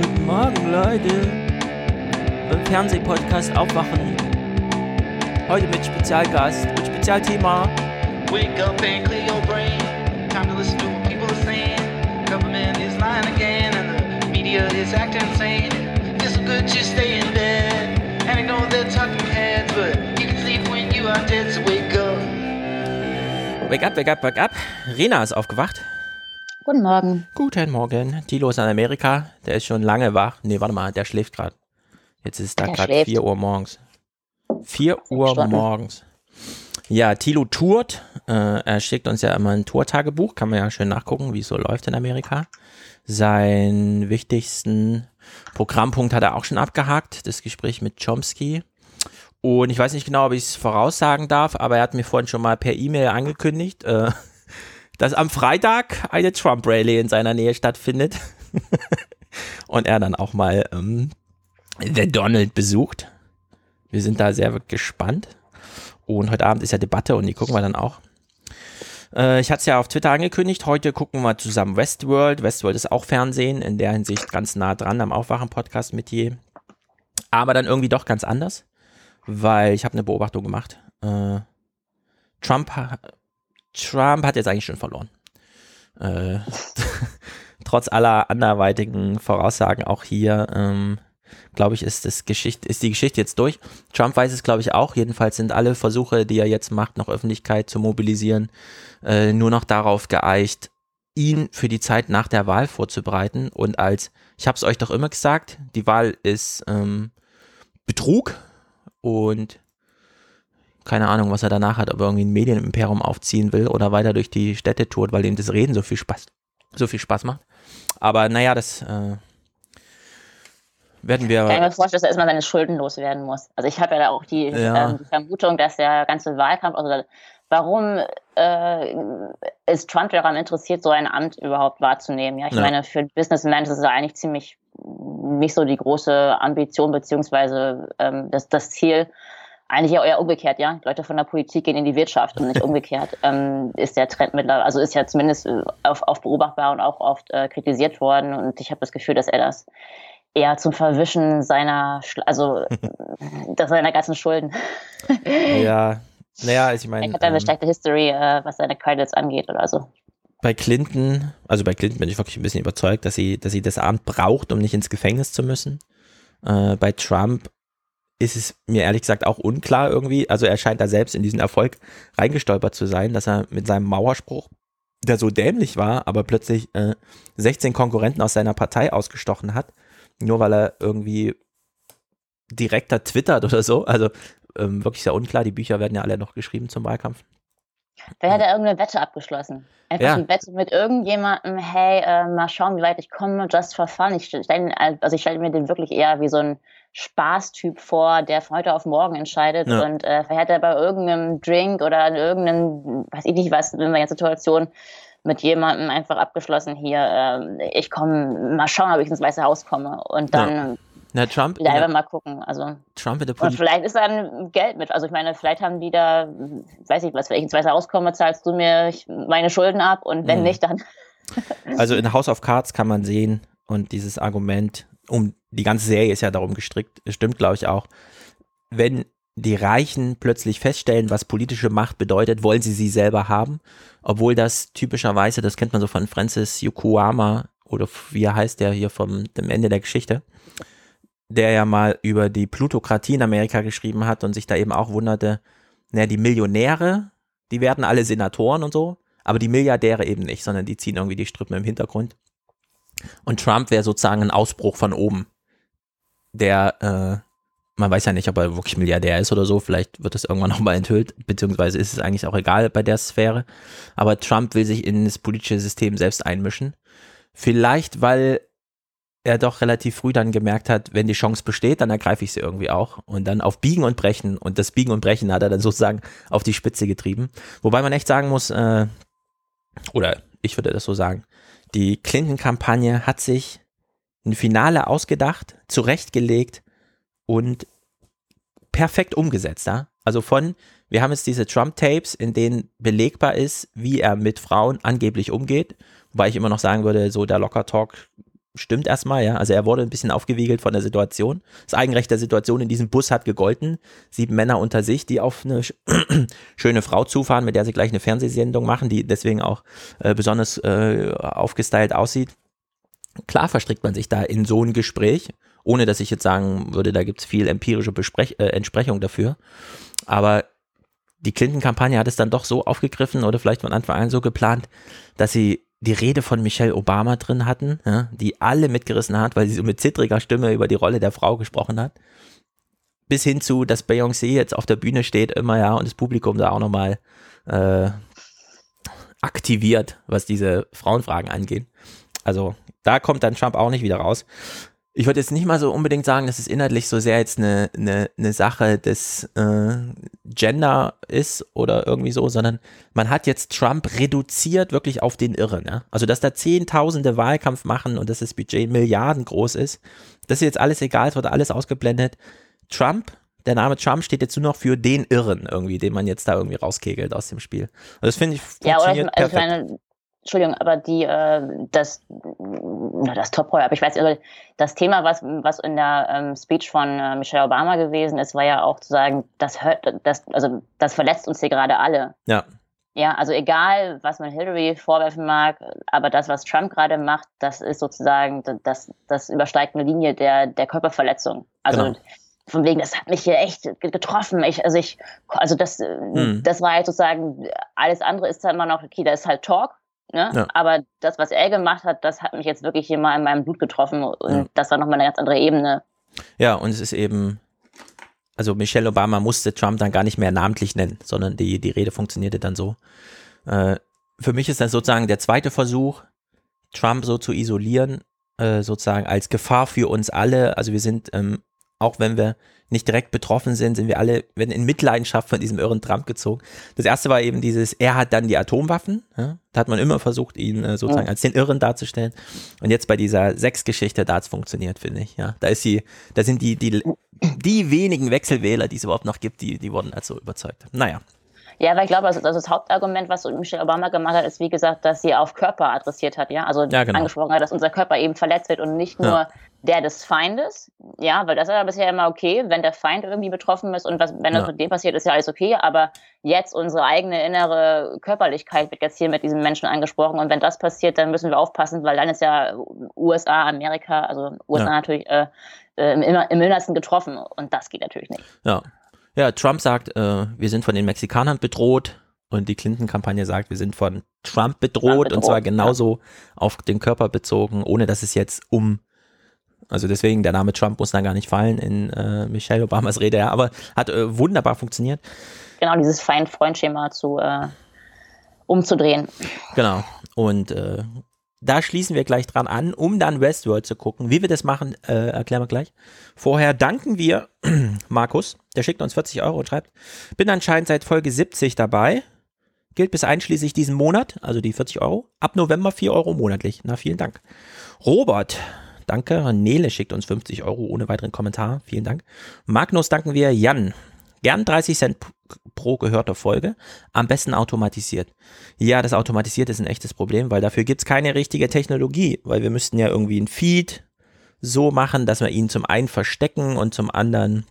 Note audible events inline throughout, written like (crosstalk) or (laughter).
Guten Morgen, Leute. Beim Fernsehpodcast Aufwachen. Heute mit Spezialgast und Spezialthema. Wake up and clear your brain. Time to listen to what people are saying. Government is lying again, and the media is acting insane. It's so good to stay in bed. And I know they're talking heads, but you can sleep when you are dead, so wake up. Wake up, wake up, wake up. Rena ist aufgewacht. Guten Morgen. Guten Morgen. Tilo ist in Amerika. Der ist schon lange wach. Nee, warte mal, der schläft gerade. Jetzt ist da gerade schläft. 4 Uhr morgens. 4 Uhr Stunden. morgens. Ja, Tilo tourt. Äh, er schickt uns ja immer ein Tourtagebuch. Kann man ja schön nachgucken, wie es so läuft in Amerika. Seinen wichtigsten Programmpunkt hat er auch schon abgehakt. Das Gespräch mit Chomsky. Und ich weiß nicht genau, ob ich es voraussagen darf, aber er hat mir vorhin schon mal per E-Mail angekündigt, äh, dass am Freitag eine Trump-Rallye in seiner Nähe stattfindet. (laughs) Und er dann auch mal ähm, The Donald besucht. Wir sind da sehr gespannt. Und heute Abend ist ja Debatte und die gucken wir dann auch. Äh, ich hatte es ja auf Twitter angekündigt. Heute gucken wir zusammen Westworld. Westworld ist auch Fernsehen, in der Hinsicht ganz nah dran am Aufwachen-Podcast mit je. Aber dann irgendwie doch ganz anders, weil ich habe eine Beobachtung gemacht. Äh, Trump, Trump hat jetzt eigentlich schon verloren. Äh, (laughs) trotz aller anderweitigen Voraussagen auch hier, ähm, glaube ich, ist, das Geschichte, ist die Geschichte jetzt durch. Trump weiß es, glaube ich, auch. Jedenfalls sind alle Versuche, die er jetzt macht, noch Öffentlichkeit zu mobilisieren, äh, nur noch darauf geeicht, ihn für die Zeit nach der Wahl vorzubereiten. Und als, ich habe es euch doch immer gesagt, die Wahl ist ähm, Betrug und keine Ahnung, was er danach hat, ob er irgendwie ein Medienimperium aufziehen will oder weiter durch die Städte tourt, weil ihm das Reden so viel Spaß, so viel Spaß macht. Aber naja, das äh, werden wir. Ich kann mir vorstellen, dass er erstmal seine Schulden loswerden muss. Also ich habe ja da auch die, Ja. ähm, die Vermutung, dass der ganze Wahlkampf, also warum äh, ist Trump daran interessiert, so ein Amt überhaupt wahrzunehmen? Ja, ich Ja. meine, für Businessmen ist es eigentlich ziemlich nicht so die große Ambition beziehungsweise ähm, das, das Ziel. Eigentlich ja eher umgekehrt, ja. Leute von der Politik gehen in die Wirtschaft und nicht (laughs) umgekehrt. ähm, ist der Trend mittlerweile, also ist ja zumindest äh, auf, auf beobachtbar und auch oft äh, kritisiert worden. Und ich habe das Gefühl, dass er das eher zum Verwischen seiner, also (laughs) seiner ganzen Schulden. ja, (laughs) naja, ich Er meine, hat eine ähm, schlechte History, äh, was seine Credits angeht oder so. bei Clinton, also bei Clinton bin ich wirklich ein bisschen überzeugt, dass sie, dass sie das Amt braucht, um nicht ins Gefängnis zu müssen. Äh, bei Trump ist es mir ehrlich gesagt auch unklar irgendwie. Also er scheint da selbst in diesen Erfolg reingestolpert zu sein, dass er mit seinem Mauerspruch, der so dämlich war, aber plötzlich äh, 16 Konkurrenten aus seiner Partei ausgestochen hat, nur weil er irgendwie direkter twittert oder so. Also ähm, wirklich sehr unklar. Die Bücher werden ja alle noch geschrieben zum Wahlkampf. Wer hat da irgendeine Wette abgeschlossen? Einfach Ja. eine Wette mit irgendjemandem, hey, äh, mal schauen, wie weit ich komme, just for fun. Ich stell, also ich stelle mir den wirklich eher wie so ein Spaßtyp vor, der von heute auf morgen entscheidet Ja. und äh, vielleicht hat er bei irgendeinem Drink oder in irgendeinem, weiß ich nicht was, in einer Situation mit jemandem einfach abgeschlossen, hier, äh, ich komme, mal schauen, ob ich ins Weiße Haus komme und dann Na, Trump, wieder einfach mal gucken. Also Trump in der Und Politik. vielleicht ist dann Geld mit. Also ich meine, vielleicht haben die da, weiß ich was, wenn ich ins Weiße Haus komme, zahlst du mir meine Schulden ab und wenn Mhm. nicht, dann. Also in House of Cards kann man sehen und dieses Argument, um die ganze Serie ist ja darum gestrickt, es stimmt glaube ich auch, wenn die Reichen plötzlich feststellen, was politische Macht bedeutet, wollen sie sie selber haben, obwohl das typischerweise, das kennt man so von Francis Yokohama oder wie heißt, der hier vom dem Ende der Geschichte, der ja mal über die Plutokratie in Amerika geschrieben hat und sich da eben auch wunderte, naja, die Millionäre, die werden alle Senatoren und so, aber die Milliardäre eben nicht, sondern die ziehen irgendwie die Strippen im Hintergrund. Und Trump wäre sozusagen ein Ausbruch von oben, der, äh, man weiß ja nicht, ob er wirklich Milliardär ist oder so, vielleicht wird das irgendwann (laughs) nochmal enthüllt, beziehungsweise ist es eigentlich auch egal bei der Sphäre. Aber Trump will sich in das politische System selbst einmischen. Vielleicht, weil er doch relativ früh dann gemerkt hat, wenn die Chance besteht, dann ergreife ich sie irgendwie auch. Und dann auf Biegen und Brechen. Und das Biegen und Brechen hat er dann sozusagen auf die Spitze getrieben. Wobei man echt sagen muss, äh, oder ich würde das so sagen, die Clinton-Kampagne hat sich ein Finale ausgedacht, zurechtgelegt und perfekt umgesetzt. Ja? Also von, wir haben jetzt diese Trump-Tapes, in denen belegbar ist, wie er mit Frauen angeblich umgeht. Wobei ich immer noch sagen würde, so der Locker-Talk stimmt erstmal, ja. Also er wurde ein bisschen aufgewiegelt von der Situation. Das Eigenrecht der Situation in diesem Bus hat gegolten. Sieben Männer unter sich, die auf eine (clears throat) schöne Frau zufahren, mit der sie gleich eine Fernsehsendung machen, die deswegen auch äh, besonders äh, aufgestylt aussieht. Klar verstrickt man sich da in so ein Gespräch, ohne dass ich jetzt sagen würde, da gibt es viel empirische Besprech äh, Entsprechung dafür. Aber die Clinton-Kampagne hat es dann doch so aufgegriffen oder vielleicht von Anfang an so geplant, dass sie die Rede von Michelle Obama drin hatten, ja, die alle mitgerissen hat, weil sie so mit zittriger Stimme über die Rolle der Frau gesprochen hat. Bis hin zu, dass Beyoncé jetzt auf der Bühne steht immer, ja, und das Publikum da auch nochmal äh, aktiviert, was diese Frauenfragen angeht. Also da kommt dann Trump auch nicht wieder raus ich würde jetzt nicht mal so unbedingt sagen, dass es inhaltlich so sehr jetzt eine, eine, eine Sache des äh, Gender ist oder irgendwie so, sondern man hat jetzt Trump reduziert wirklich auf den Irren. Ja? Also, dass da Zehntausende Wahlkampf machen und dass das Budget Milliarden groß ist, das ist jetzt alles egal, es wird alles ausgeblendet. Trump, der Name Trump steht jetzt nur noch für den Irren irgendwie, den man jetzt da irgendwie rauskegelt aus dem Spiel. Und das finde ich Ja, oder funktioniert ich, also ich perfekt. meine, Entschuldigung, aber die, äh, das, das Top aber ich weiß, also das Thema, was, was in der ähm, Speech von äh, Michelle Obama gewesen ist, war ja auch zu sagen, das hört, das, also das verletzt uns hier gerade alle. Ja, Ja, also egal, was man Hillary vorwerfen mag, aber das, was Trump gerade macht, das ist sozusagen, das, das übersteigt eine Linie der, der Körperverletzung. Also Genau. von wegen, das hat mich hier echt ge- getroffen. Ich, also ich, also das, Mhm. das war halt sozusagen, alles andere ist dann immer noch, okay, da ist halt Talk. Ne? Ja. Aber das, was er gemacht hat, das hat mich jetzt wirklich hier mal in meinem Blut getroffen und Ja. das war nochmal eine ganz andere Ebene. Ja, und es ist eben, also Michelle Obama musste Trump dann gar nicht mehr namentlich nennen, sondern die, die Rede funktionierte dann so. Äh, für mich ist das sozusagen der zweite Versuch, Trump so zu isolieren, äh, sozusagen als Gefahr für uns alle. Also wir sind, ähm, auch wenn wir nicht direkt betroffen sind, sind wir alle, werden in Mitleidenschaft von diesem irren Trump gezogen. Das erste war eben dieses, er hat dann die Atomwaffen. Ja? Da hat man immer versucht, ihn äh, sozusagen Mhm. als den Irren darzustellen. Und jetzt bei dieser Sexgeschichte, da hat es funktioniert, finde ich. Ja, da ist sie, da sind die, die, die wenigen Wechselwähler, die es überhaupt noch gibt, die, die wurden also überzeugt. Naja, Ja, weil ich glaube, also das Hauptargument, was Michelle Obama gemacht hat, ist, wie gesagt, dass sie auf Körper adressiert hat, ja. Also Ja, genau. angesprochen hat, dass unser Körper eben verletzt wird und nicht nur Ja. der des Feindes. Ja, weil das war bisher immer okay, wenn der Feind irgendwie betroffen ist und was, wenn das Ja. mit dem passiert, ist ja alles okay. Aber jetzt unsere eigene innere Körperlichkeit wird jetzt hier mit diesem Menschen angesprochen. Und wenn das passiert, dann müssen wir aufpassen, weil dann ist ja USA, Amerika, also USA Ja. natürlich äh, äh, im, im Innersten getroffen. Und das geht natürlich nicht. ja. Ja, Trump sagt, äh, wir sind von den Mexikanern bedroht. Und die Clinton-Kampagne sagt, wir sind von Trump bedroht, Trump und zwar bedroht, genauso auf den Körper bezogen, ohne dass es jetzt um, also deswegen, der Name Trump muss dann gar nicht fallen in äh, Michelle Obamas Rede, ja, aber hat äh, wunderbar funktioniert. Genau dieses Feind-Freund-Schema zu äh, umzudrehen. Genau. Und äh, da schließen wir gleich dran an, um dann Westworld zu gucken. Wie wir das machen, äh, erklären wir gleich. Vorher danken wir (clears throat) Markus, der schickt uns 40 Euro und schreibt, bin anscheinend seit Folge 70 dabei. Gilt bis einschließlich diesen Monat, also die 40 Euro. Ab November 4 Euro monatlich. Na, vielen Dank. Robert, danke. Nele schickt uns 50 Euro ohne weiteren Kommentar. Vielen Dank. Magnus danken wir. Jan, gern 30 Cent pro gehörter Folge. Am besten automatisiert. Ja, das automatisiert ist ein echtes Problem, weil dafür gibt's keine richtige Technologie, weil wir müssten ja irgendwie ein Feed so machen, dass wir ihn zum einen verstecken und zum anderen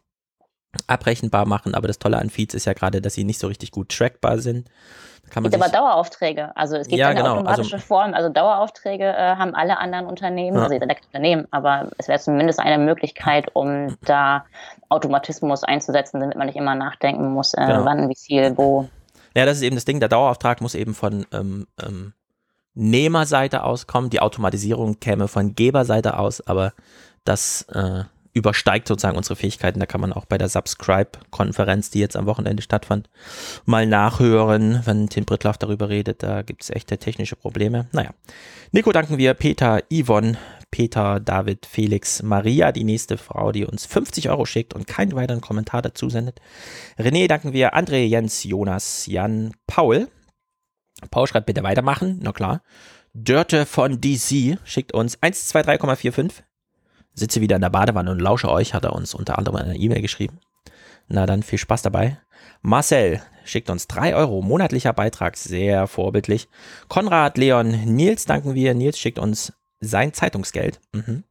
abrechenbar machen. Aber das Tolle an Feeds ist ja gerade, dass sie nicht so richtig gut trackbar sind. Kann man Es gibt aber Daueraufträge. Also es gibt Ja, eine genau. automatische Also- Form. Also Daueraufträge äh, haben alle anderen Unternehmen, Ja. also kein Unternehmen, aber es wäre zumindest eine Möglichkeit, um da Automatismus einzusetzen, damit man nicht immer nachdenken muss, äh, Genau. wann, wie viel, wo. ja, das ist eben das Ding, der Dauerauftrag muss eben von ähm, ähm, Nehmerseite auskommen. Die Automatisierung käme von Geberseite aus, aber das äh, übersteigt sozusagen unsere Fähigkeiten. Da kann man auch bei der Subscribe-Konferenz, die jetzt am Wochenende stattfand, mal nachhören, wenn Tim Brittlaff darüber redet. Da gibt es echte technische Probleme. Naja. Nico danken wir, Peter, Yvonne, Peter, David, Felix, Maria, die nächste Frau, die uns 50 Euro schickt und keinen weiteren Kommentar dazu sendet. René danken wir, André, Jens, Jonas, Jan, Paul. Paul schreibt bitte weitermachen, na klar. Dörte von DC schickt uns 123,45. Sitze wieder in der Badewanne und lausche euch, hat er uns unter anderem eine E-Mail geschrieben. Na dann viel Spaß dabei. Marcel schickt uns 3 Euro, monatlicher Beitrag, sehr vorbildlich. Konrad, Leon, Nils danken wir. Nils schickt uns sein Zeitungsgeld. Mhm.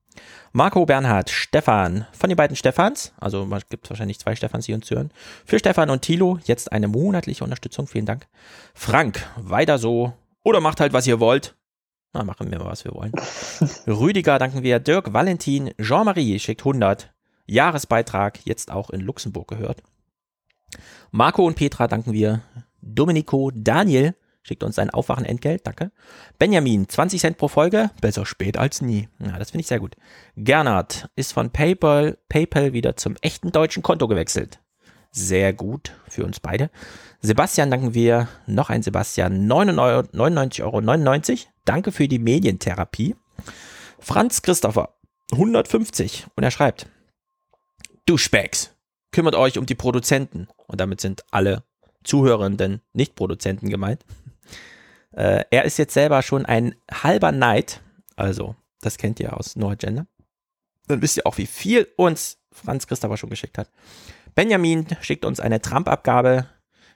Marco Bernhard, Stefan, von den beiden Stefans, also gibt wahrscheinlich zwei Stefans, die uns hören. Für Stefan und Thilo jetzt eine monatliche Unterstützung, vielen Dank. Frank, weiter so oder macht halt, was ihr wollt. Na, machen wir mal, was wir wollen. Rüdiger danken wir. Dirk Valentin, Jean-Marie schickt 100. Jahresbeitrag, jetzt auch in Luxemburg gehört. Marco und Petra danken wir. Domenico, Daniel schickt uns ein Aufwachen-Entgelt, danke. Benjamin, 20 Cent pro Folge, besser spät als nie. Ja, das finde ich sehr gut. Gernot ist von PayPal, PayPal wieder zum echten deutschen Konto gewechselt. Sehr gut für uns beide. Sebastian danken wir, noch ein Sebastian, 99,99 Euro. Danke für die Medientherapie. Franz Christopher, 150. Und er schreibt, du Specks, kümmert euch um die Produzenten. Und damit sind alle Zuhörenden Nicht-Produzenten gemeint. (laughs) Äh, er ist jetzt selber schon ein halber Knight. Also, das kennt ihr aus No Agenda. Dann wisst ihr auch, wie viel uns Franz Christopher schon geschickt hat. Benjamin schickt uns eine Trump-Abgabe.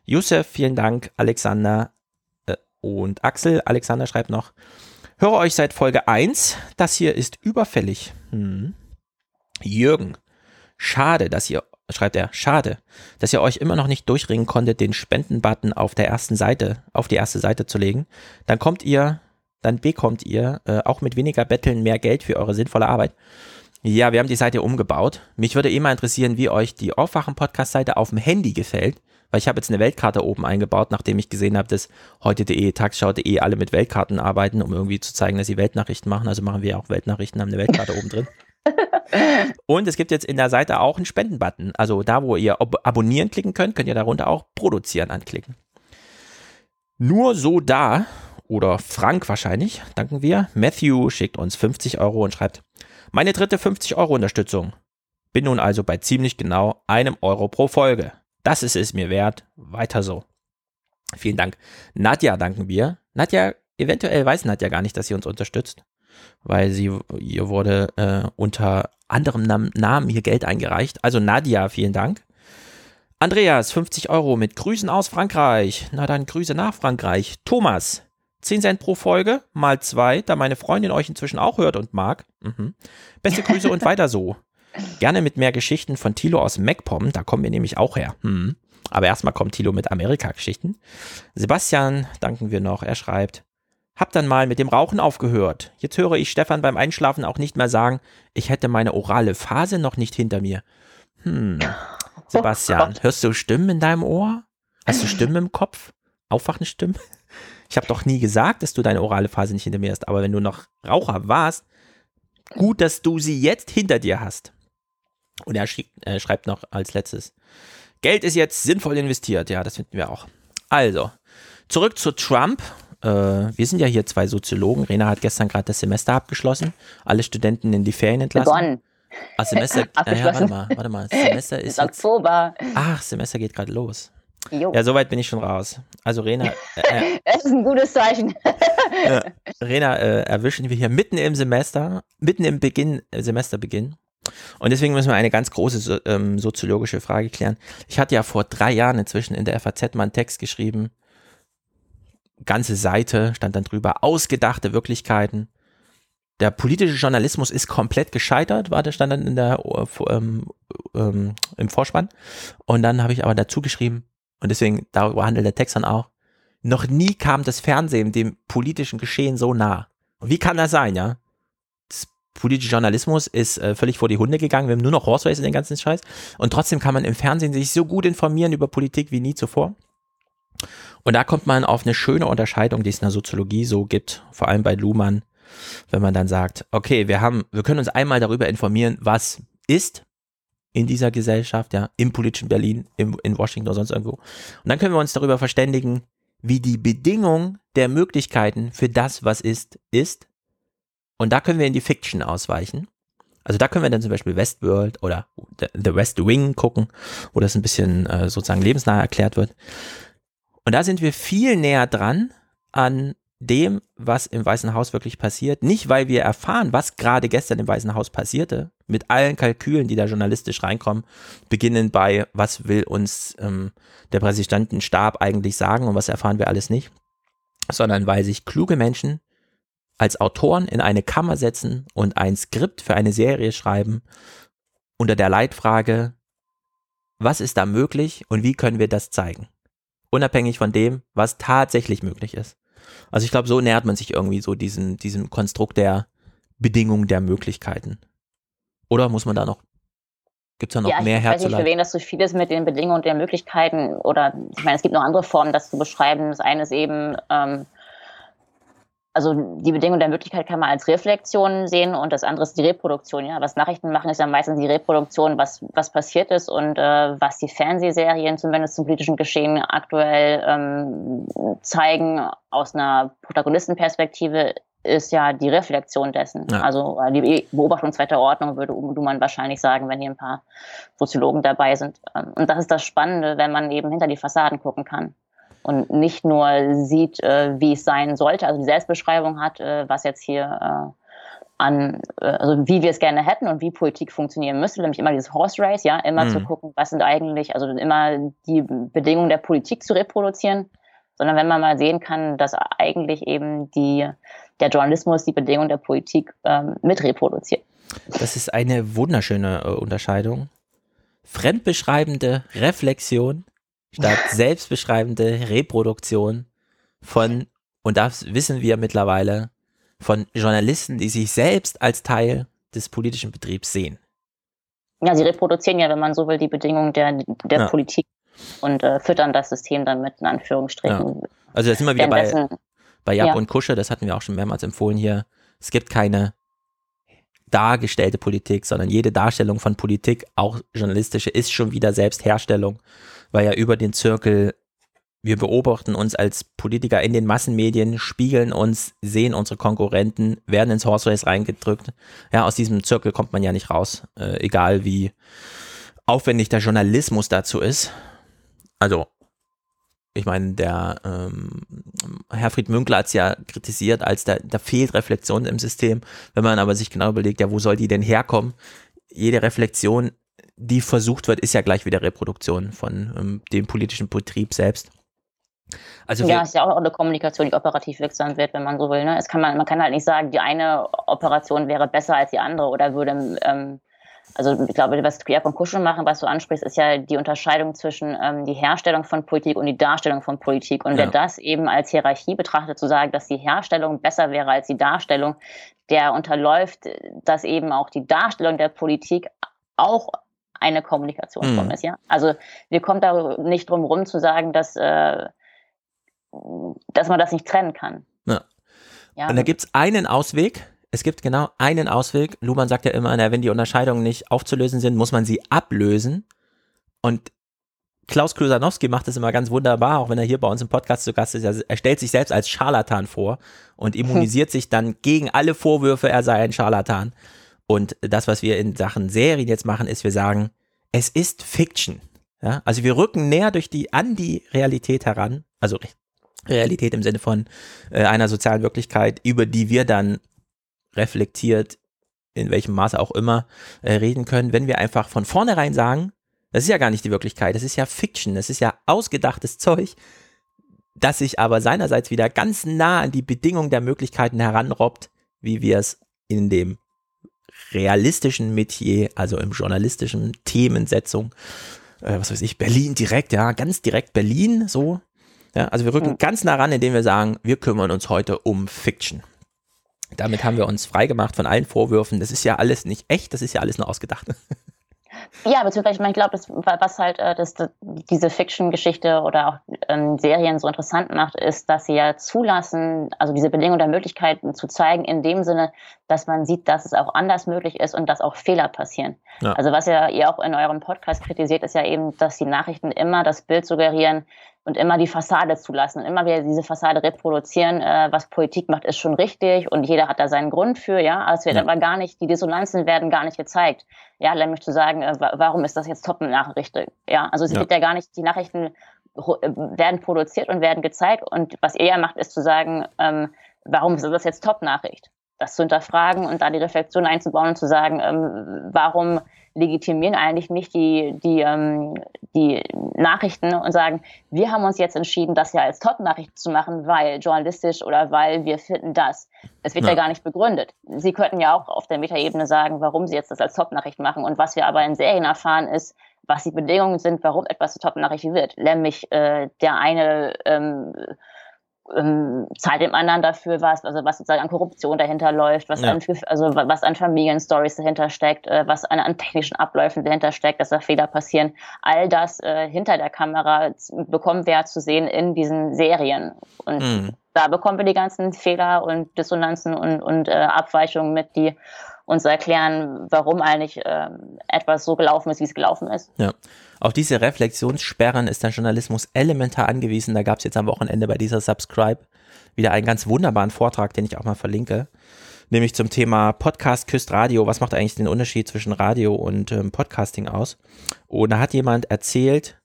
Youssef, vielen Dank. Alexander, und Axel Alexander schreibt noch, höre euch seit Folge 1, das hier ist überfällig. Hm. Jürgen, schade, dass ihr, schreibt er, schade, dass ihr euch immer noch nicht durchringen konntet, den Spendenbutton auf der ersten Seite, auf die erste Seite zu legen. Dann kommt ihr, dann bekommt ihr äh, auch mit weniger Betteln mehr Geld für eure sinnvolle Arbeit. Ja, wir haben die Seite umgebaut. Mich würde eh mal interessieren, wie euch die Aufwachen-Podcast-Seite auf dem Handy gefällt weil ich habe jetzt eine Weltkarte oben eingebaut, nachdem ich gesehen habe, dass heute.de, tagsschau.de alle mit Weltkarten arbeiten, um irgendwie zu zeigen, dass sie Weltnachrichten machen. Also machen wir auch Weltnachrichten, haben eine Weltkarte oben drin. (laughs) Und es gibt jetzt in der Seite auch einen Spendenbutton. Also da, wo ihr ab abonnieren klicken könnt, könnt ihr darunter auch produzieren anklicken. Nur so da, oder Frank wahrscheinlich, danken wir. Matthew schickt uns 50 Euro und schreibt, meine dritte 50 Euro Unterstützung. Bin nun also bei ziemlich genau einem Euro pro Folge. Das ist es mir wert. Weiter so. Vielen Dank. Nadja danken wir. Nadja, eventuell weiß Nadja gar nicht, dass sie uns unterstützt, weil sie, ihr wurde äh, unter anderem Nam Namen hier Geld eingereicht. Also Nadja, vielen Dank. Andreas, 50 Euro mit Grüßen aus Frankreich. Na dann Grüße nach Frankreich. Thomas, 10 Cent pro Folge, mal zwei, da meine Freundin euch inzwischen auch hört und mag. Mhm. Beste Grüße und (laughs) weiter so. Gerne mit mehr Geschichten von Tilo aus MacPom, da kommen wir nämlich auch her. Hm. Aber erstmal kommt Tilo mit Amerika-Geschichten. Sebastian danken wir noch, er schreibt, hab dann mal mit dem Rauchen aufgehört. Jetzt höre ich Stefan beim Einschlafen auch nicht mehr sagen, ich hätte meine orale Phase noch nicht hinter mir. Hm. Sebastian, oh (laughs) hörst du Stimmen in deinem Ohr? Hast du Stimmen im Kopf? Aufwachen Stimmen? Ich habe doch nie gesagt, dass du deine orale Phase nicht hinter mir hast, aber wenn du noch Raucher warst, gut, dass du sie jetzt hinter dir hast. Und er äh, schreibt noch als letztes, Geld ist jetzt sinnvoll investiert. Ja, das finden wir auch. Also, zurück zu Trump. Äh, wir sind ja hier zwei Soziologen. Rena hat gestern gerade das Semester abgeschlossen. Alle Studenten in die Ferien entlassen. Begonnen. Ach, Semester, äh, (laughs) ja, warte mal, warte mal. Semester (laughs) ist, ist Oktober. Ach, Semester geht gerade los. Jo. Ja, soweit bin ich schon raus. Also Rena, äh, (laughs) das ist ein gutes Zeichen. äh, Rena äh, erwischen wir hier mitten im Semester, mitten im Beginn, äh, Semesterbeginn. Und deswegen müssen wir eine ganz große ähm, soziologische Frage klären. Ich hatte ja vor drei Jahren inzwischen in der FAZ mal einen Text geschrieben, ganze Seite stand dann drüber, ausgedachte Wirklichkeiten. Der politische Journalismus ist komplett gescheitert, war der stand dann in der, ähm, ähm, im Vorspann. Und dann habe ich aber dazu geschrieben, und deswegen darüber handelt der Text dann auch, noch nie kam das Fernsehen dem politischen Geschehen so nah. Und wie kann das sein, ja? Politische Journalismus ist äh, völlig vor die Hunde gegangen. Wir haben nur noch Horse Race in den ganzen Scheiß. Und trotzdem kann man im Fernsehen sich so gut informieren über Politik wie nie zuvor. Und da kommt man auf eine schöne Unterscheidung, die es in der Soziologie so gibt, vor allem bei Luhmann, wenn man dann sagt, okay, wir haben, wir können uns einmal darüber informieren, was ist in dieser Gesellschaft, ja, im politischen Berlin, im, in Washington oder sonst irgendwo. Und dann können wir uns darüber verständigen, wie die Bedingung der Möglichkeiten für das, was ist, ist und da können wir in die Fiction ausweichen. Also da können wir dann zum Beispiel Westworld oder The West Wing gucken, wo das ein bisschen äh, sozusagen lebensnah erklärt wird. Und da sind wir viel näher dran an dem, was im Weißen Haus wirklich passiert. Nicht, weil wir erfahren, was gerade gestern im Weißen Haus passierte, mit allen Kalkülen, die da journalistisch reinkommen, beginnen bei, was will uns ähm, der Präsidentenstab eigentlich sagen und was erfahren wir alles nicht, sondern weil sich kluge Menschen als Autoren in eine Kammer setzen und ein Skript für eine Serie schreiben unter der Leitfrage, was ist da möglich und wie können wir das zeigen? Unabhängig von dem, was tatsächlich möglich ist. Also ich glaube, so nähert man sich irgendwie so diesem, diesem Konstrukt der Bedingungen der Möglichkeiten. Oder muss man da noch, gibt es da noch ja, mehr ich weiß nicht, für wen das so viel ist mit den Bedingungen und den Möglichkeiten. Oder ich meine, es gibt noch andere Formen, das zu beschreiben. Das eine ist eben, ähm, also die Bedingung der Möglichkeit kann man als Reflexion sehen und das andere ist die Reproduktion. Ja, was Nachrichten machen, ist ja meistens die Reproduktion, was was passiert ist und äh, was die Fernsehserien zumindest zum politischen Geschehen aktuell ähm, zeigen aus einer Protagonistenperspektive ist ja die Reflexion dessen. Ja. Also äh, die Beobachtung zweiter Ordnung würde man wahrscheinlich sagen, wenn hier ein paar Soziologen dabei sind. Ähm, Und das ist das Spannende, wenn man eben hinter die Fassaden gucken kann und nicht nur sieht, äh, wie es sein sollte, also die Selbstbeschreibung hat, äh, was jetzt hier äh, an, äh, also wie wir es gerne hätten und wie Politik funktionieren müsste, nämlich immer dieses Horse Race, ja, immer Mhm. zu gucken, was sind eigentlich, also immer die Bedingungen der Politik zu reproduzieren, sondern wenn man mal sehen kann, dass eigentlich eben die, der Journalismus die Bedingungen der Politik ähm, mit reproduziert. Das ist eine wunderschöne äh, Unterscheidung. Fremdbeschreibende Reflexion statt (laughs) selbstbeschreibende Reproduktion von, und das wissen wir mittlerweile, von Journalisten, die sich selbst als Teil des politischen Betriebs sehen. Ja, sie reproduzieren ja, wenn man so will, die Bedingungen der, der Ja. Politik und äh, füttern das System dann mit in Anführungsstrichen. Also da sind wir wieder bei, bei Jab ja. und Kusche, das hatten wir auch schon mehrmals empfohlen hier. Es gibt keine dargestellte Politik, sondern jede Darstellung von Politik, auch journalistische, ist schon wieder Selbstherstellung, weil ja über den Zirkel, wir beobachten uns als Politiker in den Massenmedien, spiegeln uns, sehen unsere Konkurrenten, werden ins Horse Race reingedrückt. Ja, aus diesem Zirkel kommt man ja nicht raus, äh, egal wie aufwendig der Journalismus dazu ist. Also, ich meine, der ähm, Herfried Münkler hat es ja kritisiert, als da, da fehlt Reflexion im System. Wenn man aber sich genau überlegt, ja, wo soll die denn herkommen? Jede Reflexion, die versucht wird, ist ja gleich wieder Reproduktion von ähm, dem politischen Betrieb selbst. Also ja, ist ja auch eine Kommunikation, die operativ wirksam wird, wenn man so will. Ne? Es kann man, man kann halt nicht sagen, die eine Operation wäre besser als die andere oder würde, ähm, also ich glaube, was Kiev und Kuschel machen, was du ansprichst, ist ja die Unterscheidung zwischen ähm, die Herstellung von Politik und die Darstellung von Politik. Und Ja. wer das eben als Hierarchie betrachtet, zu sagen, dass die Herstellung besser wäre als die Darstellung, der unterläuft, dass eben auch die Darstellung der Politik auch eine Kommunikationsform Mhm. ist, ja. Also wir kommen da nicht drum rum zu sagen, dass äh, dass man das nicht trennen kann. Ja. Ja, Und da gibt es einen Ausweg. Es gibt genau einen Ausweg. Luhmann sagt ja immer, na, wenn die Unterscheidungen nicht aufzulösen sind, muss man sie ablösen. Und Klaus Klusanowski macht das immer ganz wunderbar, auch wenn er hier bei uns im Podcast zu Gast ist. Er- Er stellt sich selbst als Scharlatan vor und immunisiert (laughs) sich dann gegen alle Vorwürfe, er sei ein Scharlatan. Und das, was wir in Sachen Serien jetzt machen, ist, wir sagen, es ist Fiction. Ja? Also wir rücken näher durch die, an die Realität heran. Also Re- Realität im Sinne von äh, einer sozialen Wirklichkeit, über die wir dann reflektiert, in welchem Maße auch immer, äh, reden können, wenn wir einfach von vornherein sagen, das ist ja gar nicht die Wirklichkeit, das ist ja Fiction, das ist ja ausgedachtes Zeug, das sich aber seinerseits wieder ganz nah an die Bedingungen der Möglichkeiten heranrobbt, wie wir es in dem realistischen Metier, also im journalistischen Themensetzung, äh, was weiß ich, Berlin direkt, ja, ganz direkt Berlin, so. Ja, also wir rücken Mhm. ganz nah ran, indem wir sagen, wir kümmern uns heute um Fiction. Damit haben wir uns freigemacht von allen Vorwürfen. Das ist ja alles nicht echt, das ist ja alles nur ausgedacht. ja beziehungsweise ich, meine, ich glaube, das, was halt äh, das, das, diese Fiction-Geschichte oder auch ähm, Serien so interessant macht, ist, dass sie ja zulassen, also diese Bedingungen der Möglichkeiten zu zeigen, in dem Sinne, dass man sieht, dass es auch anders möglich ist und dass auch Fehler passieren. Ja. Also was ja ihr auch in eurem Podcast kritisiert, ist ja eben, dass die Nachrichten immer das Bild suggerieren, und immer die Fassade zulassen und immer wieder diese Fassade reproduzieren, äh, was Politik macht, ist schon richtig und jeder hat da seinen Grund für, ja. Aber es wird Ja. aber gar nicht, die Dissonanzen werden gar nicht gezeigt. Ja, nämlich zu sagen, äh, wa- warum ist das jetzt Top-Nachricht? Ja, also es Ja. wird ja gar nicht, die Nachrichten äh, werden produziert und werden gezeigt und was er macht, ist zu sagen, ähm, warum ist das jetzt Top-Nachricht? Das zu hinterfragen und da die Reflexion einzubauen und zu sagen, ähm, warum legitimieren eigentlich nicht die, die, ähm, die Nachrichten und sagen, wir haben uns jetzt entschieden, das ja als Top-Nachricht zu machen, weil journalistisch oder weil wir finden das. Es wird ja. ja. gar nicht begründet. Sie könnten ja auch auf der Metaebene sagen, warum sie jetzt das als Top-Nachricht machen. Und was wir aber in Serien erfahren, ist, was die Bedingungen sind, warum etwas zur Top-Nachricht wird. Nämlich äh, der eine ähm, ähm, zahlt dem anderen dafür was, also was sozusagen an Korruption dahinter läuft, was ja. an, also was an Familienstories dahinter steckt, äh, was an, an, technischen Abläufen dahinter steckt, dass da Fehler passieren. All das äh, hinter der Kamera bekommen wir zu sehen in diesen Serien. Und mhm. da bekommen wir die ganzen Fehler und Dissonanzen und, und äh, Abweichungen mit, die uns erklären, warum eigentlich ähm, etwas so gelaufen ist, wie es gelaufen ist. Ja. Auf diese Reflexionssperren ist der Journalismus elementar angewiesen. Da gab es jetzt am Wochenende bei dieser Subscribe wieder einen ganz wunderbaren Vortrag, den ich auch mal verlinke. Nämlich zum Thema Podcast küsst Radio. Was macht eigentlich den Unterschied zwischen Radio und ähm, Podcasting aus? Und da hat jemand erzählt,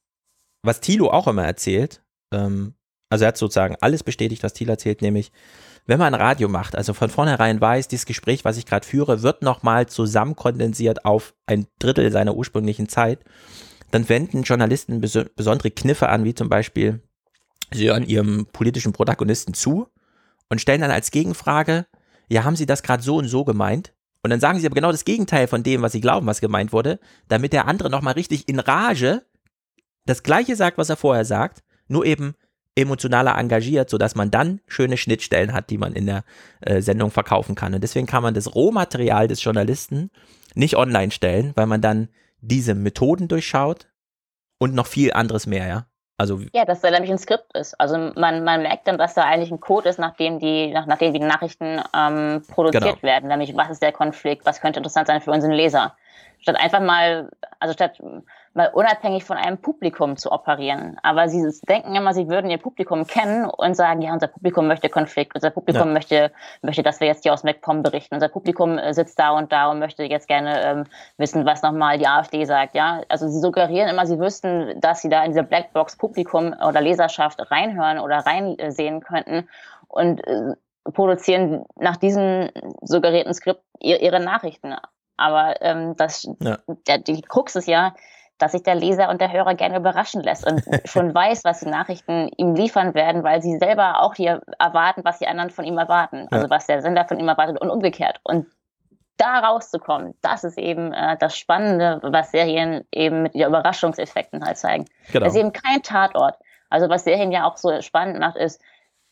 was Thilo auch immer erzählt. Ähm, also er hat sozusagen alles bestätigt, was Thilo erzählt, nämlich wenn man Radio macht, also von vornherein weiß, dieses Gespräch, was ich gerade führe, wird nochmal zusammenkondensiert auf ein Drittel seiner ursprünglichen Zeit, dann wenden Journalisten bes besondere Kniffe an, wie zum Beispiel, sie hören ihrem politischen Protagonisten zu und stellen dann als Gegenfrage, ja, haben Sie das gerade so und so gemeint? Und dann sagen sie aber genau das Gegenteil von dem, was sie glauben, was gemeint wurde, damit der andere nochmal richtig in Rage das Gleiche sagt, was er vorher sagt, nur eben emotionaler engagiert, sodass man dann schöne Schnittstellen hat, die man in der äh, Sendung verkaufen kann. Und deswegen kann man das Rohmaterial des Journalisten nicht online stellen, weil man dann diese Methoden durchschaut und noch viel anderes mehr, ja. Also ja, dass da nämlich ein Skript ist. Also man, man merkt dann, dass da eigentlich ein Code ist, nachdem die, nach, nachdem die Nachrichten ähm, produziert genau. werden. Nämlich, was ist der Konflikt, was könnte interessant sein für unseren Leser. Statt einfach mal, also statt mal unabhängig von einem Publikum zu operieren. Aber sie denken immer, sie würden ihr Publikum kennen und sagen, ja, unser Publikum möchte Konflikt, unser Publikum ja. möchte, möchte, dass wir jetzt hier aus MacPom berichten, unser Publikum äh, sitzt da und da und möchte jetzt gerne ähm, wissen, was nochmal die AfD sagt. Ja, also sie suggerieren immer, sie wüssten, dass sie da in diese Blackbox Publikum oder Leserschaft reinhören oder reinsehen könnten und äh, produzieren nach diesem suggerierten Skript ihre Nachrichten. Aber ähm, das, ja. der, die Krux ist ja, dass sich der Leser und der Hörer gerne überraschen lässt und (laughs) schon weiß, was die Nachrichten ihm liefern werden, weil sie selber auch hier erwarten, was die anderen von ihm erwarten. Also was der Sender von ihm erwartet und umgekehrt. Und da rauszukommen, das ist eben äh, das Spannende, was Serien eben mit ihren Überraschungseffekten halt zeigen. Genau. Es ist eben kein Tatort. Also was Serien ja auch so spannend macht, ist,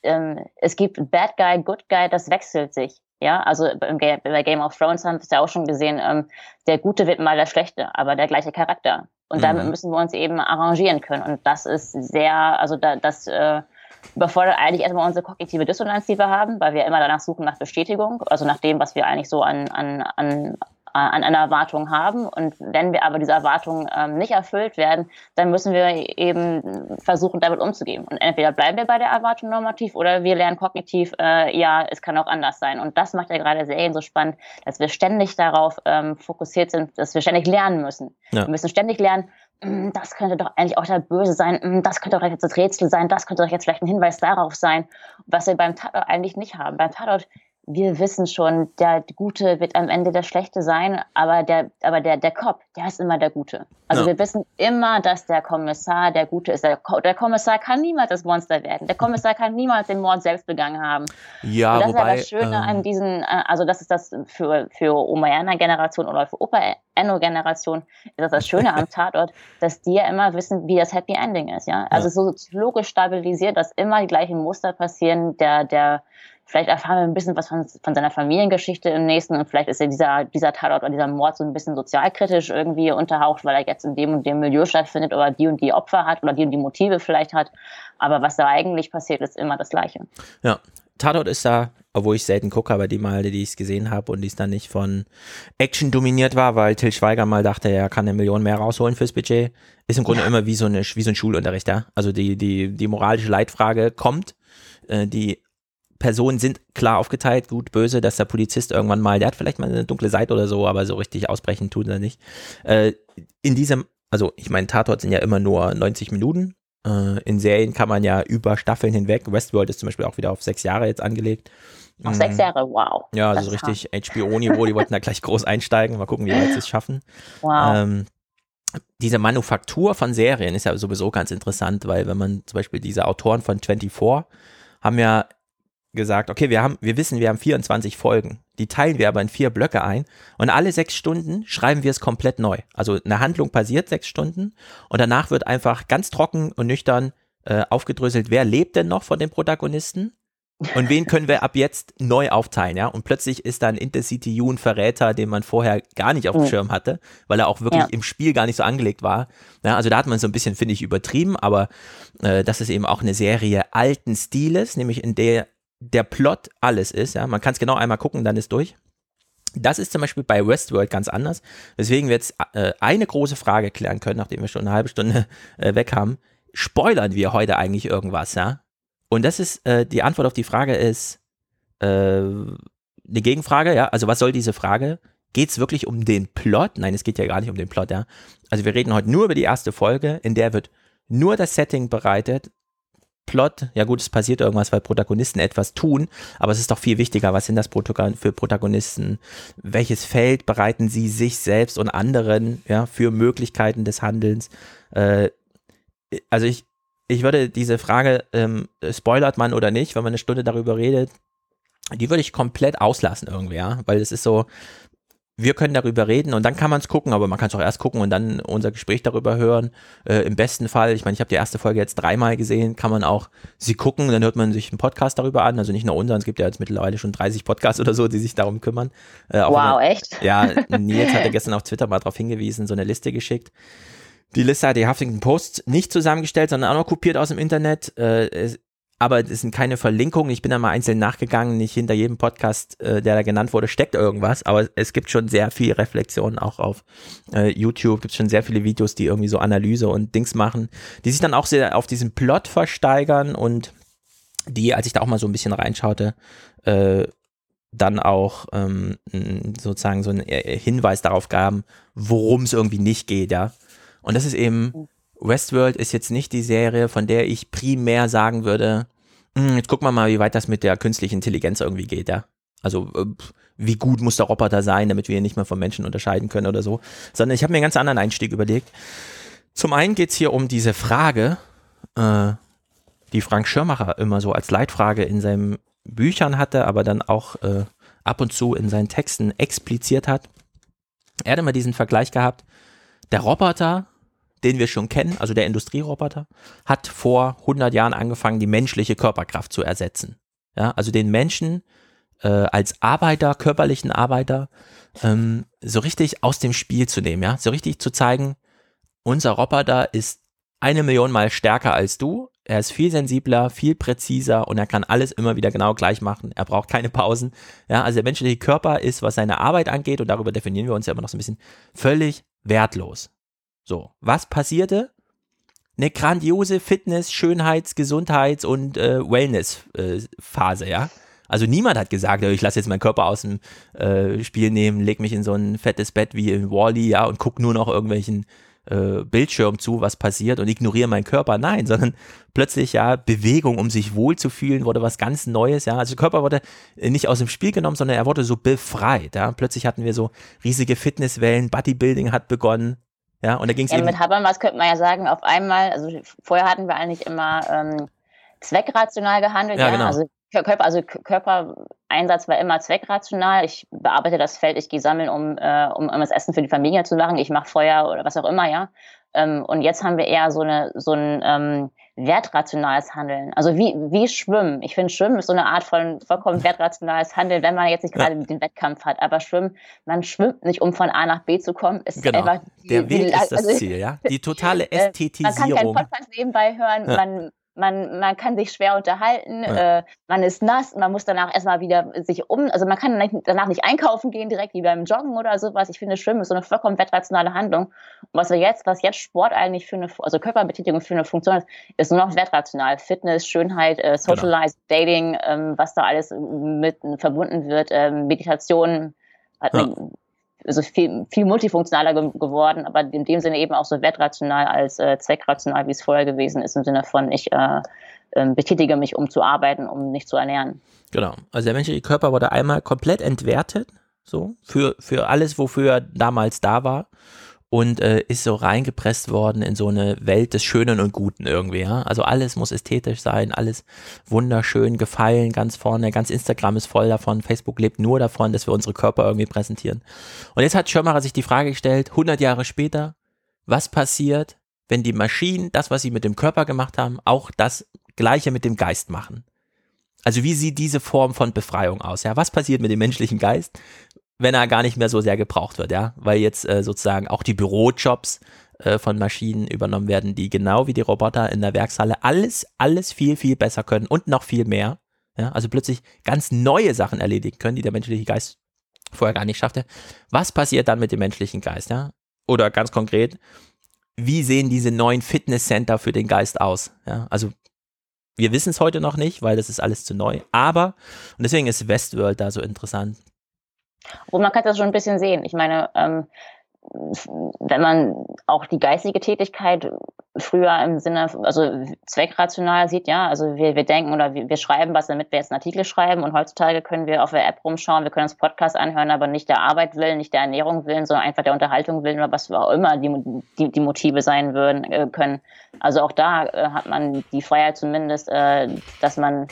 ähm, es gibt Bad Guy, Good Guy, das wechselt sich. Ja, also bei Game of Thrones haben wir es ja auch schon gesehen, ähm, der Gute wird mal der Schlechte, aber der gleiche Charakter. Und mhm. damit müssen wir uns eben arrangieren können. Und das ist sehr, also da, das äh, überfordert eigentlich erstmal unsere kognitive Dissonanz, die wir haben, weil wir immer danach suchen nach Bestätigung, also nach dem, was wir eigentlich so an, an, an an einer Erwartung haben. Und wenn wir aber diese Erwartungen ähm, nicht erfüllt werden, dann müssen wir eben versuchen, damit umzugehen. Und entweder bleiben wir bei der Erwartung normativ oder wir lernen kognitiv, äh, ja, es kann auch anders sein. Und das macht ja gerade Serien so spannend, dass wir ständig darauf ähm, fokussiert sind, dass wir ständig lernen müssen. Ja. Wir müssen ständig lernen, hm, das könnte doch eigentlich auch der Böse sein, hm, das könnte doch jetzt das Rätsel sein, das könnte doch jetzt vielleicht ein Hinweis darauf sein, was wir beim Tatort eigentlich nicht haben. Beim Tatort wir wissen schon, der Gute wird am Ende der Schlechte sein, aber der, aber der, der Cop, der ist immer der Gute. Also ja. wir wissen immer, dass der Kommissar der Gute ist. Der, der, Kommissar kann niemals das Monster werden. Der Kommissar kann niemals den Mord selbst begangen haben. Ja, Und das wobei, ist ja das Schöne ähm, an diesen, äh, also das ist das für, für Oma-Generation oder für Opa-Enno-Generation, ist das das Schöne am (laughs) Tatort, dass die ja immer wissen, wie das Happy Ending ist, ja. Also ja. so logisch stabilisiert, dass immer die gleichen Muster passieren, der, der, Vielleicht erfahren wir ein bisschen was von, von seiner Familiengeschichte im nächsten und vielleicht ist ja dieser, dieser Tatort oder dieser Mord so ein bisschen sozialkritisch irgendwie unterhaucht, weil er jetzt in dem und dem Milieu stattfindet oder die und die Opfer hat oder die und die Motive vielleicht hat. Aber was da eigentlich passiert, ist immer das Gleiche. Ja, Tatort ist da, obwohl ich selten gucke, aber die Male, die ich es gesehen habe und die es dann nicht von Action dominiert war, weil Till Schweiger mal dachte, er kann eine Million mehr rausholen fürs Budget, ist im Grunde ja. immer wie so, eine, wie so ein Schulunterricht, ja. Also die, die, die moralische Leitfrage kommt, äh, die Personen sind klar aufgeteilt, gut, böse, dass der Polizist irgendwann mal, der hat vielleicht mal eine dunkle Seite oder so, aber so richtig ausbrechen tut er nicht. Äh, in diesem, also ich meine, Tatort sind ja immer nur 90 Minuten. Äh, in Serien kann man ja über Staffeln hinweg, Westworld ist zum Beispiel auch wieder auf sechs Jahre jetzt angelegt, Noch sechs Jahre, wow. Ja, also ist richtig HBO-Niveau, die wollten da gleich groß einsteigen. Mal gucken, wie weit sie es schaffen. Wow. Ähm, diese Manufaktur von Serien ist ja sowieso ganz interessant, weil wenn man zum Beispiel diese Autoren von 24 haben ja gesagt, okay, wir haben, wir wissen, wir haben 24 Folgen. Die teilen wir aber in vier Blöcke ein und alle sechs Stunden schreiben wir es komplett neu. Also eine Handlung passiert sechs Stunden und danach wird einfach ganz trocken und nüchtern äh, aufgedröselt, wer lebt denn noch von den Protagonisten und wen können wir ab jetzt neu aufteilen, ja? Und plötzlich ist dann Intercity You ein Verräter, den man vorher gar nicht auf dem Mhm. Schirm hatte, weil er auch wirklich Ja. im Spiel gar nicht so angelegt war. Ja, also da hat man so ein bisschen, finde ich, übertrieben, aber äh, das ist eben auch eine Serie alten Stiles, nämlich in der der Plot alles ist, ja. Man kann es genau einmal gucken, dann ist durch. Das ist zum Beispiel bei Westworld ganz anders, weswegen wir jetzt äh, eine große Frage klären können, nachdem wir schon eine halbe Stunde äh, weg haben. Spoilern wir heute eigentlich irgendwas, ja? Und das ist, äh, die Antwort auf die Frage ist äh, eine Gegenfrage, ja. Also was soll diese Frage? Geht es wirklich um den Plot? Nein, es geht ja gar nicht um den Plot, ja. Also wir reden heute nur über die erste Folge, in der wird nur das Setting bereitet. Plot, ja gut, es passiert irgendwas, weil Protagonisten etwas tun, aber es ist doch viel wichtiger, was sind das für Protagonisten? Welches Feld bereiten sie sich selbst und anderen, ja, für Möglichkeiten des Handelns? Äh, also ich, ich würde diese Frage, ähm, spoilert man oder nicht, wenn man eine Stunde darüber redet, die würde ich komplett auslassen irgendwie, ja, weil es ist so, wir können darüber reden und dann kann man es gucken, aber man kann es auch erst gucken und dann unser Gespräch darüber hören. Äh, Im besten Fall, ich meine, ich habe die erste Folge jetzt dreimal gesehen, kann man auch sie gucken, dann hört man sich einen Podcast darüber an, also nicht nur unseren, es gibt ja jetzt mittlerweile schon 30 Podcasts oder so, die sich darum kümmern. Äh, wow, wenn- echt? ja, (laughs) Nils hatte gestern auf Twitter mal darauf hingewiesen, so eine Liste geschickt. Die Liste hat die Huffington Post nicht zusammengestellt, sondern auch noch kopiert aus dem Internet. Äh, aber es sind keine Verlinkungen. Ich bin da mal einzeln nachgegangen. Nicht hinter jedem Podcast, äh, der da genannt wurde, steckt irgendwas. Aber es gibt schon sehr viel Reflexion auch auf äh, YouTube. Gibt schon sehr viele Videos, die irgendwie so Analyse und Dings machen, die sich dann auch sehr auf diesen Plot versteigern und die, als ich da auch mal so ein bisschen reinschaute, äh, dann auch ähm, sozusagen so einen äh, Hinweis darauf gaben, worum es irgendwie nicht geht, ja. Und das ist eben, Westworld ist jetzt nicht die Serie, von der ich primär sagen würde, "Hm, jetzt gucken wir mal, wie weit das mit der künstlichen Intelligenz irgendwie geht, ja. Also äh, wie gut muss der Roboter sein, damit wir ihn nicht mehr vom Menschen unterscheiden können oder so. Sondern ich habe mir einen ganz anderen Einstieg überlegt. Zum einen geht es hier um diese Frage, äh, die Frank Schirmacher immer so als Leitfrage in seinen Büchern hatte, aber dann auch äh, ab und zu in seinen Texten expliziert hat. Er hat immer diesen Vergleich gehabt, der Roboter, den wir schon kennen, also der Industrieroboter, hat vor 100 Jahren angefangen, die menschliche Körperkraft zu ersetzen. Ja, also den Menschen äh, als Arbeiter, körperlichen Arbeiter, ähm, so richtig aus dem Spiel zu nehmen, ja, so richtig zu zeigen, unser Roboter ist eine Million Mal stärker als du. Er ist viel sensibler, viel präziser und er kann alles immer wieder genau gleich machen. Er braucht keine Pausen. Ja, also der menschliche Körper ist, was seine Arbeit angeht, und darüber definieren wir uns ja immer noch so ein bisschen, völlig wertlos. So, was passierte? Eine grandiose Fitness-, Schönheits-, Gesundheits- und äh, Wellness-Phase, ja. Also niemand hat gesagt, ich lasse jetzt meinen Körper aus dem äh, Spiel nehmen, leg mich in so ein fettes Bett wie in Wally, ja, und guck nur noch irgendwelchen äh, Bildschirm zu, was passiert und ignoriere meinen Körper. Nein, sondern plötzlich ja Bewegung, um sich wohlzufühlen, wurde was ganz Neues. Ja, also der Körper wurde äh, nicht aus dem Spiel genommen, sondern er wurde so befreit. Ja, plötzlich hatten wir so riesige Fitnesswellen, Bodybuilding hat begonnen. Ja, und da ging es Ja, eben. mit Habermas könnte man ja sagen, auf einmal, also vorher hatten wir eigentlich immer ähm, zweckrational gehandelt, Ja, ja, genau. also Körper, also Körpereinsatz war immer zweckrational. Ich bearbeite das Feld, ich gehe sammeln, um, äh, um, um das Essen für die Familie zu machen. Ich mache Feuer oder was auch immer, ja. Ähm, und jetzt haben wir eher so eine so ein ähm, wertrationales Handeln. Also wie wie Schwimmen. Ich finde Schwimmen ist so eine Art von vollkommen (laughs) wertrationales Handeln, wenn man jetzt nicht Ja. gerade den Wettkampf hat. Aber Schwimmen, man schwimmt nicht, um von A nach B zu kommen. Ist Genau. einfach die- Der die Weg La- ist das also- Ziel, ja. Die (laughs) totale äh, Man kann keinen Ästhetisierung. Podcast nebenbei hören, Ja. man, man, man kann sich schwer unterhalten, Ja. äh, man ist nass, man muss danach erstmal wieder sich um, also man kann danach nicht einkaufen gehen, direkt wie beim Joggen oder sowas. Ich finde, Schwimmen ist so eine vollkommen wertrationale Handlung. Und was wir jetzt, was jetzt Sport eigentlich für eine, also Körperbetätigung für eine Funktion ist, ist nur noch wertrational. Fitness, Schönheit, äh, Socialize, Dating, ähm, was da alles mit verbunden wird, ähm, Meditation, hat Ja. Also viel, viel multifunktionaler ge geworden, aber in dem Sinne eben auch so wertrational als äh, zweckrational, wie es vorher gewesen ist, im Sinne von ich, äh, ähm, betätige mich, um zu arbeiten, um mich zu ernähren. Genau. Also der menschliche Körper wurde einmal komplett entwertet, so, für, für alles, wofür er damals da war. Und äh, ist so reingepresst worden in so eine Welt des Schönen und Guten irgendwie, ja. Also alles muss ästhetisch sein, alles wunderschön gefallen, ganz vorne. Ganz Instagram ist voll davon, Facebook lebt nur davon, dass wir unsere Körper irgendwie präsentieren. Und jetzt hat Schirmacher sich die Frage gestellt, 100 Jahre später, was passiert, wenn die Maschinen das, was sie mit dem Körper gemacht haben, auch das Gleiche mit dem Geist machen? Also wie sieht diese Form von Befreiung aus? Ja, was passiert mit dem menschlichen Geist, wenn er gar nicht mehr so sehr gebraucht wird, ja, weil jetzt äh, sozusagen auch die Bürojobs äh, von Maschinen übernommen werden, die genau wie die Roboter in der Werkshalle alles, alles viel, viel besser können und noch viel mehr. Ja, also plötzlich ganz neue Sachen erledigen können, die der menschliche Geist vorher gar nicht schaffte. Was passiert dann mit dem menschlichen Geist, ja? Oder ganz konkret, wie sehen diese neuen Fitnesscenter für den Geist aus? Ja, also wir wissen es heute noch nicht, weil das ist alles zu neu. Aber, und deswegen ist Westworld da so interessant, und man kann das schon ein bisschen sehen. Ich meine, ähm, wenn man auch die geistige Tätigkeit früher im Sinne, also zweckrational sieht, ja, also wir, wir denken oder wir, wir schreiben was, damit wir jetzt einen Artikel schreiben und heutzutage können wir auf der App rumschauen, wir können uns Podcast anhören, aber nicht der Arbeit willen, nicht der Ernährung willen, sondern einfach der Unterhaltung willen oder was auch immer die, die, die Motive sein würden, äh, können. Also auch da äh, hat man die Freiheit zumindest, äh, dass man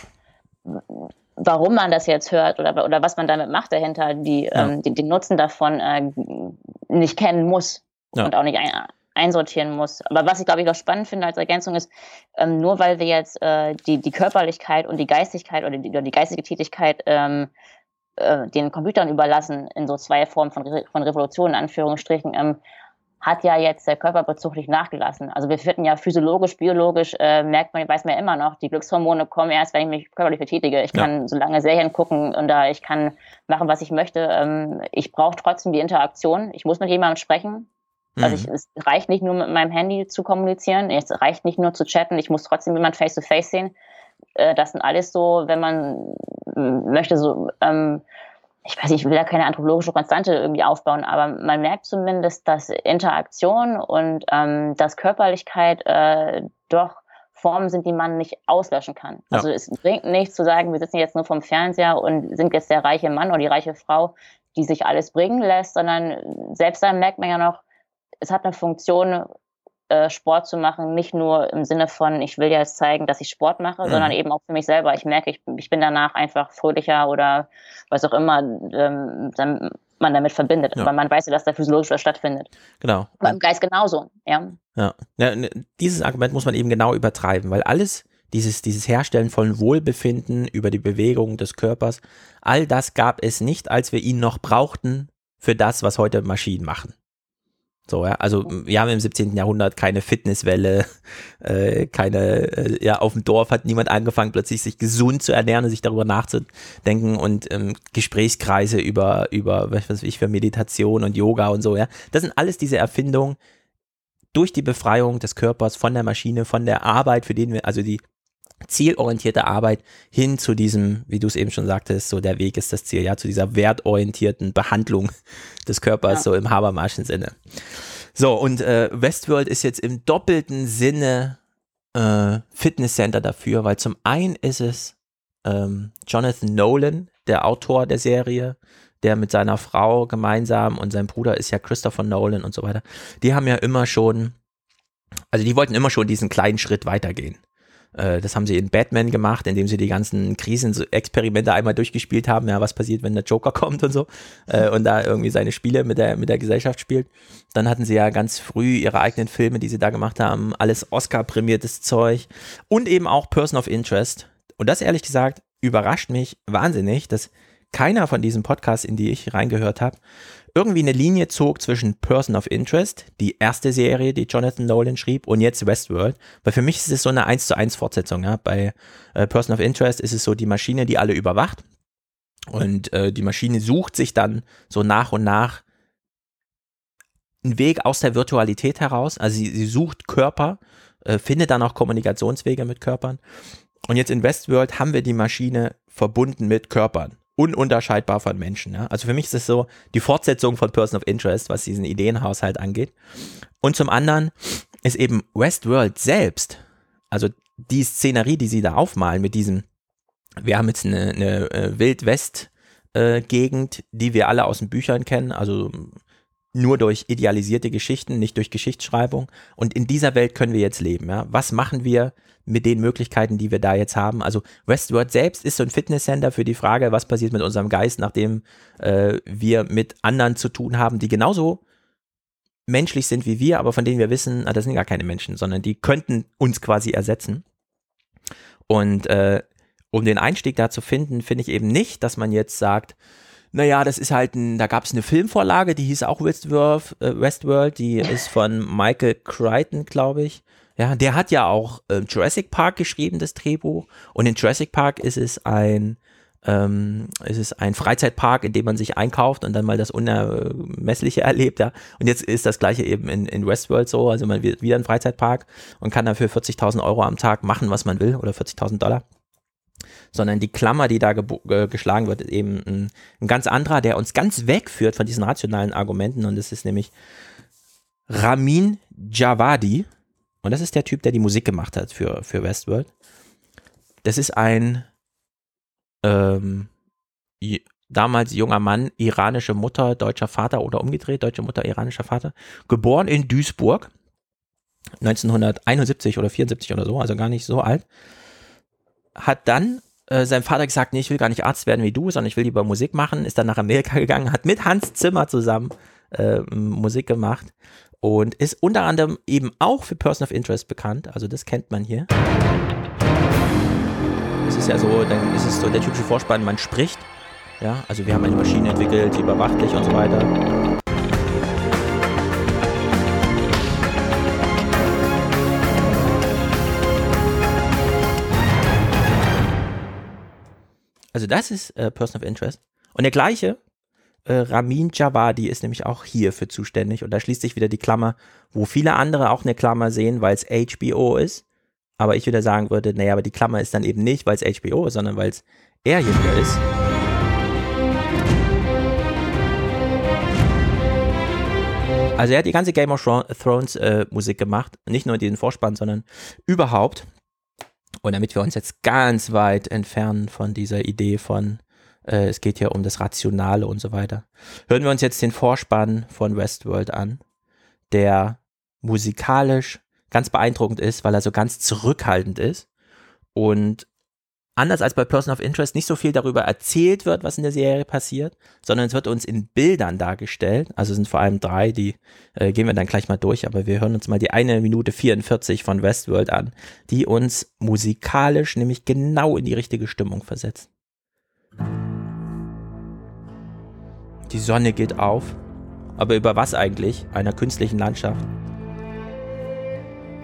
warum man das jetzt hört oder, oder was man damit macht dahinter, die, ja. ähm, die den Nutzen davon äh, nicht kennen muss ja. und auch nicht ein, einsortieren muss. Aber was ich, glaube ich, noch spannend finde als Ergänzung ist, ähm, nur weil wir jetzt äh, die, die Körperlichkeit und die Geistigkeit oder die, oder die geistige Tätigkeit ähm, äh, den Computern überlassen, in so zwei Formen von, Re von Revolutionen, in Anführungsstrichen, ähm, hat ja jetzt der Körperbezug nicht nachgelassen. Also wir finden ja physiologisch, biologisch, äh, merkt man, weiß man ja immer noch, die Glückshormone kommen erst, wenn ich mich körperlich betätige. Ich kann ja. so lange Serien gucken und da ich kann machen, was ich möchte. Ähm, ich brauche trotzdem die Interaktion. Ich muss mit jemandem sprechen. Also mhm. Also ich, es reicht nicht nur mit meinem Handy zu kommunizieren, es reicht nicht nur zu chatten, ich muss trotzdem jemand face-to-face -face sehen. Äh, das sind alles so, wenn man möchte, so ähm, ich weiß nicht, ich will da keine anthropologische Konstante irgendwie aufbauen, aber man merkt zumindest, dass Interaktion und ähm, dass Körperlichkeit äh, doch Formen sind, die man nicht auslöschen kann. Ja. Also es bringt nichts zu sagen, wir sitzen jetzt nur vom Fernseher und sind jetzt der reiche Mann oder die reiche Frau, die sich alles bringen lässt, sondern selbst dann merkt man ja noch, es hat eine Funktion, äh, Sport zu machen, nicht nur im Sinne von, ich will jetzt zeigen, dass ich Sport mache, mhm. sondern eben auch für mich selber. Ich merke, ich, ich bin danach einfach fröhlicher oder was auch immer ähm, dann man damit verbindet. Ja. Weil man weiß ja, dass da physiologisch was stattfindet. Genau. Aber im Geist genauso, ja. Ja. ja. Dieses Argument muss man eben genau übertreiben, weil alles, dieses, dieses Herstellen von Wohlbefinden über die Bewegung des Körpers, all das gab es nicht, als wir ihn noch brauchten für das, was heute Maschinen machen. So, ja, also wir haben im 17. Jahrhundert keine Fitnesswelle, (laughs) äh, keine, äh, ja, auf dem Dorf hat niemand angefangen, plötzlich sich gesund zu ernähren und sich darüber nachzudenken und ähm, Gesprächskreise über, über, was weiß ich, für Meditation und Yoga und so, ja. Das sind alles diese Erfindungen durch die Befreiung des Körpers von der Maschine, von der Arbeit, für den wir, also die zielorientierte Arbeit hin zu diesem, wie du es eben schon sagtest, so der Weg ist das Ziel, ja, zu dieser wertorientierten Behandlung des Körpers, ja. so im Habermaschen Sinne. So, und äh, Westworld ist jetzt im doppelten Sinne äh, Fitnesscenter dafür, weil zum einen ist es ähm, Jonathan Nolan, der Autor der Serie, der mit seiner Frau gemeinsam und sein Bruder ist ja Christopher Nolan und so weiter. Die haben ja immer schon, also die wollten immer schon diesen kleinen Schritt weitergehen. Äh, das haben sie in Batman gemacht, indem sie die ganzen Krisenexperimente einmal durchgespielt haben. Ja, was passiert, wenn der Joker (laughs) kommt und so. Äh, und da irgendwie seine Spiele mit der, mit der Gesellschaft spielt. Dann hatten sie ja ganz früh ihre eigenen Filme, die sie da gemacht haben. Alles Oscar-prämiertes Zeug. Und eben auch Person of Interest. Und das ehrlich gesagt überrascht mich wahnsinnig, dass keiner von diesen Podcasts, in die ich reingehört habe, irgendwie eine Linie zog zwischen Person of Interest, die erste Serie, die Jonathan Nolan schrieb, und jetzt Westworld. Weil für mich ist es so eine 1 zu 1 Fortsetzung. Ja? Bei äh, Person of Interest ist es so die Maschine, die alle überwacht. Und äh, die Maschine sucht sich dann so nach und nach einen Weg aus der Virtualität heraus. Also sie, sie sucht Körper, äh, findet dann auch Kommunikationswege mit Körpern. Und jetzt in Westworld haben wir die Maschine verbunden mit Körpern ununterscheidbar von Menschen. Ja? Also für mich ist es so die Fortsetzung von Person of Interest, was diesen Ideenhaushalt angeht. Und zum anderen ist eben Westworld selbst, also die Szenerie, die sie da aufmalen mit diesem, wir haben jetzt eine, eine äh, Wild-West-Gegend, äh, die wir alle aus den Büchern kennen, also nur durch idealisierte Geschichten, nicht durch Geschichtsschreibung. Und in dieser Welt können wir jetzt leben. Ja? Was machen wir mit den Möglichkeiten, die wir da jetzt haben? Also Westworld selbst ist so ein Fitnesscenter für die Frage, was passiert mit unserem Geist, nachdem äh, wir mit anderen zu tun haben, die genauso menschlich sind wie wir, aber von denen wir wissen, ah, das sind gar keine Menschen, sondern die könnten uns quasi ersetzen. Und äh, um den Einstieg da zu finden, finde ich eben nicht, dass man jetzt sagt, naja, das ist halt ein, da gab es eine Filmvorlage, die hieß auch Westworld, äh, Westworld die ist von Michael Crichton, glaube ich. Ja, der hat ja auch äh, Jurassic Park geschrieben, das Drehbuch. Und in Jurassic Park ist es ein, ähm, ist es ein Freizeitpark, in dem man sich einkauft und dann mal das Unermessliche (laughs) erlebt, ja. Und jetzt ist das gleiche eben in, in Westworld so, also man wird wieder ein Freizeitpark und kann dafür 40.000 Euro am Tag machen, was man will, oder 40.000 Dollar sondern die Klammer, die da ge geschlagen wird, ist eben ein, ein, ganz anderer, der uns ganz wegführt von diesen rationalen Argumenten. Und das ist nämlich Ramin Javadi und das ist der Typ, der die Musik gemacht hat für, für Westworld. Das ist ein ähm, damals junger Mann, iranische Mutter, deutscher Vater oder umgedreht, deutsche Mutter, iranischer Vater, geboren in Duisburg 1971 oder 74 oder so, also gar nicht so alt hat dann äh, seinem Vater gesagt, nee, ich will gar nicht Arzt werden wie du, sondern ich will lieber Musik machen, ist dann nach Amerika (laughs) gegangen, hat mit Hans Zimmer zusammen äh, Musik gemacht und ist unter anderem eben auch für Person of Interest bekannt, also das kennt man hier. Es ist ja so, dann ist es so der typische Vorspann, man spricht, ja, also wir haben eine Maschine entwickelt, die überwacht dich und so weiter. Also das ist äh, Person of Interest. Und der gleiche, äh, Ramin Javadi, ist nämlich auch hierfür zuständig. Und da schließt sich wieder die Klammer, wo viele andere auch eine Klammer sehen, weil es HBO ist. Aber ich wieder sagen würde, naja, aber die Klammer ist dann eben nicht, weil es HBO ist, sondern weil es er hier ist. Also er hat die ganze Game of Thrones äh, Musik gemacht, nicht nur diesen Vorspann, sondern überhaupt. Und damit wir uns jetzt ganz weit entfernen von dieser Idee von, äh, es geht ja um das Rationale und so weiter, hören wir uns jetzt den Vorspann von Westworld an, der musikalisch ganz beeindruckend ist, weil er so ganz zurückhaltend ist und anders als bei Person of Interest nicht so viel darüber erzählt wird, was in der Serie passiert, sondern es wird uns in Bildern dargestellt. Also es sind vor allem drei, die äh, gehen wir dann gleich mal durch, aber wir hören uns mal die eine Minute 44 von Westworld an, die uns musikalisch nämlich genau in die richtige Stimmung versetzt. Die Sonne geht auf, aber über was eigentlich? Einer künstlichen Landschaft.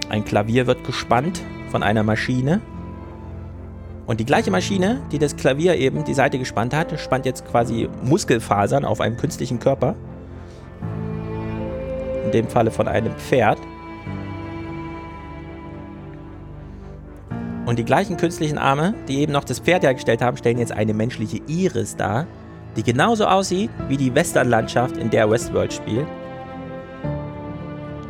Ein Klavier wird gespannt von einer Maschine und die gleiche Maschine, die das Klavier eben die Seite gespannt hat, spannt jetzt quasi Muskelfasern auf einem künstlichen Körper. In dem Falle von einem Pferd. Und die gleichen künstlichen Arme, die eben noch das Pferd hergestellt haben, stellen jetzt eine menschliche Iris dar, die genauso aussieht wie die Westernlandschaft, in der Westworld spielt.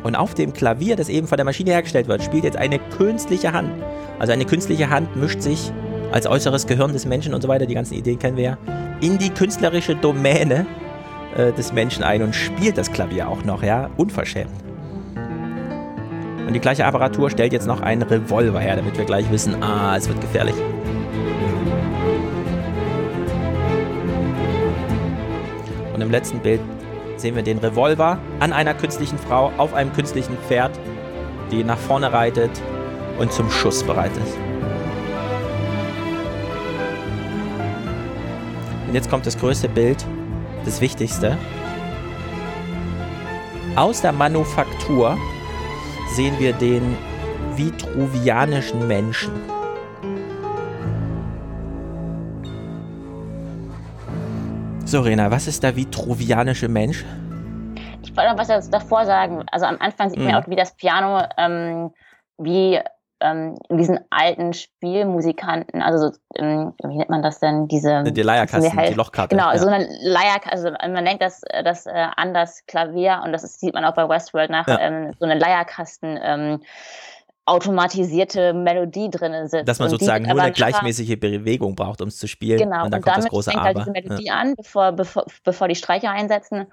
Und auf dem Klavier, das eben von der Maschine hergestellt wird, spielt jetzt eine künstliche Hand. Also eine künstliche Hand mischt sich als äußeres Gehirn des Menschen und so weiter, die ganzen Ideen kennen wir ja, in die künstlerische Domäne äh, des Menschen ein und spielt das Klavier auch noch, ja, unverschämt. Und die gleiche Apparatur stellt jetzt noch einen Revolver her, damit wir gleich wissen, ah, es wird gefährlich. Und im letzten Bild sehen wir den Revolver an einer künstlichen Frau auf einem künstlichen Pferd, die nach vorne reitet und zum Schuss bereit ist. Und jetzt kommt das größte Bild, das wichtigste. Aus der Manufaktur sehen wir den vitruvianischen Menschen. So, Rena, was ist der vitruvianische Mensch? Ich wollte noch was davor sagen. Also am Anfang sieht man mhm. auch, wie das Piano, ähm, wie ähm, diesen alten Spielmusikanten, also so, ähm, wie nennt man das denn, diese die Leierkasten, die Lochkarte. Genau, ja. so eine Leierkaste, also man nennt das, das äh, anders Klavier und das ist, sieht man auch bei Westworld nach, ja. ähm, so eine Leierkasten ähm, automatisierte Melodie drin sitzt. Dass man sozusagen nur eine gleichmäßige Bewegung braucht, um es zu spielen. Genau, und dann und, kommt das damit große fängt halt diese Ja. Melodie an, bevor, bevor, bevor die Streicher einsetzen.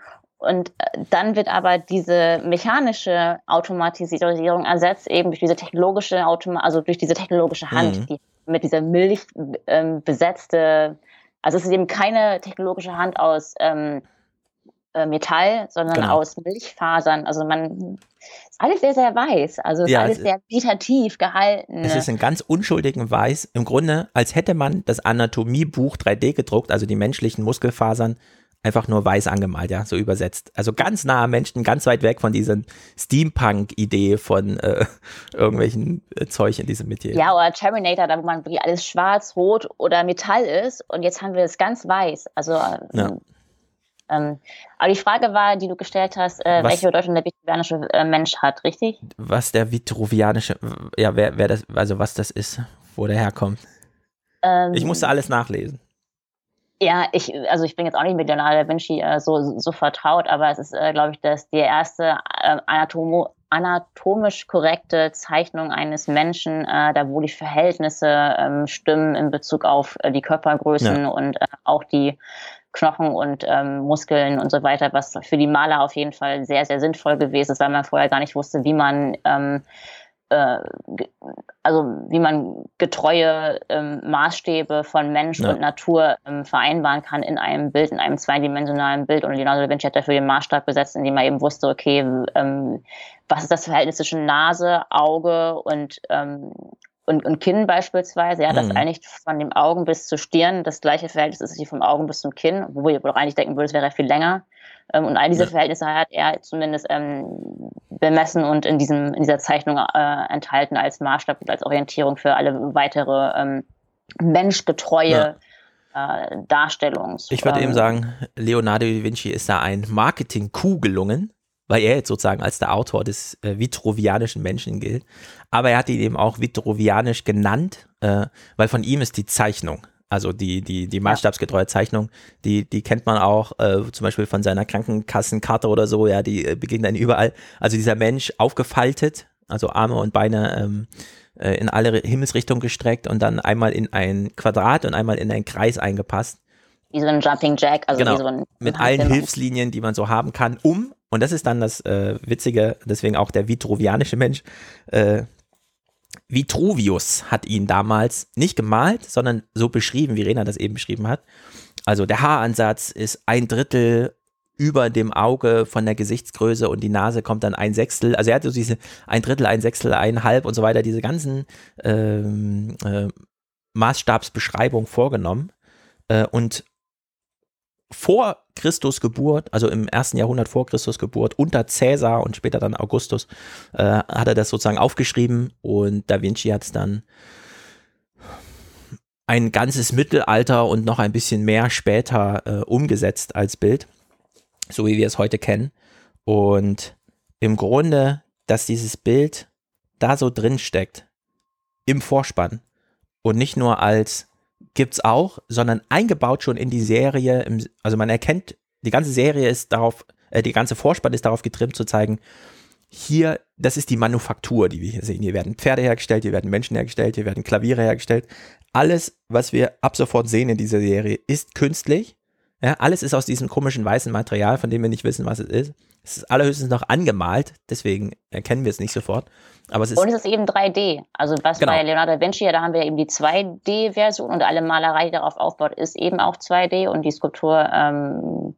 Und äh, dann wird aber diese mechanische Automatisierung ersetzt, eben durch diese technologische Automa also durch diese technologische Hand, Mhm. die mit dieser Milch ähm, besetzte, also es ist eben keine technologische Hand aus ähm, äh, Metall, sondern Genau. aus Milchfasern. Also man ist alles sehr, sehr weiß. Also ist Ja, alles es- sehr meditativ gehalten. Es ist in ganz unschuldigen Weiß, im Grunde, als hätte man das Anatomiebuch 3D gedruckt, also die menschlichen Muskelfasern, einfach nur weiß angemalt, ja, so übersetzt. Also ganz nah am Menschen, ganz weit weg von dieser Steampunk-Idee von äh, (laughs) irgendwelchen äh, Zeug in diesem Metier. Ja, oder Terminator, da wo man wirklich alles schwarz, rot oder Metall ist und jetzt haben wir es ganz weiß. Also, Ja. ähm, aber die Frage war, die du gestellt hast, äh, Was- welche Bedeutung der viktorianische äh, Mensch hat, richtig? Was der vitruvianische, ja, wer, wer das, also was das ist, wo der herkommt. Ähm, Ich musste alles nachlesen. Ja, ich, also ich bin jetzt auch nicht mit Leonardo da Vinci äh, so, so vertraut, aber es ist, äh, glaube ich, dass die erste äh, anatomo anatomisch korrekte Zeichnung eines Menschen, äh, da wo die Verhältnisse ähm, stimmen in Bezug auf äh, die Körpergrößen Ja. und äh, auch die Knochen und ähm, Muskeln und so weiter, was für die Maler auf jeden Fall sehr, sehr sinnvoll gewesen ist, weil man vorher gar nicht wusste, wie man ähm, äh, also wie man getreue ähm, Maßstäbe von Mensch Ja. und Natur ähm, vereinbaren kann in einem Bild, in einem zweidimensionalen Bild. Und Leonardo da Vinci hat dafür den Maßstab gesetzt, indem er eben wusste, okay, ähm, was ist das Verhältnis zwischen Nase, Auge und, ähm, und, und Kinn beispielsweise? Ja, das Mhm. eigentlich von dem Augen bis zur Stirn das gleiche Verhältnis ist wie vom Augen bis zum Kinn, wo ihr wohl auch eigentlich denken würde, es wäre viel länger. Ähm, und all diese Ja. Verhältnisse hat er zumindest ähm, bemessen und in, diesem, in dieser Zeichnung äh, enthalten als Maßstab und als Orientierung für alle weitere ähm, menschgetreue äh, Darstellungs. Ich würde ähm, eben sagen, Leonardo da Vinci ist da ein Marketing-Coup gelungen, weil er jetzt sozusagen als der Autor des äh, vitruvianischen Menschen gilt. Aber er hat ihn eben auch vitruvianisch genannt, äh, weil von ihm ist die Zeichnung, also die, die, die maßstabsgetreue Zeichnung, die, die kennt man auch äh, zum Beispiel von seiner Krankenkassenkarte oder so, ja, die äh, begegnet dann überall. Also dieser Mensch aufgefaltet, also Arme und Beine ähm, äh, in alle Himmelsrichtungen gestreckt und dann einmal in ein Quadrat und einmal in einen Kreis eingepasst Wie so ein Jumping Jack, also Genau. wie so ein mit allen. Hilfslinien, die man so haben kann, um, und das ist dann das äh, Witzige, deswegen auch der vitruvianische Mensch, äh, Vitruvius hat ihn damals nicht gemalt, sondern so beschrieben, wie Rena das eben beschrieben hat. Also der Haaransatz ist ein Drittel über dem Auge von der Gesichtsgröße und die Nase kommt dann ein Sechstel. Also er hat so diese ein Drittel, ein Sechstel, ein Halb und so weiter, diese ganzen ähm, äh, Maßstabsbeschreibungen vorgenommen. Äh, und vor Christus Geburt, also im ersten Jahrhundert vor Christus Geburt, unter Cäsar und später dann Augustus, äh, hat er das sozusagen aufgeschrieben und Da Vinci hat es dann ein ganzes Mittelalter und noch ein bisschen mehr später äh, umgesetzt als Bild, so wie wir es heute kennen. Und im Grunde, dass dieses Bild da so drin steckt, im Vorspann und nicht nur als gibt's auch, sondern eingebaut schon in die Serie. Im, also man erkennt, die ganze Serie ist darauf, äh, die ganze Vorspann ist darauf getrimmt zu zeigen, hier, das ist die Manufaktur, die wir hier sehen. Hier werden Pferde hergestellt, hier werden Menschen hergestellt, hier werden Klaviere hergestellt. Alles, was wir ab sofort sehen in dieser Serie, ist künstlich. Ja, alles ist aus diesem komischen weißen Material, von dem wir nicht wissen, was es ist. Es ist allerhöchstens noch angemalt, deswegen erkennen wir es nicht sofort. Aber es ist Und es ist eben 3D. Also was Genau. bei Leonardo da Vinci, da haben wir eben die 2D-Version und alle Malerei, die darauf aufbaut, ist eben auch 2D und die Skulptur ähm,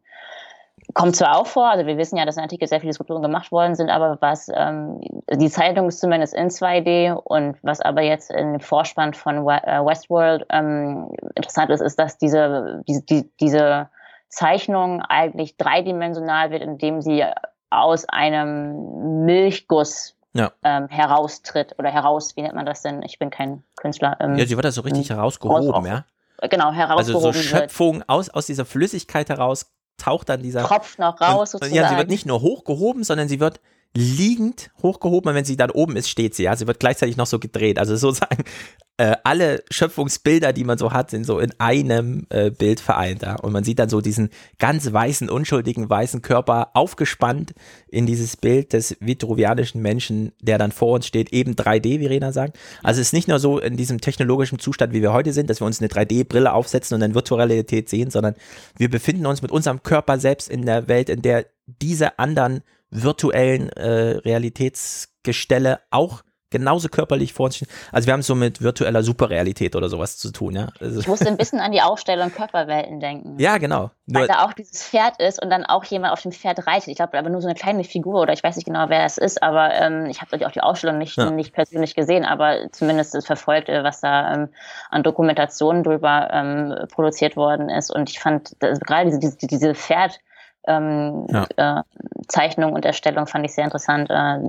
kommt zwar auch vor, also wir wissen ja, dass in Antike sehr viele Skulpturen gemacht worden sind, aber was ähm, die Zeichnung ist zumindest in 2D und was aber jetzt dem Vorspann von äh, Westworld ähm, interessant ist, ist, dass diese, diese, die, diese Zeichnung eigentlich dreidimensional wird, indem sie aus einem Milchguss Ja. ähm, heraustritt oder heraus, wie nennt man das denn? Ich bin kein Künstler. Ähm, ja, sie wird da so richtig herausgehoben, raus- ja. genau, Also herausgehoben so wird. Schöpfung aus, aus dieser Flüssigkeit heraus taucht dann dieser. Tropft noch raus und sozusagen. ja, sie wird nicht nur hochgehoben, sondern sie wird liegend hochgehoben und wenn sie dann oben ist, steht sie. Ja, sie wird gleichzeitig noch so gedreht. Also sozusagen (laughs) äh, alle Schöpfungsbilder, die man so hat, sind so in einem äh, Bild vereint. Ja? Und man sieht dann so diesen ganz weißen, unschuldigen weißen Körper aufgespannt in dieses Bild des vitruvianischen Menschen, der dann vor uns steht, eben 3D, wie Rena sagt. Also es ist nicht nur so in diesem technologischen Zustand, wie wir heute sind, dass wir uns eine 3D-Brille aufsetzen und dann virtuelle Realität sehen, sondern wir befinden uns mit unserem Körper selbst in der Welt, in der diese anderen virtuellen äh, Realitätsgestelle auch genauso körperlich vor uns stehen. Also wir haben es so mit virtueller Superrealität oder sowas zu tun, ja. Also Ich musste ein bisschen an die Aufstellung Körperwelten denken. ja, genau. Nur, Weil da auch dieses Pferd ist und dann auch jemand auf dem Pferd reitet. Ich glaube, aber nur so eine kleine Figur oder ich weiß nicht genau, wer es ist, aber ähm, ich habe auch die Ausstellung nicht, Ja. nicht persönlich gesehen, aber zumindest es verfolgt, äh, was da ähm, an Dokumentationen drüber ähm, produziert worden ist. Und ich fand das, gerade diese, diese, diese Pferd ähm, äh, Zeichnung und Erstellung fand ich sehr interessant. Äh,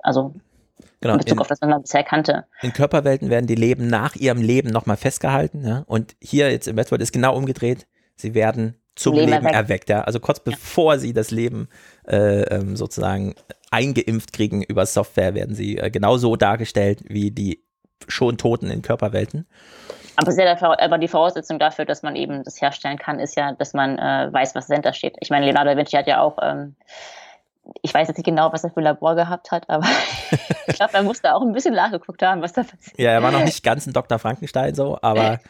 also genau. in Bezug In, auf das, was man bisher kannte. in Körperwelten werden die Leben nach ihrem Leben nochmal festgehalten, ja. Und hier jetzt im Westworld ist genau umgedreht. Sie werden zum Leben Leben, erweckt. erweckt, ja. Also kurz bevor sie das Leben äh, ähm, sozusagen eingeimpft kriegen über Software, werden sie äh, genauso dargestellt wie die schon Toten in Körperwelten. Aber, dafür, aber die Voraussetzung dafür, dass man eben das herstellen kann, ist ja, dass man äh, weiß, was dahinter steht. Ich meine, Leonardo da Vinci hat ja auch, ähm, ich weiß jetzt nicht genau, was er für ein Labor gehabt hat, aber (laughs) ich glaube, er musste auch ein bisschen nachgeguckt haben, was da passiert. Ja, er war noch nicht ganz ein Dr. Frankenstein so, aber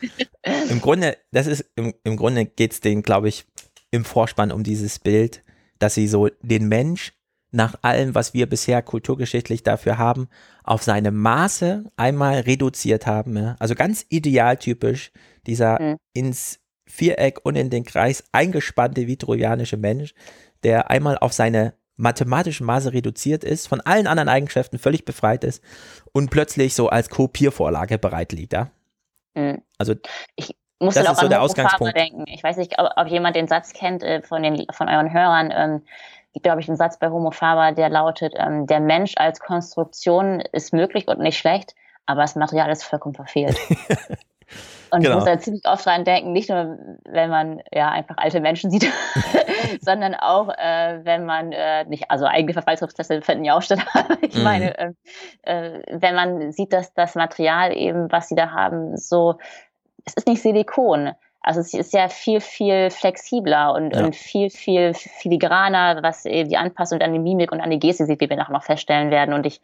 (laughs) im Grunde, das ist, im, im Grunde geht's denen, glaube ich, im Vorspann um dieses Bild, dass sie so den Mensch nach allem, was wir bisher kulturgeschichtlich dafür haben, auf seine Maße einmal reduziert haben. Ja? Also ganz idealtypisch dieser Mhm. ins Viereck und in den Kreis eingespannte vitruvianische Mensch, der einmal auf seine mathematischen Maße reduziert ist, von allen anderen Eigenschaften völlig befreit ist und plötzlich so als Kopiervorlage bereit liegt. Ja? Mhm. Also Ich muss Das ist auch so an der Homo Faber Ausgangspunkt. denken. Ich weiß nicht, ob, ob jemand den Satz kennt äh, von, den, von euren Hörern. Ähm, gibt, glaube ich, einen Satz bei Homo Faber, der lautet, ähm, der Mensch als Konstruktion ist möglich und nicht schlecht, aber das Material ist vollkommen verfehlt. (laughs) Und Genau. ich muss da ziemlich oft dran denken, nicht nur, wenn man ja einfach alte Menschen sieht, (laughs) sondern auch, äh, wenn man äh, nicht, also eigene Verfallsprozesse finden ja auch statt, (laughs) aber ich Mhm. meine, äh, äh, wenn man sieht, dass das Material eben, was sie da haben, so, es ist nicht Silikon. Also es ist ja viel, viel flexibler und, Ja. und viel, viel filigraner, was eben die Anpassung an die Mimik und an die Gestik sieht, wie wir nachher noch feststellen werden. Und ich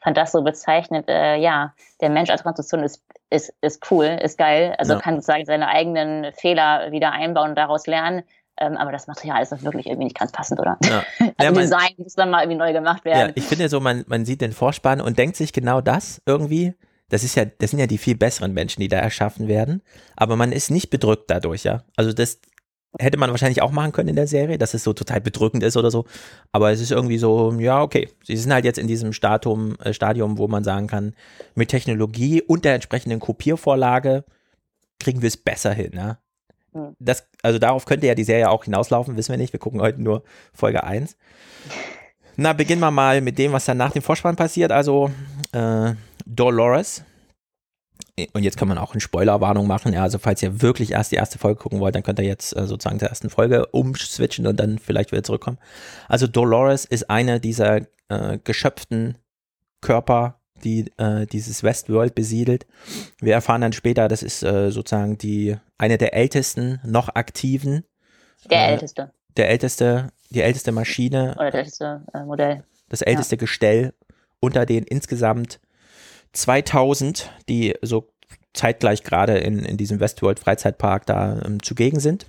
fand das so bezeichnet, äh, ja, der Mensch als Konstruktion ist, ist, ist cool, ist geil. Also Ja. kann sozusagen seine eigenen Fehler wieder einbauen und daraus lernen. Ähm, aber das Material ist doch wirklich irgendwie nicht ganz passend, oder? ja. (laughs) Also Ja, man- Design muss dann mal irgendwie neu gemacht Ja, werden. ich finde so, man, man sieht den Vorspann und denkt sich genau das irgendwie. Das ist ja, das sind ja die viel besseren Menschen, die da erschaffen werden. Aber man ist nicht bedrückt dadurch, ja. Also das hätte man wahrscheinlich auch machen können in der Serie, dass es so total bedrückend ist oder so. Aber es ist irgendwie so, ja, okay. Sie sind halt jetzt in diesem Statum, äh, Stadium, wo man sagen kann, mit Technologie und der entsprechenden Kopiervorlage kriegen wir es besser hin, ja. Das, also darauf könnte ja die Serie auch hinauslaufen, wissen wir nicht. Wir gucken heute nur Folge 1. (laughs) Na, beginnen wir mal mit dem, was dann nach dem Vorspann passiert. Also äh, Dolores. Und jetzt kann man auch eine Spoilerwarnung machen. Ja, also falls ihr wirklich erst die erste Folge gucken wollt, dann könnt ihr jetzt äh, sozusagen zur ersten Folge umswitchen und dann vielleicht wieder zurückkommen. Also Dolores ist eine dieser äh, geschöpften Körper, die äh, dieses Westworld besiedelt. Wir erfahren dann später, das ist äh, sozusagen die eine der ältesten noch aktiven, Der äh, älteste der älteste, die älteste Maschine oder der älteste äh, Modell. das älteste Gestell unter den insgesamt 2000, die so zeitgleich gerade in, in diesem Westworld Freizeitpark da ähm, zugegen sind.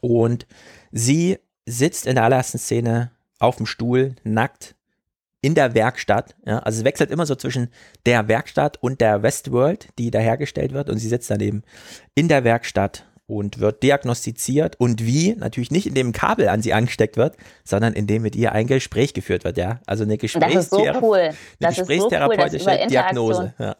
Und sie sitzt in der allerersten Szene auf dem Stuhl, nackt, in der Werkstatt. Ja, also es wechselt immer so zwischen der Werkstatt und der Westworld, die da hergestellt wird. Und sie sitzt daneben in der Werkstatt und wird diagnostiziert. Und wie? Natürlich nicht, indem ein Kabel an sie angesteckt wird, sondern indem mit ihr ein Gespräch geführt wird. Ja, also eine so cool. so cool, gesprächstherapeutische Diagnose. Ja.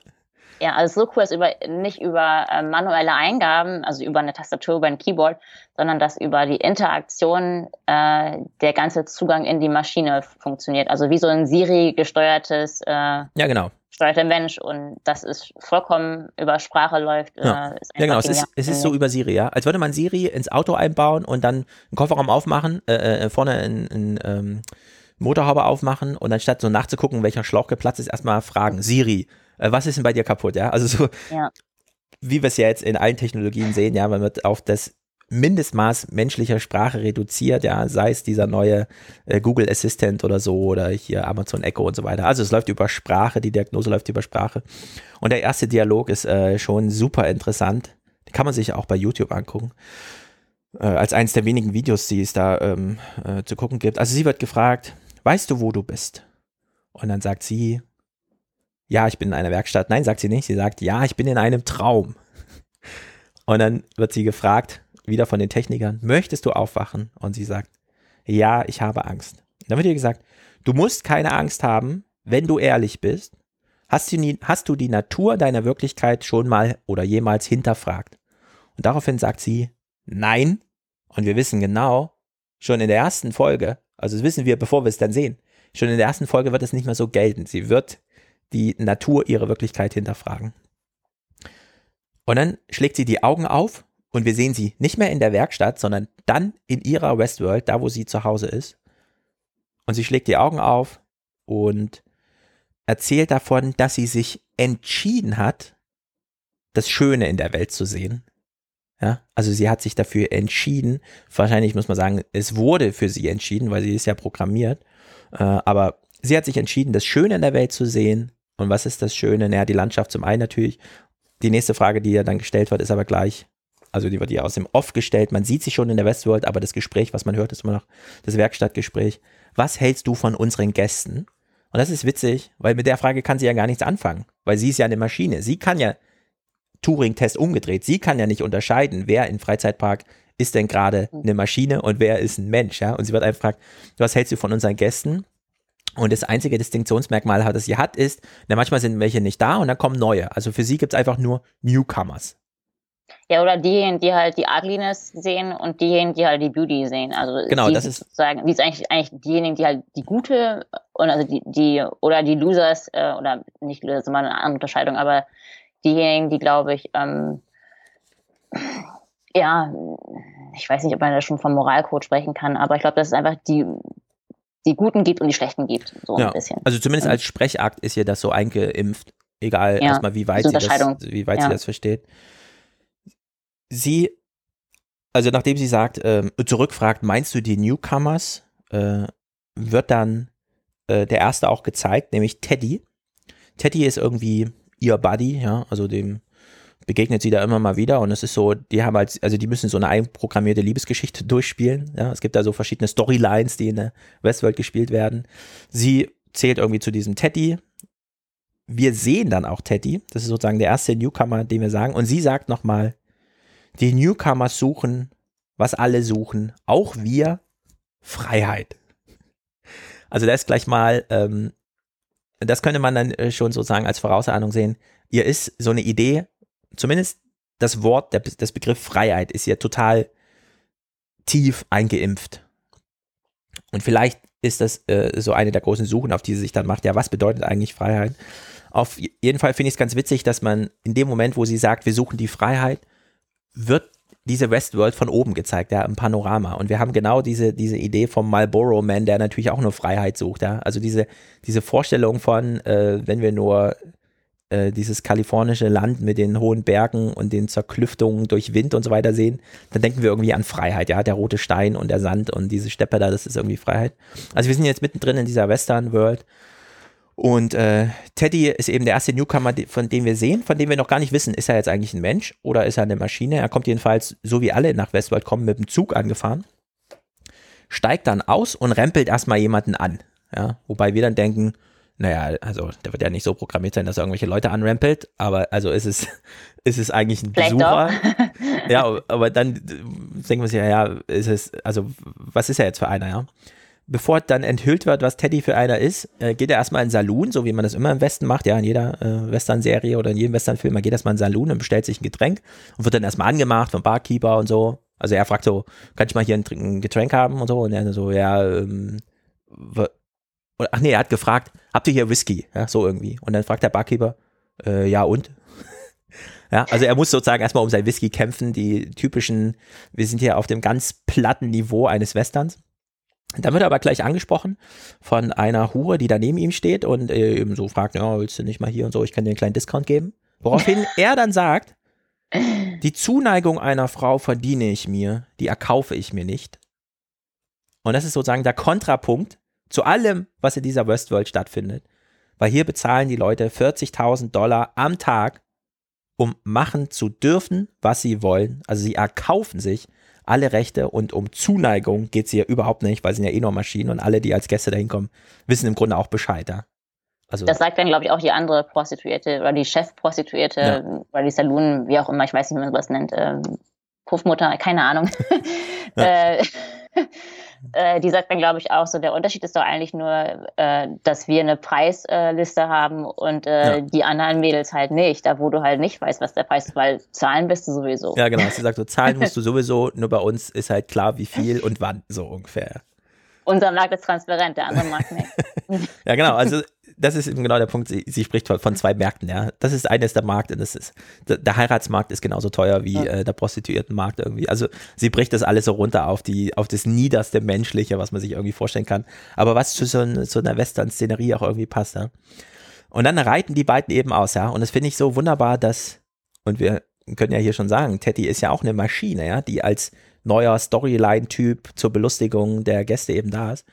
Ja, also so cool, dass über, nicht über äh, manuelle Eingaben, also über eine Tastatur, über ein Keyboard, sondern dass über die Interaktion äh, der ganze Zugang in die Maschine funktioniert. Also wie so ein Siri-gesteuertes äh, ja, genau. steuerter Mensch und das ist vollkommen über Sprache läuft. Ja. Äh, Ja, genau. Es ist, es ist so über Siri, ja. Als würde man Siri ins Auto einbauen und dann einen Kofferraum aufmachen, äh, äh, vorne ein, ein, ähm, Motorhaube aufmachen und anstatt so nachzugucken, welcher Schlauch geplatzt ist, erstmal fragen, Siri, äh, was ist denn bei dir kaputt? Ja, also so, Ja. wie wir es ja jetzt in allen Technologien sehen, ja, man wird auf das Mindestmaß menschlicher Sprache reduziert, ja, sei es dieser neue äh, Google Assistant oder so oder hier Amazon Echo und so weiter. Also es läuft über Sprache, die Diagnose läuft über Sprache. Und der erste Dialog ist äh, schon super interessant. Den kann man sich auch bei YouTube angucken. Äh, als eines der wenigen Videos, die es da ähm, äh, zu gucken gibt. Also sie wird gefragt, weißt du, wo du bist? Und dann sagt sie, ja, ich bin in einer Werkstatt. Nein, sagt sie nicht. Sie sagt, ja, ich bin in einem Traum. Und dann wird sie gefragt, wieder von den Technikern, möchtest du aufwachen? Und sie sagt, ja, ich habe Angst. Dann wird ihr gesagt, du musst keine Angst haben, wenn du ehrlich bist. Hast du, nie, hast du die Natur deiner Wirklichkeit schon mal oder jemals hinterfragt? Und daraufhin sagt sie, nein. Und wir wissen genau, schon in der ersten Folge, also das wissen wir, bevor wir es dann sehen, schon in der ersten Folge wird es nicht mehr so gelten. Sie wird die Natur ihrer Wirklichkeit hinterfragen. Und dann schlägt sie die Augen auf und wir sehen sie nicht mehr in der Werkstatt, sondern dann in ihrer Westworld, da wo sie zu Hause ist. Und sie schlägt die Augen auf und erzählt davon, dass sie sich entschieden hat, das Schöne in der Welt zu sehen. Ja, also sie hat sich dafür entschieden. Wahrscheinlich muss man sagen, es wurde für sie entschieden, weil sie ist ja programmiert. Äh, aber sie hat sich entschieden, das Schöne in der Welt zu sehen. Und was ist das Schöne? Naja, die Landschaft zum einen natürlich. Die nächste Frage, die ja dann gestellt wird, ist aber gleich, also die wird ja aus dem Off gestellt. Man sieht sich schon in der Westworld, aber das Gespräch, was man hört, ist immer noch das Werkstattgespräch. Was hältst du von unseren Gästen? Und das ist witzig, weil mit der Frage kann sie ja gar nichts anfangen, weil sie ist ja eine Maschine. Sie kann ja Turing-Test umgedreht. Sie kann ja nicht unterscheiden, wer im Freizeitpark ist denn gerade eine Maschine und wer ist ein Mensch. Ja? Und sie wird einfach gefragt, was hältst du von unseren Gästen? Und das einzige Distinktionsmerkmal, das sie hat, ist, na, manchmal sind welche nicht da und dann kommen neue. Also für sie gibt es einfach nur Newcomers. Ja, oder diejenigen, die halt die Ugliness sehen und diejenigen, die halt die Beauty sehen. Also Genau, das ist- sozusagen, die ist eigentlich, eigentlich diejenigen, die halt die gute und also die, die oder die Losers äh, oder nicht Loser, ist immer eine andere Unterscheidung, aber diejenigen, die glaube ich, ähm, ja, ich weiß nicht, ob man da schon vom Moralcode sprechen kann, aber ich glaube, dass es einfach die die Guten gibt und die Schlechten gibt, so Ja, ein bisschen. Also zumindest als Sprechakt ist ihr das so eingeimpft, egal Ja, erstmal, wie weit, sie das, wie weit sie Ja. das versteht. Sie, also nachdem sie sagt, ähm, zurückfragt, meinst du die Newcomers, äh, wird dann äh, der erste auch gezeigt, nämlich Teddy. Teddy ist irgendwie ihr Buddy, ja, also dem begegnet sie da immer mal wieder und es ist so, die haben halt, also die müssen so eine einprogrammierte Liebesgeschichte (laughs) durchspielen, ja, es gibt da so verschiedene Storylines, die in der Westworld gespielt werden. Sie zählt irgendwie zu diesem Teddy. Wir sehen dann auch Teddy, das ist sozusagen der erste Newcomer, den wir sagen und sie sagt nochmal, die Newcomers suchen, was alle suchen, auch wir, Freiheit. Also da ist gleich mal, ähm, das könnte man dann äh, schon sozusagen als Vorausahnung sehen. Ihr ist so eine Idee, zumindest das Wort, der, das Begriff Freiheit ist ihr total tief eingeimpft. Und vielleicht ist das äh, so eine der großen Suchen, auf die sie sich dann macht. Ja, was bedeutet eigentlich Freiheit? Auf jeden Fall finde ich es ganz witzig, dass man in dem Moment, wo sie sagt, wir suchen die Freiheit, wird diese Westworld von oben gezeigt, ja, im Panorama. Und wir haben genau diese, diese Idee vom Marlboro Man, der natürlich auch nur Freiheit sucht, ja. Also diese, diese Vorstellung von, äh, wenn wir nur äh, dieses kalifornische Land mit den hohen Bergen und den Zerklüftungen durch Wind und so weiter sehen, dann denken wir irgendwie an Freiheit, ja. Der rote Stein und der Sand und diese Steppe da, das ist irgendwie Freiheit. Also wir sind jetzt mittendrin in dieser Western World. Und äh, Teddy ist eben der erste Newcomer, von dem wir sehen, von dem wir noch gar nicht wissen, ist er jetzt eigentlich ein Mensch oder ist er eine Maschine. Er kommt jedenfalls, so wie alle nach Westworld kommen, mit dem Zug angefahren, steigt dann aus und rempelt erstmal jemanden an. Ja, wobei wir dann denken, naja, also der wird ja nicht so programmiert sein, dass er irgendwelche Leute anrempelt, aber also ist es, ist (laughs) es eigentlich ein Vielleicht Besucher. (laughs) ja, aber dann denken wir sich, ja, ja, ist es, also was ist er jetzt für einer, ja? Bevor dann enthüllt wird, was Teddy für einer ist, äh, geht er erstmal in den Saloon, so wie man das immer im Westen macht, ja, in jeder äh, Western-Serie oder in jedem Western-Film, man geht erstmal in den Saloon und bestellt sich ein Getränk und wird dann erstmal angemacht vom Barkeeper und so. Also er fragt so, kann ich mal hier ein, ein Getränk haben und so? Und er so, ja, ähm, oder, ach nee, er hat gefragt, habt ihr hier Whisky? Ja, so irgendwie. Und dann fragt der Barkeeper, äh, ja und? (laughs) Ja, also er muss sozusagen erstmal um sein Whisky kämpfen, die typischen, wir sind hier auf dem ganz platten Niveau eines Westerns. Dann wird er aber gleich angesprochen von einer Hure, die da neben ihm steht und äh, eben so fragt, ja, willst du nicht mal hier und so, ich kann dir einen kleinen Discount geben. Woraufhin (laughs) er dann sagt, die Zuneigung einer Frau verdiene ich mir, die erkaufe ich mir nicht. Und das ist sozusagen der Kontrapunkt zu allem, was in dieser Westworld stattfindet. Weil hier bezahlen die Leute 40.000 Dollar am Tag, um machen zu dürfen, was sie wollen. Also sie erkaufen sich alle Rechte und um Zuneigung geht es hier überhaupt nicht, weil sie sind ja eh nur Maschinen und alle, die als Gäste da hinkommen, wissen im Grunde auch Bescheid. Ja? Also, das sagt dann, glaube ich, auch die andere Prostituierte oder die Chefprostituierte ja. oder die Saloon, wie auch immer, ich weiß nicht, wie man sowas nennt, ähm, Puffmutter, keine Ahnung. Ja. (laughs) äh, äh, die sagt dann, glaube ich, auch so, der Unterschied ist doch eigentlich nur, äh, dass wir eine Preisliste haben und äh, ja. die anderen Mädels halt nicht. Da wo du halt nicht weißt, was der Preis ist, weil zahlen bist du sowieso. Ja, genau. Sie sagt so, zahlen musst du (laughs) sowieso, nur bei uns ist halt klar, wie viel und wann, so ungefähr. Unser Markt ist transparent, der andere Markt nicht. (laughs) ja, genau. Also das ist eben genau der Punkt. Sie, sie spricht von, zwei Märkten. Ja, das ist eines der Markt und das ist der, Heiratsmarkt ist genauso teuer wie ja. äh, der Prostituiertenmarkt irgendwie. Also sie bricht das alles so runter auf die auf das niederste Menschliche, was man sich irgendwie vorstellen kann. Aber was zu so, so einer Western-Szenerie auch irgendwie passt. Ja. Und dann reiten die beiden eben aus. Ja, und das finde ich so wunderbar, dass und wir können ja hier schon sagen, Teddy ist ja auch eine Maschine, ja, die als neuer Storyline-Typ zur Belustigung der Gäste eben da ist.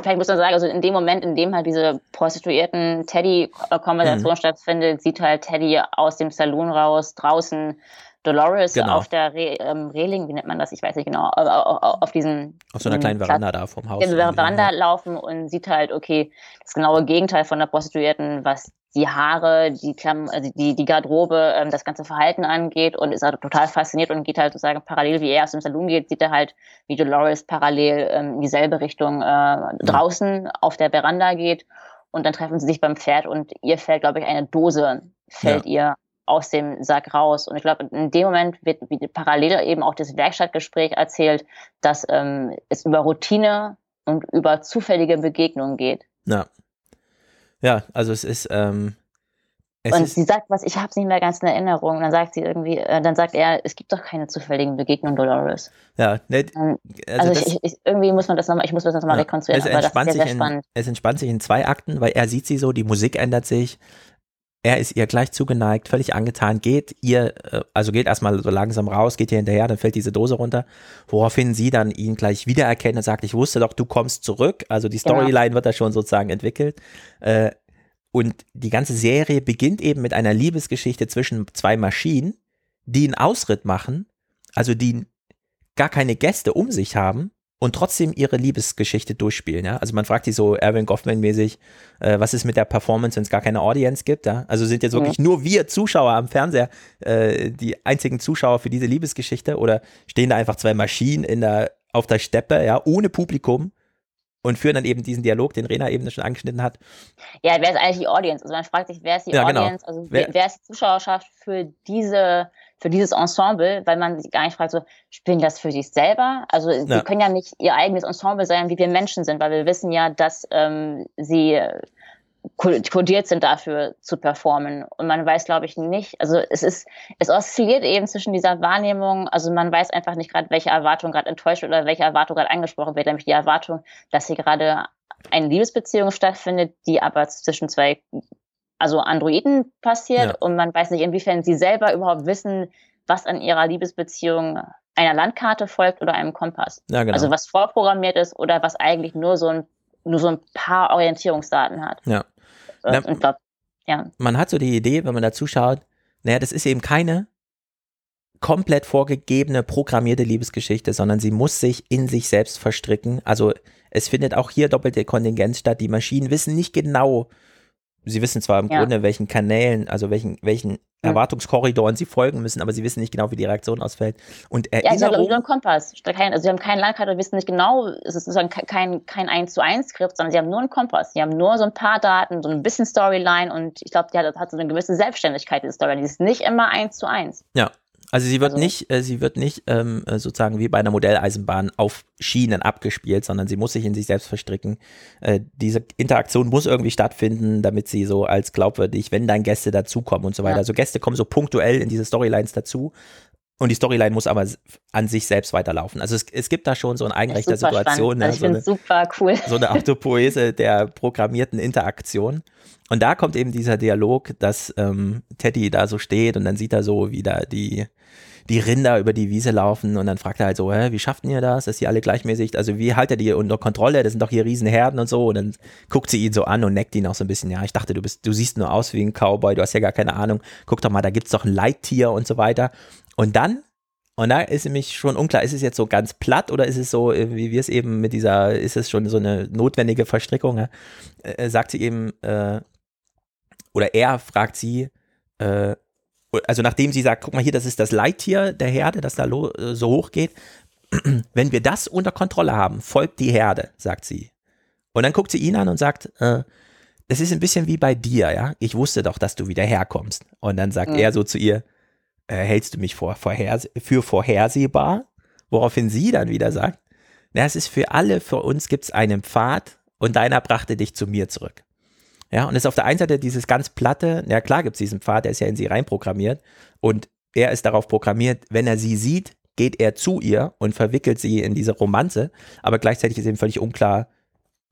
Vielleicht muss man sagen, also in dem Moment, in dem halt diese prostituierten Teddy-Konversation mhm. stattfindet, sieht halt Teddy aus dem Saloon raus, draußen Dolores genau. auf der Re ähm, Reling, wie nennt man das? Ich weiß nicht genau, auf, auf diesen. Auf so einer kleinen Veranda da vom Haus. In der Veranda laufen und sieht halt, okay, das genaue Gegenteil von der Prostituierten, was die Haare, die Klamm also die, die Garderobe, ähm, das ganze Verhalten angeht und ist halt total fasziniert und geht halt sozusagen parallel, wie er aus dem Salon geht, sieht er halt, wie Dolores parallel ähm, in dieselbe Richtung äh, draußen auf der Veranda geht und dann treffen sie sich beim Pferd und ihr fällt, glaube ich, eine Dose, fällt ja. ihr aus dem Sack raus. Und ich glaube, in dem Moment wird wie parallel eben auch das Werkstattgespräch erzählt, dass ähm, es über Routine und über zufällige Begegnungen geht. Ja. Ja, also es ist. Ähm, es und ist sie sagt was, ich habe es nicht mehr ganz in Erinnerung. Und dann sagt sie irgendwie, äh, dann sagt er, es gibt doch keine zufälligen Begegnungen, Dolores. Ja, ne, also, also das, ich, ich, irgendwie muss man das nochmal, ich muss das nochmal ja, rekonstruieren. Es entspannt, sich in, es entspannt sich in zwei Akten, weil er sieht sie so, die Musik ändert sich, er ist ihr gleich zugeneigt, völlig angetan, geht ihr, äh, also geht erstmal so langsam raus, geht ihr hinterher, dann fällt diese Dose runter, woraufhin sie dann ihn gleich wiedererkennt und sagt, ich wusste doch, du kommst zurück. Also die. Storyline genau. wird da schon sozusagen entwickelt. Äh, und die ganze Serie beginnt eben mit einer Liebesgeschichte zwischen zwei Maschinen, die einen Ausritt machen, also die gar keine Gäste um sich haben, und trotzdem ihre Liebesgeschichte durchspielen. Ja? Also man fragt sich so Erwin Goffman-mäßig, äh, was ist mit der Performance, wenn es gar keine Audience gibt? Ja? Also sind jetzt wirklich ja. nur wir Zuschauer am Fernseher äh, die einzigen Zuschauer für diese Liebesgeschichte oder stehen da einfach zwei Maschinen in der, auf der Steppe, ja, ohne Publikum? und führen dann eben diesen Dialog, den Rena eben schon angeschnitten hat. Ja, wer ist eigentlich die Audience? Also man fragt sich, wer ist die ja, genau. Audience? Genau. Also wer, wer, ist die Zuschauerschaft für diese für dieses Ensemble, weil man sich gar nicht fragt, so, spielen das für sich selber? Also ja. sie können ja nicht ihr eigenes Ensemble sein, wie wir Menschen sind, weil wir wissen ja, dass ähm, sie kodiert sind dafür zu performen. Und man weiß, glaube ich, nicht, also es ist, es oszilliert eben zwischen dieser Wahrnehmung, also man weiß einfach nicht gerade, welche Erwartung gerade enttäuscht oder welche Erwartung gerade angesprochen wird, nämlich die Erwartung, dass hier gerade eine Liebesbeziehung stattfindet, die aber zwischen zwei also Androiden passiert ja. und man weiß nicht, inwiefern sie selber überhaupt wissen, was an ihrer Liebesbeziehung einer Landkarte folgt oder einem Kompass. Ja, genau. Also was vorprogrammiert ist oder was eigentlich nur so ein, nur so ein paar Orientierungsdaten hat. Ja. Äh, Na, glaub, ja. Man hat so die Idee, wenn man da zuschaut, naja, das ist eben keine komplett vorgegebene, programmierte Liebesgeschichte, sondern sie muss sich in sich selbst verstricken. Also es findet auch hier doppelte Kontingenz statt. Die Maschinen wissen nicht genau, Sie wissen zwar im ja. Grunde, welchen Kanälen, also welchen, welchen Erwartungskorridoren sie folgen müssen, aber sie wissen nicht genau, wie die Reaktion ausfällt. Und Erinnerung, ja, sie haben einen Kompass. Also sie haben keinen Landkarte, wissen nicht genau, es ist sozusagen kein, kein 1 zu 1 Skript, sondern sie haben nur einen Kompass. Sie haben nur so ein paar Daten, so ein bisschen Storyline und ich glaube, die hat, hat so eine gewisse Selbstständigkeit, diese Storyline. Die ist nicht immer 1 zu 1. Ja, also sie wird also, nicht, äh, sie wird nicht ähm, äh, sozusagen wie bei einer Modelleisenbahn auf Schienen abgespielt, sondern sie muss sich in sich selbst verstricken. Äh, diese Interaktion muss irgendwie stattfinden, damit sie so als glaubwürdig, wenn dann Gäste dazukommen und so weiter. Ja. Also Gäste kommen so punktuell in diese Storylines dazu. Und die Storyline muss aber an sich selbst weiterlaufen. Also es, es gibt da schon so eine eigenrechte Super Situation, ne? Also ich so, finde eine, es super cool. so eine Autopoese der programmierten Interaktion. Und da kommt eben dieser Dialog, dass ähm, Teddy da so steht und dann sieht er so, wie da die, die Rinder über die Wiese laufen und dann fragt er halt so, hä, wie schafft ihr das, dass die alle gleichmäßig, also wie haltet ihr die unter Kontrolle, das sind doch hier Riesenherden und so und dann guckt sie ihn so an und neckt ihn auch so ein bisschen, ja, ich dachte, du bist, du siehst nur aus wie ein Cowboy, du hast ja gar keine Ahnung, guck doch mal, da gibt's doch ein Leittier und so weiter und dann und da ist nämlich schon unklar, ist es jetzt so ganz platt oder ist es so, äh, wie wir es eben mit dieser, ist es schon so eine notwendige Verstrickung? Ja? Äh, sagt sie eben, äh, oder er fragt sie, äh, also nachdem sie sagt, guck mal hier, das ist das Leittier der Herde, das da äh, so hoch geht. (clears throat) Wenn wir das unter Kontrolle haben, folgt die Herde, sagt sie. Und dann guckt sie ihn an und sagt, äh, das ist ein bisschen wie bei dir, ja. Ich wusste doch, dass du wieder herkommst. Und dann sagt Mhm. er so zu ihr, äh, hältst du mich vor, vorherse für vorhersehbar? Woraufhin sie dann wieder sagt, na, es ist für alle, für uns gibt es einen Pfad und deiner brachte dich zu mir zurück. Ja, und es ist auf der einen Seite dieses ganz platte, ja klar gibt es diesen Pfad, der ist ja in sie reinprogrammiert und er ist darauf programmiert, wenn er sie sieht, geht er zu ihr und verwickelt sie in diese Romanze, aber gleichzeitig ist eben völlig unklar,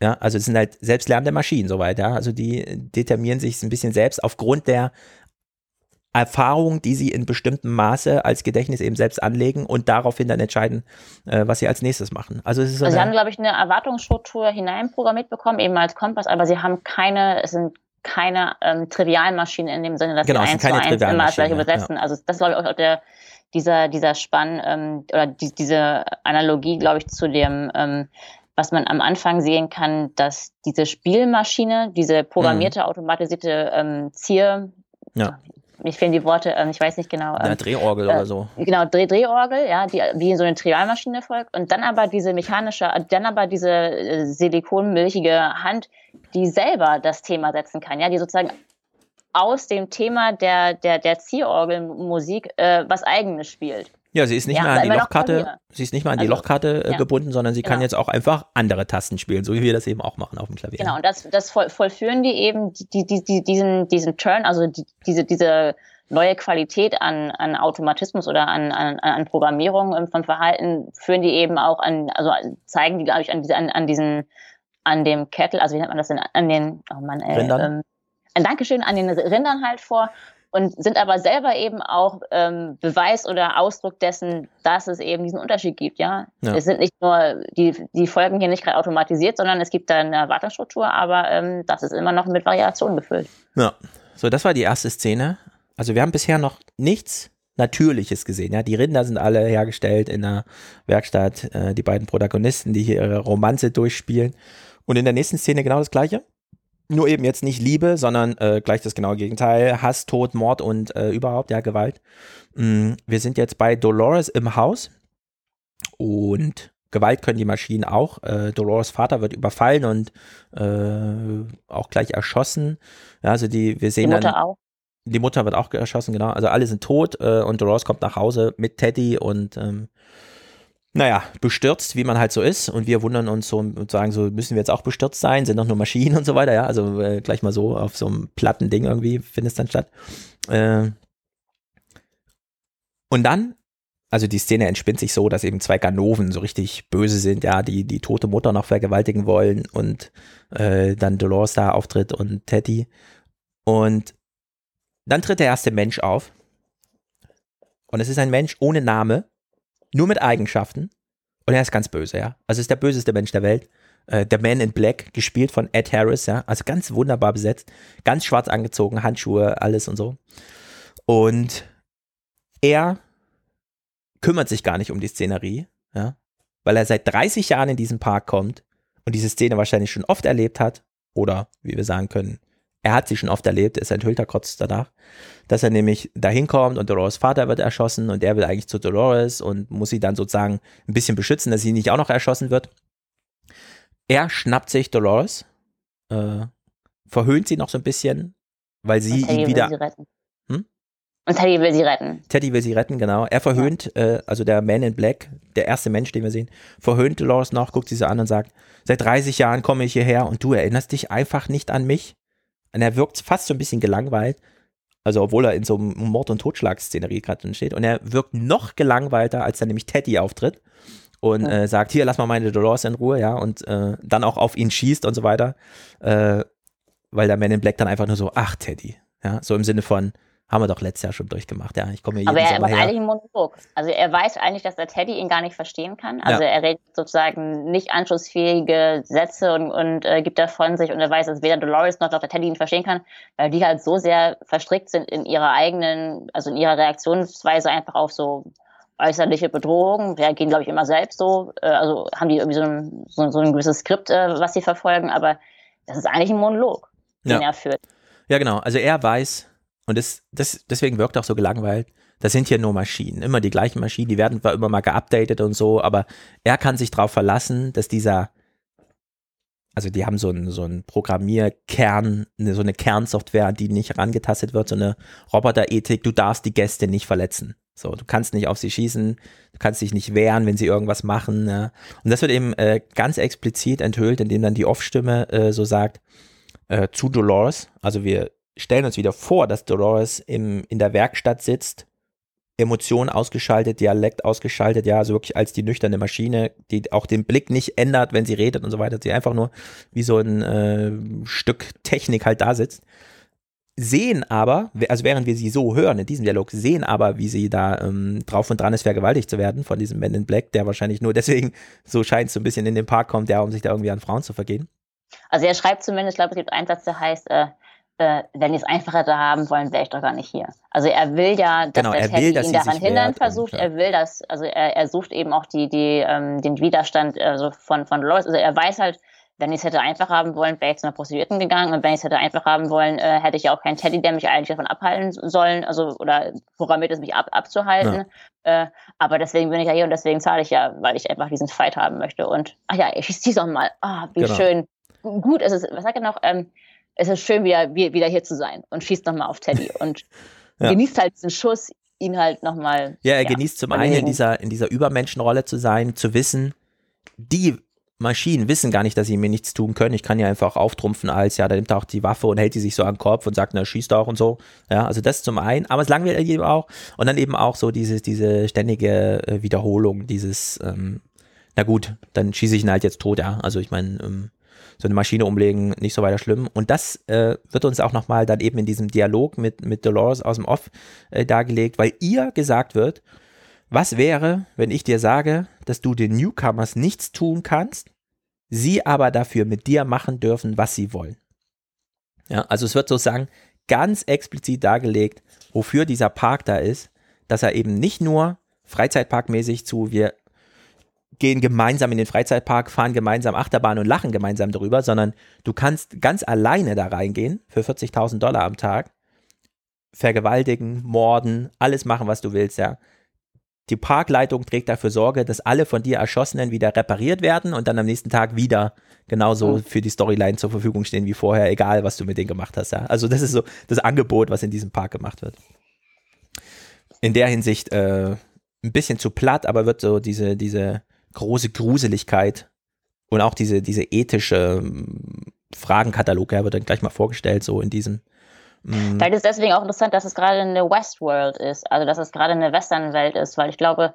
ja, also es sind halt selbstlernende Maschinen soweit, ja, also die determinieren sich ein bisschen selbst aufgrund der Erfahrung, die sie in bestimmtem Maße als Gedächtnis eben selbst anlegen und daraufhin dann entscheiden, äh, was sie als nächstes machen. Also es ist so Also sie haben, glaube ich, eine Erwartungsstruktur hineinprogrammiert bekommen, eben als Kompass, aber sie haben keine, es sind keine ähm, Trivialmaschinen in dem Sinne, dass Genau, sie eins zu eins immer als gleich übersetzen. Also das ist, glaube ich, auch der, dieser, dieser Spann ähm, oder die, diese Analogie, glaube ich, zu dem, ähm, was man am Anfang sehen kann, dass diese Spielmaschine, diese programmierte, automatisierte ähm, Zier, Mhm. Ja. Mir fehlen die Worte, ähm, ich weiß nicht genau, eine ähm, Drehorgel äh, oder so. genau, Dreh Drehorgel, ja, die wie so eine Trialmaschine folgt und dann aber diese mechanische, dann aber diese äh, silikonmilchige Hand, die selber das Thema setzen kann, ja, die sozusagen aus dem Thema der, der, der Zierorgelmusik äh, was Eigenes spielt. Ja, sie ist nicht Ja, mehr an die Lochkarte, sie ist nicht mehr an die Also, Lochkarte äh, ja. gebunden, sondern sie kann Genau. jetzt auch einfach andere Tasten spielen, so wie wir das eben auch machen auf dem Klavier. Genau, und das, das voll, vollführen die eben, die, die, die, diesen, diesen Turn, also die, diese, diese neue Qualität an, an Automatismus oder an, an, an Programmierung ähm, von Verhalten, führen die eben auch an, also zeigen die, glaube ich, an, diese, an, an diesen, an dem Kettle, also wie nennt man das denn, an den, oh Mann, ey, Rindern? ähm, ein Dankeschön an den Rindern halt vor und sind aber selber eben auch ähm, Beweis oder Ausdruck dessen, dass es eben diesen Unterschied gibt, ja. Ja. Es sind nicht nur, die, die Folgen hier nicht gerade automatisiert, sondern es gibt da eine Erwartungsstruktur, aber ähm, das ist immer noch mit Variationen gefüllt. Ja. So, das war die erste Szene. Also wir haben bisher noch nichts Natürliches gesehen. Ja, die Rinder sind alle hergestellt in der Werkstatt. Äh, die beiden Protagonisten, die hier ihre Romanze durchspielen. Und in der nächsten Szene genau das Gleiche. Nur eben jetzt nicht Liebe, sondern äh, gleich das genaue Gegenteil. Hass, Tod, Mord und äh, überhaupt, ja, Gewalt. Mm, wir sind jetzt bei Dolores im Haus. Und Gewalt können die Maschinen auch. Äh, Dolores Vater wird überfallen und äh, auch gleich erschossen. Ja, also die, wir Die sehen dann, Mutter auch. die Mutter wird auch erschossen, genau. Also alle sind tot äh, und Dolores kommt nach Hause mit Teddy und ähm, naja, bestürzt, wie man halt so ist. Und wir wundern uns so und sagen so, müssen wir jetzt auch bestürzt sein? Sind doch nur Maschinen und so weiter, ja. Also äh, gleich mal so auf so einem platten Ding irgendwie findet es dann statt. Äh, und dann, also die Szene entspinnt sich so, dass eben zwei Ganoven so richtig böse sind, ja, die die tote Mutter noch vergewaltigen wollen und äh, dann Dolores da auftritt und Teddy. Und dann tritt der erste Mensch auf. Und es ist ein Mensch ohne Name, nur mit Eigenschaften. Und er ist ganz böse, ja. Also ist der böseste Mensch der Welt. Äh, der Man in Black, gespielt von Ed Harris, ja. Also ganz wunderbar besetzt. Ganz schwarz angezogen, Handschuhe, alles und so. Und er kümmert sich gar nicht um die Szenerie, ja. Weil er seit 30 Jahren in diesen Park kommt und diese Szene wahrscheinlich schon oft erlebt hat. Oder, wie wir sagen können, er hat sie schon oft erlebt, ist ein Hülterkotz danach, dass er nämlich dahin kommt und Dolores Vater wird erschossen und er will eigentlich zu Dolores und muss sie dann sozusagen ein bisschen beschützen, dass sie nicht auch noch erschossen wird. Er schnappt sich Dolores, äh, verhöhnt sie noch so ein bisschen, weil sie ihn will sie wieder, retten. Hm? Und Teddy will sie retten. Teddy will sie retten, genau. Er verhöhnt, äh, also der Man in Black, der erste Mensch, den wir sehen, verhöhnt Dolores noch, guckt sie so an und sagt, seit 30 Jahren komme ich hierher und du erinnerst dich einfach nicht an mich. Und er wirkt fast so ein bisschen gelangweilt. Also obwohl er in so einem Mord- und Totschlagsszenerie gerade drin steht. Und er wirkt noch gelangweilter, als dann nämlich Teddy auftritt und äh, sagt, hier, lass mal meine Dolores in Ruhe, ja, und äh, dann auch auf ihn schießt und so weiter. Äh, weil der Man in Black dann einfach nur so, ach Teddy, ja, so im Sinne von, haben wir doch letztes Jahr schon durchgemacht, ja, ich komme Aber er Sommer macht her. eigentlich einen Monolog. Also er weiß eigentlich, dass der Teddy ihn gar nicht verstehen kann. Also Ja. er redet sozusagen nicht anschlussfähige Sätze und, und äh, gibt davon sich und er weiß, dass weder Dolores noch der Teddy ihn verstehen kann, weil die halt so sehr verstrickt sind in ihrer eigenen, also in ihrer Reaktionsweise einfach auf so äußerliche Bedrohungen, reagieren, glaube ich, immer selbst so. Äh, also haben die irgendwie so ein, so, so ein gewisses Skript, äh, was sie verfolgen, aber das ist eigentlich ein Monolog, den Ja. er führt. Ja, genau. Also er weiß, und das, das, deswegen wirkt auch so gelangweilt, das sind hier nur Maschinen, immer die gleichen Maschinen, die werden zwar immer mal geupdatet und so, aber er kann sich darauf verlassen, dass dieser, also die haben so einen, so Programmierkern, so eine Kernsoftware, die nicht herangetastet wird, so eine Roboterethik, du darfst die Gäste nicht verletzen. So, du kannst nicht auf sie schießen, du kannst dich nicht wehren, wenn sie irgendwas machen. Ja. Und das wird eben äh, ganz explizit enthüllt, indem dann die Off-Stimme äh, so sagt, äh, zu Dolores. Also wir stellen uns wieder vor, dass Dolores im, in der Werkstatt sitzt, Emotionen ausgeschaltet, Dialekt ausgeschaltet, ja, also wirklich als die nüchterne Maschine, die auch den Blick nicht ändert, wenn sie redet und so weiter, sie einfach nur wie so ein äh, Stück Technik halt da sitzt. Sehen aber, also während wir sie so hören in diesem Dialog, sehen aber, wie sie da ähm, drauf und dran ist, vergewaltigt zu werden von diesem Man in Black, der wahrscheinlich nur deswegen so scheint, so ein bisschen in den Park kommt, ja, um sich da irgendwie an Frauen zu vergehen. Also er schreibt zumindest, ich glaube, es gibt einen Satz, der heißt, äh, äh, wenn die es einfacher da haben wollen, wäre ich doch gar nicht hier. Also er will ja, dass Genau, der er Teddy will, dass ihn daran hindern versucht. ja. Er will das, also er, er sucht eben auch die, die, ähm, den Widerstand also von, von Dolores. Also er weiß halt, wenn ich es hätte einfach haben wollen, wäre ich zu einer Prostituierten gegangen und wenn ich es hätte einfach haben wollen, äh, hätte ich ja auch keinen Teddy, der mich eigentlich davon abhalten sollen, also oder programmiert es mich ab, abzuhalten. Äh, aber deswegen bin ich ja hier und deswegen zahle ich ja, weil ich einfach diesen Fight haben möchte. Und ach ja, ich schieße doch mal. Ah, wie Genau. schön. Gut, es ist, was sagt er noch? Ähm, es ist schön, wieder, wie- wieder hier zu sein und schießt nochmal auf Teddy (laughs) und Ja. genießt halt diesen Schuss, ihn halt nochmal. Ja, er genießt zum einen in dieser, in dieser Übermenschenrolle zu sein, zu wissen, die Maschinen wissen gar nicht, dass sie mir nichts tun können. Ich kann ja einfach auftrumpfen als, ja, da nimmt er auch die Waffe und hält die sich so am Kopf und sagt, na, schießt auch und so. Ja, also das zum einen, aber es langweilt eben auch. Und dann eben auch so diese, diese ständige äh, Wiederholung, dieses, ähm, na gut, dann schieße ich ihn halt jetzt tot, ja. Also ich meine, ähm, so eine Maschine umlegen, nicht so weiter schlimm. Und das äh, wird uns auch nochmal dann eben in diesem Dialog mit, mit Dolores aus dem Off äh, dargelegt, weil ihr gesagt wird, was wäre, wenn ich dir sage, dass du den Newcomers nichts tun kannst, sie aber dafür mit dir machen dürfen, was sie wollen? Ja, also es wird sozusagen ganz explizit dargelegt, wofür dieser Park da ist, dass er eben nicht nur Freizeitparkmäßig zu, wir gehen gemeinsam in den Freizeitpark, fahren gemeinsam Achterbahn und lachen gemeinsam darüber, sondern du kannst ganz alleine da reingehen für 40.000 Dollar am Tag, vergewaltigen, morden, alles machen, was du willst, ja. Die Parkleitung trägt dafür Sorge, dass alle von dir Erschossenen wieder repariert werden und dann am nächsten Tag wieder genauso Mhm. für die Storyline zur Verfügung stehen wie vorher, egal was du mit denen gemacht hast. Ja. Also das ist so das Angebot, was in diesem Park gemacht wird. In der Hinsicht äh, ein bisschen zu platt, aber wird so diese, diese große Gruseligkeit und auch diese, diese ethische ähm, Fragenkatalog, ja, wird dann gleich mal vorgestellt, so in diesem mm, Vielleicht ist deswegen auch interessant, dass es gerade eine Westworld ist, also dass es gerade eine Westernwelt ist, weil ich glaube,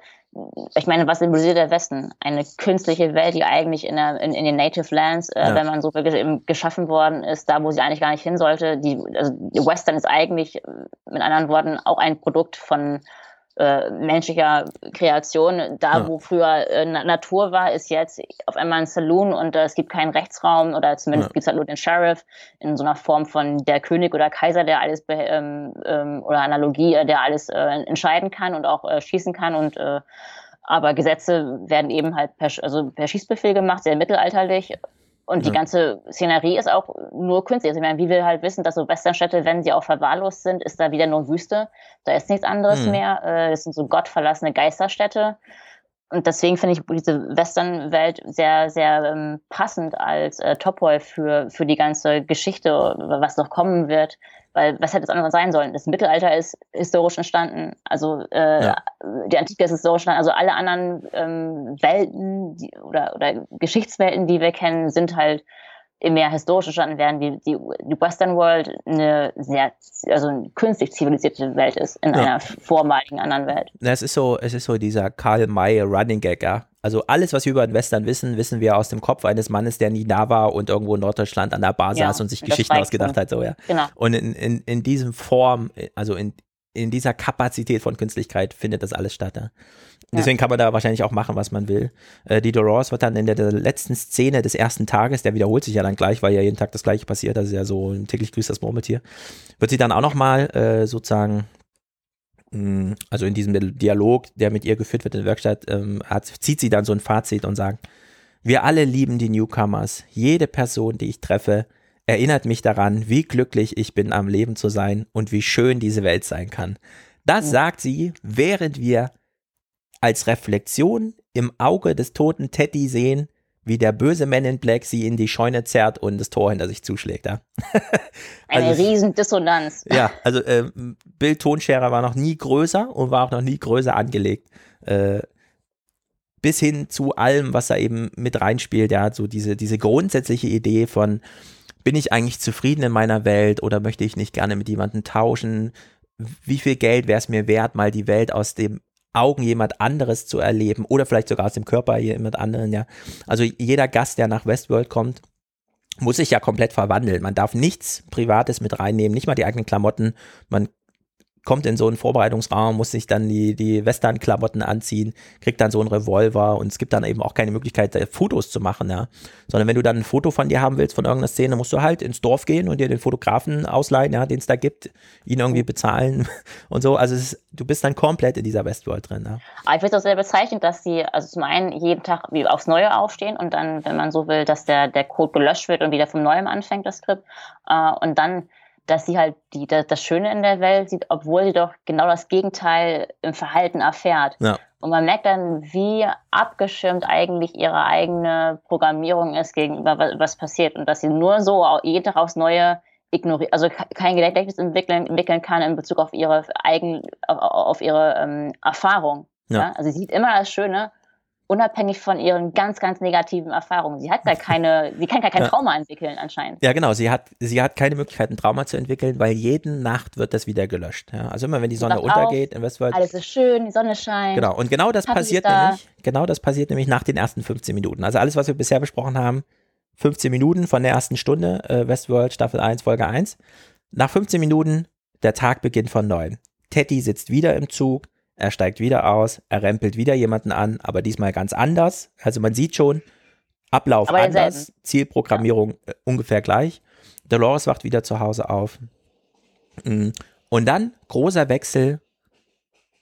ich meine, was symbolisiert der Westen? Eine künstliche Welt, die eigentlich in, der, in, in den Native Lands, äh, Ja. wenn man so wirklich eben geschaffen worden ist, da wo sie eigentlich gar nicht hin sollte. Die, also Western ist eigentlich, äh, mit anderen Worten, auch ein Produkt von äh, menschlicher Kreation. Da, Ja. wo früher äh, Na- Natur war, ist jetzt auf einmal ein Saloon und äh, es gibt keinen Rechtsraum oder zumindest Ja. gibt es halt nur den Sheriff in so einer Form von der König oder Kaiser, der alles ähm, ähm, oder Analogie, äh, der alles äh, entscheiden kann und auch äh, schießen kann und äh, aber Gesetze werden eben halt per, also per Schießbefehl gemacht, sehr mittelalterlich. Und die Ja. ganze Szenerie ist auch nur künstlich. Also ich meine, wie wir halt wissen, dass so Westernstädte, wenn sie auch verwahrlost sind, ist da wieder nur Wüste. Da ist nichts anderes Mhm. mehr. Äh, Das sind so gottverlassene Geisterstädte. Und deswegen finde ich diese Westernwelt sehr, sehr ähm, passend als äh, Topoi für, für die ganze Geschichte, was noch kommen wird. Weil was hätte es anders sein sollen? Das Mittelalter ist historisch entstanden, also äh, Ja. die Antike ist historisch entstanden, also alle anderen ähm, Welten die, oder, oder Geschichtswelten, die wir kennen, sind halt mehr historisch verstanden werden, wie die, die Western World eine sehr, also eine künstlich zivilisierte Welt ist in Ja. einer vormaligen anderen Welt. Na, es ist so, es ist so dieser Karl May Running Gag, ja. Also alles, was wir über den Western wissen, wissen wir aus dem Kopf eines Mannes, der nie da war und irgendwo in Norddeutschland an der Bar Ja, saß und sich Geschichten ausgedacht hat, so, ja. Genau. Und in, in, in diesem Form, also in, in dieser Kapazität von Künstlichkeit findet das alles statt. Ja. Und Ja. Deswegen kann man da wahrscheinlich auch machen, was man will. Äh, die Dolores wird dann in der, der letzten Szene des ersten Tages, der wiederholt sich ja dann gleich, weil ja jeden Tag das gleiche passiert, das ist ja so ein täglich grüßt das Murmeltier, wird sie dann auch nochmal äh, sozusagen also in diesem Dialog, der mit ihr geführt wird in der Werkstatt, ähm, hat, zieht sie dann so ein Fazit und sagt, wir alle lieben die Newcomers. Jede Person, die ich treffe, erinnert mich daran, wie glücklich ich bin, am Leben zu sein und wie schön diese Welt sein kann. Das sagt sie, während wir als Reflexion im Auge des toten Teddy sehen, wie der böse Man in Black sie in die Scheune zerrt und das Tor hinter sich zuschlägt. Ja? (laughs) Eine Also- riesen Dissonanz. Ja, also ähm, Bill Tonscherer war noch nie größer und war auch noch nie größer angelegt. Äh, bis hin zu allem, was da eben mit reinspielt. Ja, so diese, diese grundsätzliche Idee von, bin ich eigentlich zufrieden in meiner Welt oder möchte ich nicht gerne mit jemandem tauschen? Wie viel Geld wäre es mir wert, mal die Welt aus dem Augen jemand anderes zu erleben oder vielleicht sogar aus dem Körper jemand anderen, ja. Also jeder Gast, der nach Westworld kommt, muss sich ja komplett verwandeln. Man darf nichts Privates mit reinnehmen, nicht mal die eigenen Klamotten. Man kommt in so einen Vorbereitungsraum, muss sich dann die, die Western-Klamotten anziehen, kriegt dann so einen Revolver und es gibt dann eben auch keine Möglichkeit, da Fotos zu machen, ja. Sondern wenn du dann ein Foto von dir haben willst, von irgendeiner Szene, musst du halt ins Dorf gehen und dir den Fotografen ausleihen, ja, den es da gibt, ihn irgendwie bezahlen (laughs) und so. Also es ist, du bist dann komplett in dieser Westworld drin, ja. Aber ich finde es auch sehr bezeichnend, dass sie also zum einen jeden Tag wie aufs Neue aufstehen und dann, wenn man so will, dass der, der Code gelöscht wird und wieder vom Neuem anfängt, das Skript. Äh, und dann, dass sie halt die, das, Schöne in der Welt sieht, obwohl sie doch genau das Gegenteil im Verhalten erfährt. Ja. Und man merkt dann, wie abgeschirmt eigentlich ihre eigene Programmierung ist gegenüber was, passiert und dass sie nur so jeden Tag aufs Neue ignoriert, also ke- kein Gedächtnis entwickeln, entwickeln kann in Bezug auf ihre eigen, auf, auf ihre ähm, Erfahrung. Ja. Ja. Also sie sieht immer das Schöne, unabhängig von ihren ganz, ganz negativen Erfahrungen. Sie hat gar keine, sie kann gar kein Ja. Trauma entwickeln anscheinend. Ja, genau. Sie hat, sie hat keine Möglichkeit, ein Trauma zu entwickeln, weil jede Nacht wird das wieder gelöscht. Ja, also immer, wenn die Sonne wacht auf, untergeht in Westworld. Alles ist schön, die Sonne scheint. Genau. Und genau das passiert da. nämlich, genau das passiert nämlich nach den ersten 15 Minuten. Also alles, was wir bisher besprochen haben, 15 Minuten von der ersten Stunde, äh, Westworld Staffel 1, Folge 1. Nach 15 Minuten, der Tag beginnt von neuem. Teddy sitzt wieder im Zug, er steigt wieder aus, er rempelt wieder jemanden an, aber diesmal ganz anders. Also man sieht schon, Ablauf Aber anders, Zielprogrammierung äh, ungefähr gleich. Dolores wacht wieder zu Hause auf. Mm. Und dann großer Wechsel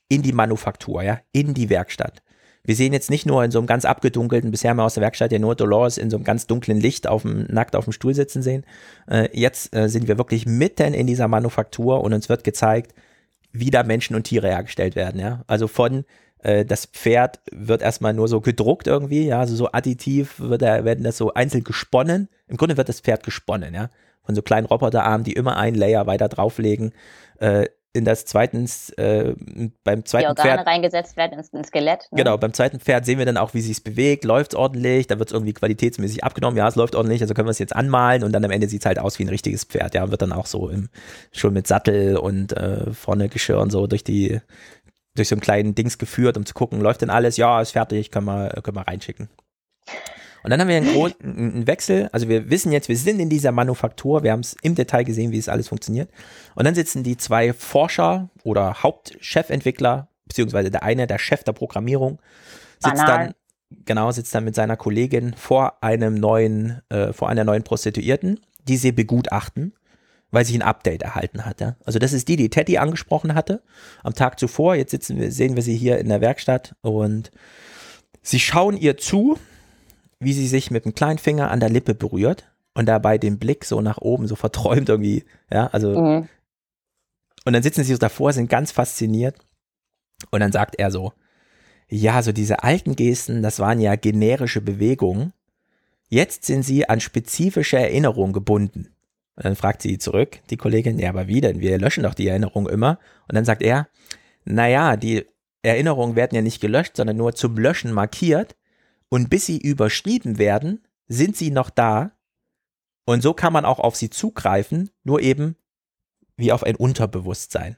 in die Manufaktur, ja, in die Werkstatt. Wir sehen jetzt nicht nur in so einem ganz abgedunkelten, bisher haben wir aus der Werkstatt ja nur Dolores in so einem ganz dunklen Licht auf dem, nackt auf dem Stuhl sitzen sehen. Äh, jetzt äh, sind wir wirklich mitten in dieser Manufaktur und uns wird gezeigt, wie da Menschen und Tiere hergestellt werden, ja. Also von äh, das Pferd wird erstmal nur so gedruckt irgendwie, ja, also so additiv wird da, werden das so einzeln gesponnen. Im Grunde wird das Pferd gesponnen, ja. Von so kleinen Roboterarmen, die immer einen Layer weiter drauflegen. Äh, in das zweitens, äh, beim Die zweiten Organe Pferd reingesetzt werden ins, ins Skelett. Ne? Genau, beim zweiten Pferd sehen wir dann auch, wie sich's bewegt, läuft's ordentlich, da wird's irgendwie qualitätsmäßig abgenommen, ja, es läuft ordentlich, also können wir es jetzt anmalen und dann am Ende sieht's halt aus wie ein richtiges Pferd, ja, wird dann auch so im, schon mit Sattel und äh, vorne Geschirr und so durch die, durch so einen kleinen Dings geführt, um zu gucken, läuft denn alles, ja, ist fertig, können wir, können wir reinschicken. Und dann haben wir einen, großen, einen Wechsel, also wir wissen jetzt, wir sind in dieser Manufaktur, wir haben es im Detail gesehen, wie es alles funktioniert. Und dann sitzen die zwei Forscher oder Hauptchefentwickler, beziehungsweise der eine, der Chef der Programmierung, sitzt Banal. dann, genau, sitzt dann mit seiner Kollegin vor einem neuen, äh, vor einer neuen Prostituierten, die sie begutachten, weil sie ein Update erhalten hat. Ja? Also das ist die, die Teddy angesprochen hatte am Tag zuvor. Jetzt sitzen wir, sehen wir sie hier in der Werkstatt und sie schauen ihr zu, wie sie sich mit dem kleinen Finger an der Lippe berührt und dabei den Blick so nach oben, so verträumt irgendwie, ja, also Mhm. und dann sitzen sie so davor, sind ganz fasziniert. Und dann sagt er so, ja, so diese alten Gesten, das waren ja generische Bewegungen. Jetzt sind sie an spezifische Erinnerungen gebunden. Und dann fragt sie zurück, die Kollegin, ja, aber wie denn? Wir löschen doch die Erinnerung immer. Und dann sagt er, naja, die Erinnerungen werden ja nicht gelöscht, sondern nur zum Löschen markiert. Und bis sie überschrieben werden, sind sie noch da. Und so kann man auch auf sie zugreifen, nur eben wie auf ein Unterbewusstsein.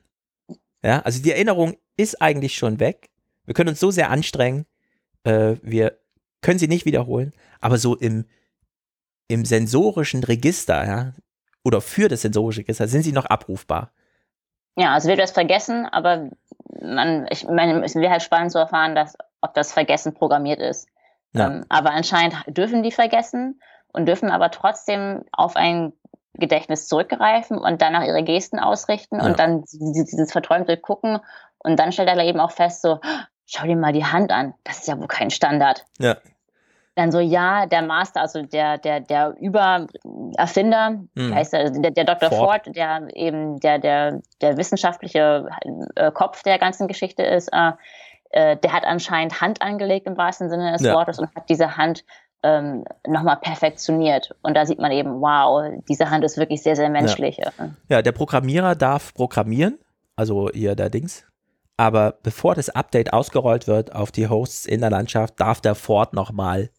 Ja, also die Erinnerung ist eigentlich schon weg. Wir können uns so sehr anstrengen, äh, wir können sie nicht wiederholen, aber so im, im sensorischen Register, ja, oder für das sensorische Register sind sie noch abrufbar. Ja, also wird das vergessen, aber man, ich meine, es wäre halt spannend zu erfahren, dass, ob das Vergessen programmiert ist. Ja. Ähm, aber anscheinend dürfen die vergessen und dürfen aber trotzdem auf ein Gedächtnis zurückgreifen und dann nach ihre Gesten ausrichten Ja. und dann dieses, verträumte gucken und dann stellt er eben auch fest, so, schau dir mal die Hand an, das ist ja wohl kein Standard. Ja. Dann so, ja, der Master, also der, der, der Übererfinder, Hm. heißt der, der, der Dr. Ford. Ford, der eben der, der, der wissenschaftliche äh, Kopf der ganzen Geschichte ist, äh, äh, der hat anscheinend Hand angelegt im wahrsten Sinne des Ja. Wortes und hat diese Hand ähm, nochmal perfektioniert. Und da sieht man eben, wow, diese Hand ist wirklich sehr, sehr menschlich. Äh, Ja, der Programmierer darf programmieren, also hier der Dings. Aber bevor das Update ausgerollt wird auf die Hosts in der Landschaft, darf der Ford nochmal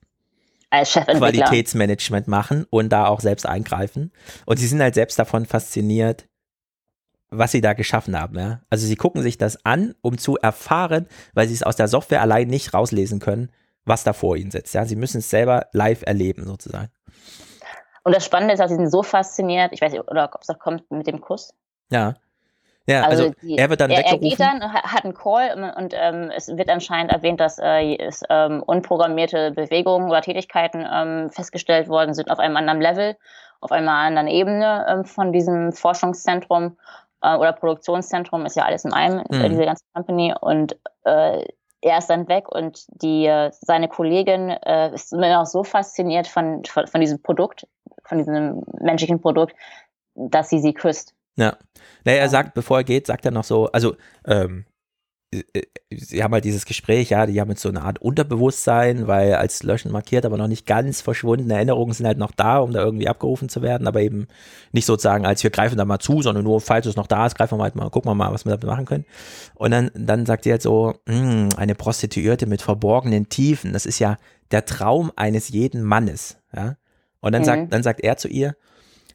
Als. Qualitätsmanagement machen und da auch selbst eingreifen. Und sie sind halt selbst davon fasziniert, was sie da geschaffen haben. Ja? Also sie gucken sich das an, um zu erfahren, weil sie es aus der Software allein nicht rauslesen können, was da vor ihnen sitzt. Ja? Sie müssen es selber live erleben, sozusagen. Und das Spannende ist, dass sie sind so fasziniert, ich weiß nicht, oder ob es noch kommt mit dem Kuss. Ja. Ja, also, die- er wird dann er, er weggerufen. geht dann, ha- hat einen Call und, und ähm, es wird anscheinend erwähnt, dass äh, es, ähm, unprogrammierte Bewegungen oder Tätigkeiten ähm, festgestellt worden sind auf einem anderen Level, auf einer anderen Ebene ähm, von diesem Forschungszentrum äh, oder Produktionszentrum, ist ja alles in einem, äh, Mhm. diese ganze Company. Und äh, er ist dann weg und die, äh, seine Kollegin äh, ist immer noch so fasziniert von, von, von diesem Produkt, von diesem menschlichen Produkt, dass sie sie küsst. Ja. Naja, er sagt, bevor er geht, sagt er noch so, also, ähm, äh, äh, sie haben halt dieses Gespräch, ja, die haben jetzt so eine Art Unterbewusstsein, weil als Löschen markiert, aber noch nicht ganz verschwunden. Erinnerungen sind halt noch da, um da irgendwie abgerufen zu werden, aber eben nicht sozusagen als wir greifen da mal zu, sondern nur, falls es noch da ist, greifen wir halt mal, gucken wir mal, was wir damit machen können. Und dann, dann sagt sie halt so, "Hm, eine Prostituierte mit verborgenen Tiefen, das ist ja der Traum eines jeden Mannes, ja. Und dann Mhm. sagt, dann sagt er zu ihr,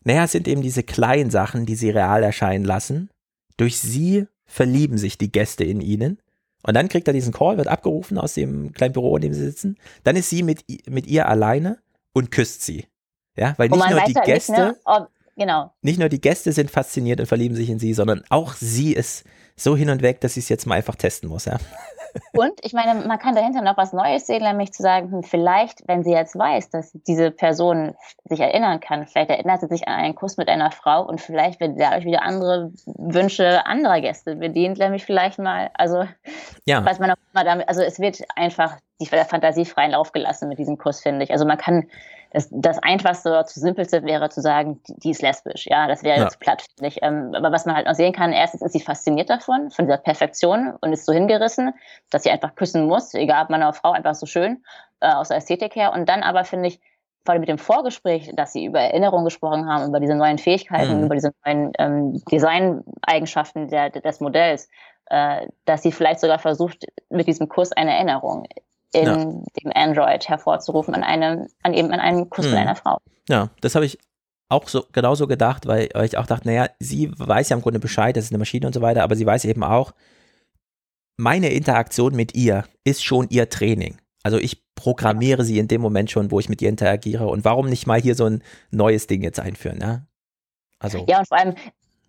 naja, es sind eben diese kleinen Sachen, die sie real erscheinen lassen. Durch sie verlieben sich die Gäste in ihnen. Und dann kriegt er diesen Call, wird abgerufen aus dem kleinen Büro, in dem sie sitzen. Dann ist sie mit, mit ihr alleine und küsst sie. Ja, weil nicht nur die halt Gäste, nicht, ne, ob, genau. nicht nur die Gäste sind fasziniert und verlieben sich in sie, sondern auch sie ist so hin und weg, dass sie es jetzt mal einfach testen muss, ja. Und ich meine, man kann dahinter noch was Neues sehen, nämlich zu sagen, hm, vielleicht, wenn sie jetzt weiß, dass diese Person sich erinnern kann, vielleicht erinnert sie sich an einen Kuss mit einer Frau und vielleicht wird dadurch wieder andere Wünsche anderer Gäste bedient, nämlich vielleicht mal, also Ja, weiß man auch immer damit, also es wird einfach die der Fantasie freien Lauf gelassen mit diesem Kuss, finde ich. Also man kann, das, das einfachste oder zu simpelste wäre zu sagen, die, die ist lesbisch, ja, das wäre Ja. jetzt platt, finde ich. Ähm, aber was man halt noch sehen kann, erstens ist sie fasziniert davon, von dieser Perfektion und ist so hingerissen, dass sie einfach küssen muss, egal ob Mann oder Frau, einfach so schön, äh, aus der Ästhetik her. Und dann aber finde ich, vor allem mit dem Vorgespräch, dass sie über Erinnerung gesprochen haben, über diese neuen Fähigkeiten, Mhm. über diese neuen ähm, Designeigenschaften des Modells, äh, dass sie vielleicht sogar versucht, mit diesem Kuss eine Erinnerung in Ja. dem Android hervorzurufen an einem, an eben an einen Kuss Mhm. mit einer Frau. ja, das habe ich auch so genauso gedacht, weil, weil ich auch dachte, naja, sie weiß ja im Grunde Bescheid, das ist eine Maschine und so weiter, aber sie weiß eben auch, meine Interaktion mit ihr ist schon ihr Training. Also ich programmiere sie in dem Moment schon, wo ich mit ihr interagiere. Und warum nicht mal hier so ein neues Ding jetzt einführen, ja? Also, Ja, und vor allem,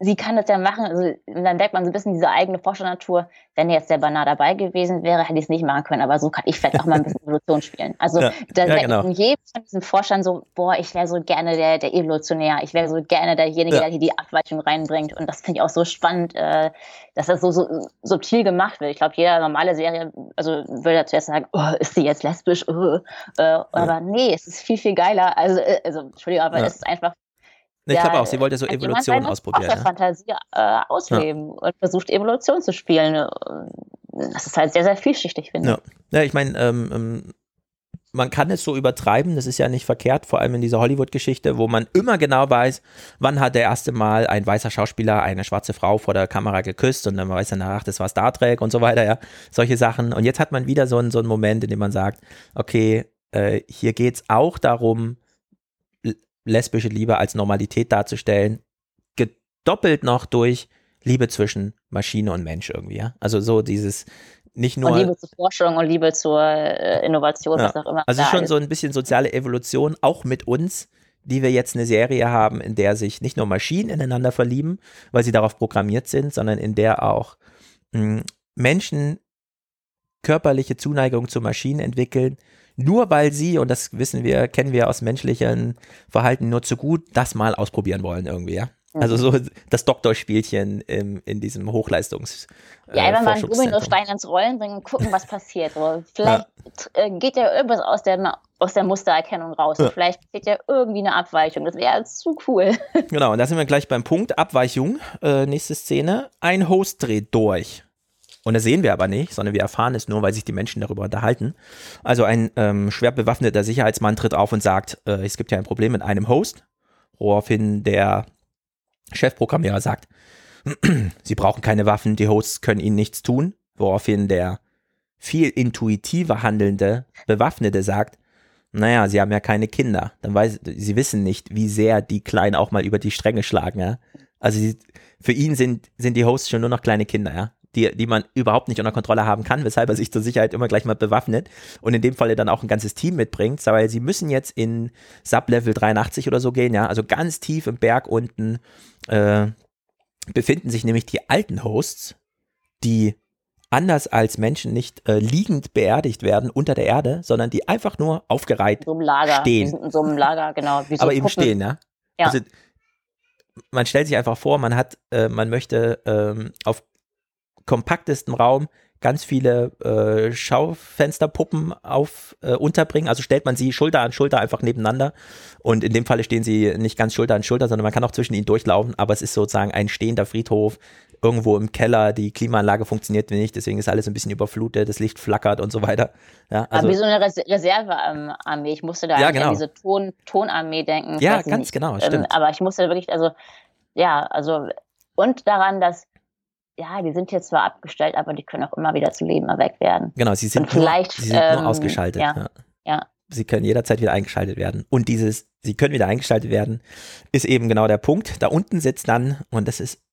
sie kann das ja machen, also dann merkt man so ein bisschen diese eigene Forschernatur. Wenn jetzt der Bernard dabei gewesen wäre, hätte ich es nicht machen können, aber so kann ich vielleicht auch mal ein bisschen (laughs) Evolution spielen. Also Ja, da ja, genau. jedem von diesen Forschern so, boah, ich wäre so gerne der, der Evolutionär, ich wäre so gerne derjenige, Ja. der hier die Abweichung reinbringt. Und das finde ich auch so spannend, äh, dass das so, so subtil gemacht wird. Ich glaube, jeder normale Serie, also würde ja zuerst sagen, oh, ist sie jetzt lesbisch? Oh. Äh, aber nee, es ist viel, viel geiler. Also, äh, also Entschuldigung, aber es ist einfach ich ja, glaube auch, sie wollte so Evolution ausprobieren. Ja? Fantasie äh, ausleben und versucht Evolution zu spielen. Das ist halt sehr, sehr vielschichtig, finde Ja. Ja, ich meine, ähm, ähm, man kann es so übertreiben, das ist ja nicht verkehrt, vor allem in dieser Hollywood-Geschichte, wo man immer genau weiß, wann hat der erste Mal ein weißer Schauspieler eine schwarze Frau vor der Kamera geküsst und dann weiß er nach, das war Star Trek und so weiter, ja, solche Sachen. Und jetzt hat man wieder so einen, so einen Moment, in dem man sagt, okay, äh, hier geht's auch darum, lesbische Liebe als Normalität darzustellen, gedoppelt noch durch Liebe zwischen Maschine und Mensch irgendwie, ja. Also so dieses nicht nur. Und Liebe zur Forschung und Liebe zur äh, Innovation, Ja. was auch immer. Also schon ist. so ein bisschen soziale Evolution, auch mit uns, die wir jetzt eine Serie haben, in der sich nicht nur Maschinen ineinander verlieben, weil sie darauf programmiert sind, sondern in der auch mh, Menschen körperliche Zuneigung zu Maschinen entwickeln, nur weil sie, und das wissen wir, kennen wir aus menschlichen Verhalten nur zu gut, das mal ausprobieren wollen irgendwie, ja. Also so das Doktorspielchen im, in diesem Hochleistungs äh, Ja, einfach mal einen. Dominostein ins Rollen bringen und gucken, was passiert. So, vielleicht äh, geht ja irgendwas aus der, aus der Mustererkennung raus. Ja. Vielleicht geht ja irgendwie eine Abweichung. Das wäre zu cool. Genau, und da sind wir gleich beim Punkt. Abweichung. Äh, nächste Szene. Ein Host dreht durch. Und das sehen wir aber nicht, sondern wir erfahren es nur, weil sich die Menschen darüber unterhalten. Also ein ähm, schwer bewaffneter Sicherheitsmann tritt auf und sagt, äh, es gibt ja ein Problem mit einem Host. Woraufhin der Chefprogrammierer sagt, (clears throat) sie brauchen keine Waffen, die Hosts können ihnen nichts tun. Woraufhin der viel intuitiver handelnde Bewaffnete sagt, naja, sie haben ja keine Kinder. Dann weiß, sie wissen nicht, wie sehr die Kleinen auch mal über die Stränge schlagen, ja. Also sie, für ihn sind, sind die Hosts schon nur noch kleine Kinder, ja. Die, die man überhaupt nicht unter Kontrolle haben kann, weshalb er sich zur Sicherheit immer gleich mal bewaffnet und in dem Falle dann auch ein ganzes Team mitbringt, weil sie müssen jetzt in Sublevel 83 oder so gehen, ja, also ganz tief im Berg unten äh, befinden sich nämlich die alten Hosts, die anders als Menschen nicht äh, liegend beerdigt werden unter der Erde, sondern die einfach nur aufgereiht so. Stehen. Die sind in so einem Lager, genau. Wie so aber eben Puppen. stehen, ja. Ja. Also man stellt sich einfach vor, man hat, äh, man möchte ähm, auf kompaktestem Raum ganz viele äh, Schaufensterpuppen auf äh, unterbringen. Also stellt man sie Schulter an Schulter einfach nebeneinander. Und in dem Falle stehen sie nicht ganz Schulter an Schulter, sondern man kann auch zwischen ihnen durchlaufen. Aber es ist sozusagen ein stehender Friedhof irgendwo im Keller. Die Klimaanlage funktioniert nicht, deswegen ist alles ein bisschen überflutet. Das Licht flackert und so weiter. Ja, Aber wie also, so eine Res Reservearmee. Ich musste da Ja, genau. an diese Ton Tonarmee denken. Ja ganz nicht. genau, Ähm, stimmt. aber ich musste wirklich, also, ja, also, und daran, dass, ja, die sind jetzt zwar abgestellt, aber die können auch immer wieder zu Leben erweckt werden. Genau, sie sind, Und vielleicht, nur, sie sind ähm, nur ausgeschaltet. ja. Ja. Ja. Sie können jederzeit wieder eingeschaltet werden. Und dieses, sie können wieder eingeschaltet werden, ist eben genau der Punkt. Da unten sitzt dann, und das ist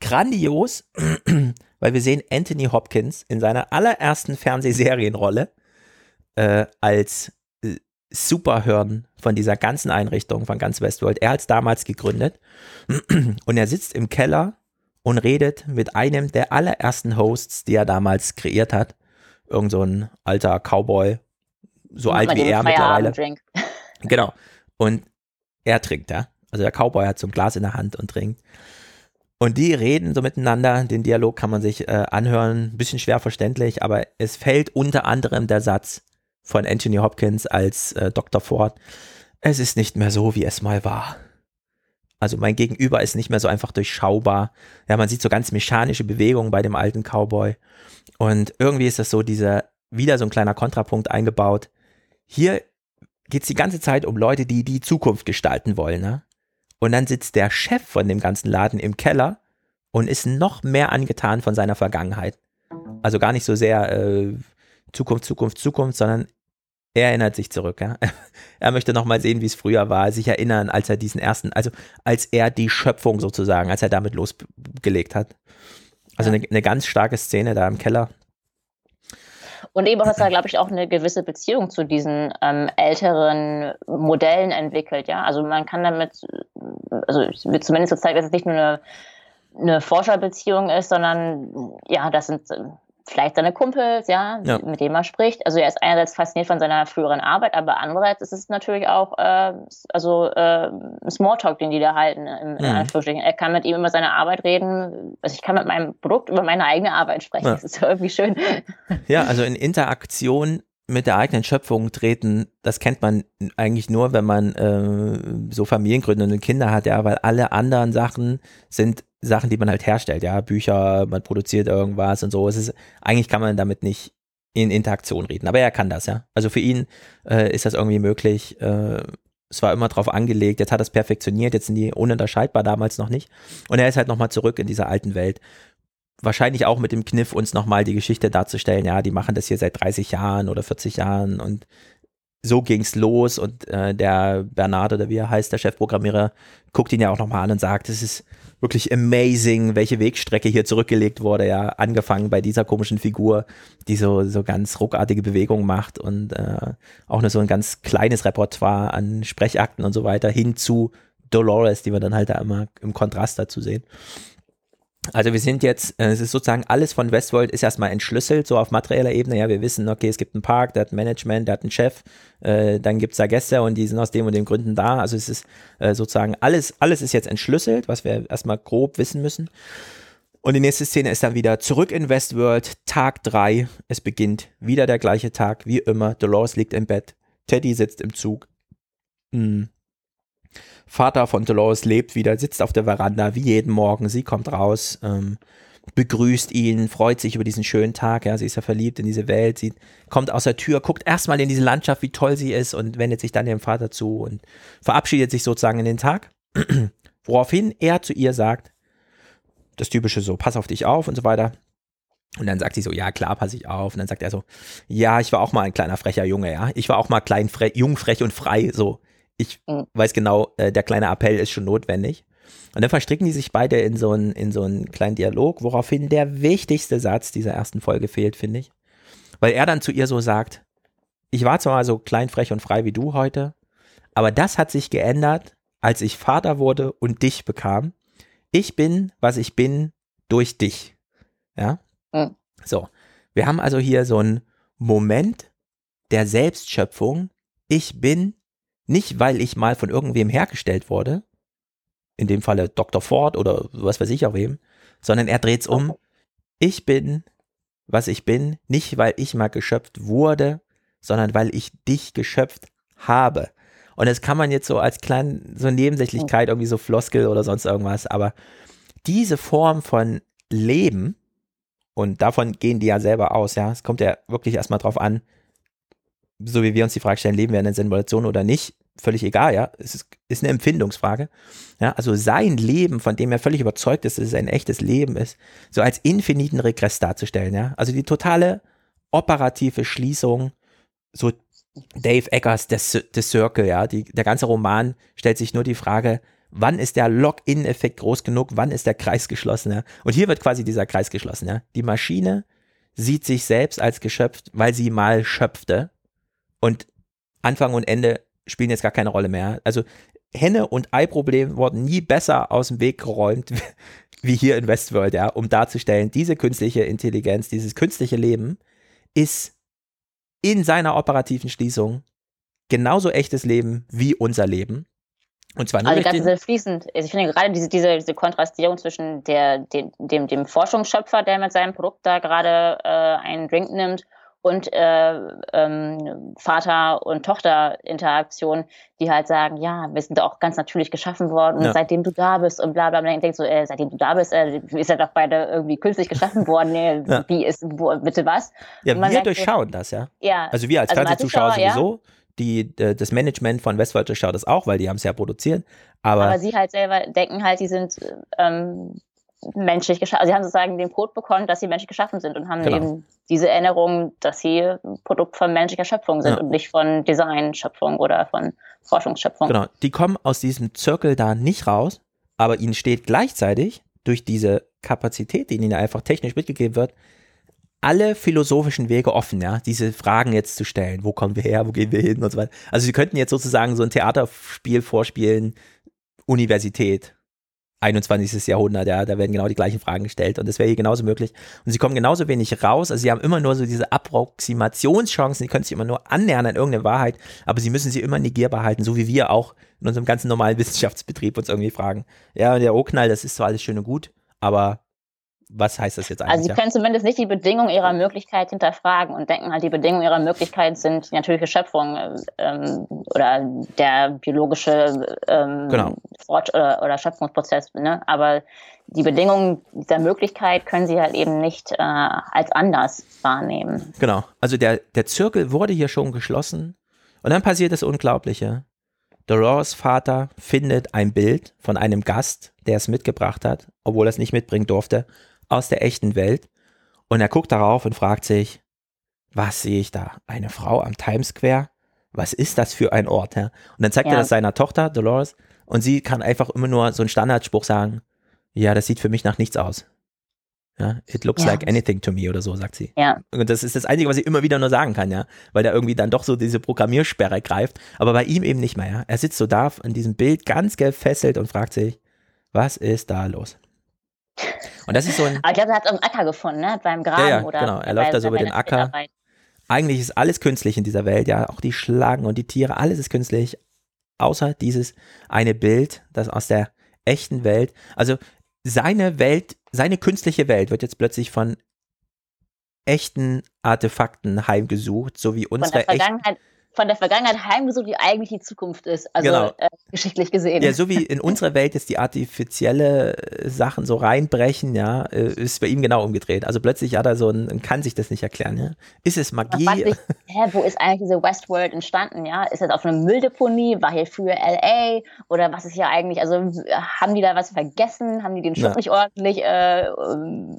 grandios, (clears throat) weil wir sehen Anthony Hopkins in seiner allerersten Fernsehserienrolle äh, als äh, Superhirn von dieser ganzen Einrichtung von ganz Westworld. Er hat es damals gegründet (clears throat) und er sitzt im Keller und redet mit einem der allerersten Hosts, die er damals kreiert hat. Irgend so ein alter Cowboy, so alt wie er mittlerweile. Feierabenddrink. (laughs) (laughs) Genau. Und er trinkt, ja. Also der Cowboy hat so ein Glas in der Hand und trinkt. Und die reden so miteinander. Den Dialog kann man sich äh, anhören. Ein bisschen schwer verständlich, aber es fällt unter anderem der Satz von Anthony Hopkins als äh, Dr. Ford. Es ist nicht mehr so, wie es mal war. Also mein Gegenüber ist nicht mehr so einfach durchschaubar. Ja, man sieht so ganz mechanische Bewegungen bei dem alten Cowboy. Und irgendwie ist das so dieser, wieder so ein kleiner Kontrapunkt eingebaut. Hier geht es die ganze Zeit um Leute, die die Zukunft gestalten wollen. Ne? Und dann sitzt der Chef von dem ganzen Laden im Keller und ist noch mehr angetan von seiner Vergangenheit. Also gar nicht so sehr äh, Zukunft, Zukunft, Zukunft, sondern er erinnert sich zurück. Ja? (laughs) Er möchte noch mal sehen, wie es früher war, sich erinnern, als er diesen ersten, also als er die Schöpfung sozusagen, als er damit losgelegt hat. Also eine, eine ganz starke Szene da im Keller. Und eben dass er, glaube ich, auch eine gewisse Beziehung zu diesen ähm, älteren Modellen entwickelt, ja. Also man kann damit, also wird zumindest so zeigen, dass es nicht nur eine, eine Forscherbeziehung ist, sondern ja, das sind vielleicht seine Kumpels, ja, Ja. mit denen er spricht. Also er ist einerseits fasziniert von seiner früheren Arbeit, aber andererseits ist es natürlich auch äh, also äh, ein Smalltalk, den die da halten, im, in Mhm. Anführungsstrichen. Er kann mit ihm über seine Arbeit reden. Also ich kann mit meinem Produkt über meine eigene Arbeit sprechen. Ja. Das ist ja irgendwie schön. Ja, also in Interaktion mit der eigenen Schöpfung treten, das kennt man eigentlich nur, wenn man äh, so familiengründende Kinder hat, ja, weil alle anderen Sachen sind Sachen, die man halt herstellt, ja, Bücher, man produziert irgendwas und so. Es ist, eigentlich kann man damit nicht in Interaktion reden, aber er kann das, ja. Also für ihn äh, ist das irgendwie möglich. Äh, es war immer drauf angelegt, jetzt hat er es perfektioniert, jetzt sind die ununterscheidbar damals noch nicht. Und er ist halt nochmal zurück in dieser alten Welt wahrscheinlich auch mit dem Kniff, uns nochmal die Geschichte darzustellen, ja, die machen das hier seit 30 Jahren oder 40 Jahren und so ging's los und äh, der Bernard oder wie er heißt, der Chefprogrammierer, guckt ihn ja auch nochmal an und sagt, es ist wirklich amazing, welche Wegstrecke hier zurückgelegt wurde, ja, angefangen bei dieser komischen Figur, die so, so ganz ruckartige Bewegungen macht und äh, auch nur so ein ganz kleines Repertoire an Sprechakten und so weiter, hin zu Dolores, die wir dann halt da immer im Kontrast dazu sehen. Also wir sind jetzt, äh, es ist sozusagen alles von Westworld ist erstmal entschlüsselt, so auf materieller Ebene. Ja, wir wissen, okay, es gibt einen Park, der hat ein Management, der hat einen Chef, äh, dann gibt es da Gäste und die sind aus dem und dem Gründen da. Also es ist äh, sozusagen alles, alles ist jetzt entschlüsselt, was wir erstmal grob wissen müssen. Und die nächste Szene ist dann wieder zurück in Westworld, Tag 3. Es beginnt wieder der gleiche Tag, wie immer. Dolores liegt im Bett, Teddy sitzt im Zug. Hm. Vater von Dolores lebt wieder, sitzt auf der Veranda wie jeden Morgen. Sie kommt raus, ähm, begrüßt ihn, freut sich über diesen schönen Tag. Ja, sie ist ja verliebt in diese Welt. Sie kommt aus der Tür, guckt erstmal in diese Landschaft, wie toll sie ist und wendet sich dann ihrem Vater zu und verabschiedet sich sozusagen in den Tag. (clears throat) Woraufhin er zu ihr sagt, das typische so, pass auf dich auf und so weiter. Und dann sagt sie so, ja klar, pass ich auf. Und dann sagt er so, ja, ich war auch mal ein kleiner frecher Junge, ja. Ich war auch mal klein, frech, jung, frech und frei, so ich weiß genau, äh, der kleine Appell ist schon notwendig. Und dann verstricken die sich beide in so einen, in so einen kleinen Dialog, woraufhin der wichtigste Satz dieser ersten Folge fehlt, finde ich. Weil er dann zu ihr so sagt, ich war zwar so klein, frech und frei wie du heute, aber das hat sich geändert, als ich Vater wurde und dich bekam. Ich bin, was ich bin, durch dich. Ja? Mhm. So. Wir haben also hier so einen Moment der Selbstschöpfung. Ich bin, nicht, weil ich mal von irgendwem hergestellt wurde, in dem Falle Dr. Ford oder was weiß ich auch wem, sondern er dreht es um. Ich bin, was ich bin, nicht weil ich mal geschöpft wurde, sondern weil ich dich geschöpft habe. Und das kann man jetzt so als kleine, so Nebensächlichkeit, irgendwie so Floskel oder sonst irgendwas, aber diese Form von Leben, und davon gehen die ja selber aus, ja, es kommt ja wirklich erstmal drauf an, so wie wir uns die Frage stellen, leben wir in einer Simulation oder nicht, völlig egal, ja. Es ist, ist eine Empfindungsfrage. Ja, also sein Leben, von dem er völlig überzeugt ist, dass es ein echtes Leben ist, so als infiniten Regress darzustellen, ja. Also die totale operative Schließung, so Dave Eggers, The, Circle, ja. Die, der ganze Roman stellt sich nur die Frage, wann ist der Lock-in-Effekt groß genug, wann ist der Kreis geschlossen, ja. Und hier wird quasi dieser Kreis geschlossen, ja. Die Maschine sieht sich selbst als geschöpft, weil sie mal schöpfte und Anfang und Ende spielen jetzt gar keine Rolle mehr. Also Henne- und Ei-Problem wurden nie besser aus dem Weg geräumt (laughs) wie hier in Westworld, ja, um darzustellen, diese künstliche Intelligenz, dieses künstliche Leben ist in seiner operativen Schließung genauso echtes Leben wie unser Leben. Und zwar nur also ganz den, fließend. Also ich finde gerade diese, diese, diese Kontrastierung zwischen der, dem, dem, dem Forschungsschöpfer, der mit seinem Produkt da gerade äh, einen Drink nimmt, und äh, ähm, Vater- und Tochter-Interaktion, die halt sagen, ja, wir sind auch ganz natürlich geschaffen worden, ja. seitdem du da bist und bla bla bla. Und denkst so, äh, seitdem du da bist, äh, ist er doch beide irgendwie künstlich geschaffen worden. Nee, ja. Wie ist, wo, bitte was? Ja, wir durchschauen so, das, ja. ja. Also wir als also Fernsehzuschauer sowieso. Die, das Management von Westworld durchschaut das auch, weil die haben es ja produziert. Aber, aber sie halt selber denken halt, die sind ähm, menschlich geschaffen. Also sie haben sozusagen den Code bekommen, dass sie menschlich geschaffen sind und haben genau. eben diese Erinnerung, dass sie ein Produkt von menschlicher Schöpfung sind ja. und nicht von Designschöpfung oder von Forschungsschöpfung. Genau, die kommen aus diesem Zirkel da nicht raus, aber ihnen steht gleichzeitig durch diese Kapazität, die ihnen einfach technisch mitgegeben wird, alle philosophischen Wege offen, ja, diese Fragen jetzt zu stellen. Wo kommen wir her, wo gehen wir hin und so weiter. Also sie könnten jetzt sozusagen so ein Theaterspiel vorspielen, Universität, 21. Jahrhundert, ja, da werden genau die gleichen Fragen gestellt und das wäre hier genauso möglich. Und sie kommen genauso wenig raus, also sie haben immer nur so diese Approximationschancen, sie können sich immer nur annähern an irgendeine Wahrheit, aber sie müssen sie immer negierbar halten, so wie wir auch in unserem ganzen normalen (laughs) Wissenschaftsbetrieb uns irgendwie fragen. Ja, der O-Knall, das ist zwar alles schön und gut, aber was heißt das jetzt eigentlich? Also sie können zumindest nicht die Bedingungen ihrer Möglichkeit hinterfragen und denken halt, die Bedingungen ihrer Möglichkeit sind die natürliche Schöpfung ähm, oder der biologische ähm, genau. Fort oder, oder, Schöpfungsprozess. Ne? Aber die Bedingungen dieser Möglichkeit können sie halt eben nicht äh, als anders wahrnehmen. Genau. Also der, der Zirkel wurde hier schon geschlossen und dann passiert das Unglaubliche. Dolores Vater findet ein Bild von einem Gast, der es mitgebracht hat, obwohl er es nicht mitbringen durfte, aus der echten Welt und er guckt darauf und fragt sich, was sehe ich da? Eine Frau am Times Square? was ist das für ein Ort? Ja? Und dann zeigt er Ja. das seiner Tochter, Dolores, und sie kann einfach immer nur so einen Standardspruch sagen, ja, das sieht für mich nach nichts aus. Ja, it looks Ja. like anything to me oder so, sagt sie. Ja, Und das ist das Einzige, was sie immer wieder nur sagen kann, ja. Weil da irgendwie dann doch so diese Programmiersperre greift. Aber bei ihm eben nicht mehr, ja. Er sitzt so da in diesem Bild ganz gefesselt und fragt sich, was ist da los? Und das ist so ein, aber ich glaube, er hat es am Acker gefunden, ne? beim Graben ja, oder genau. Er läuft da so über den Acker. Eigentlich ist alles künstlich in dieser Welt, ja. Auch die Schlangen und die Tiere, alles ist künstlich. Außer dieses eine Bild, das aus der echten Welt, also seine Welt, seine künstliche Welt wird jetzt plötzlich von echten Artefakten heimgesucht, so wie Von unsere der echten Vergangenheit, von der Vergangenheit heimgesucht, die eigentlich die Zukunft ist. Also Genau. äh, geschichtlich gesehen. Ja, so wie in unserer Welt jetzt die artifizielle äh, Sachen so reinbrechen, ja, äh, ist bei ihm genau umgedreht. Also plötzlich hat er so ein, kann sich das nicht erklären, ja. Ist es Magie? sich, hä, wo ist eigentlich diese Westworld entstanden? Ja, ist das auf einer Mülldeponie? War hier früher LA? Oder was ist hier eigentlich? Also haben die da was vergessen? Haben die den Schutt Ja. nicht ordentlich äh,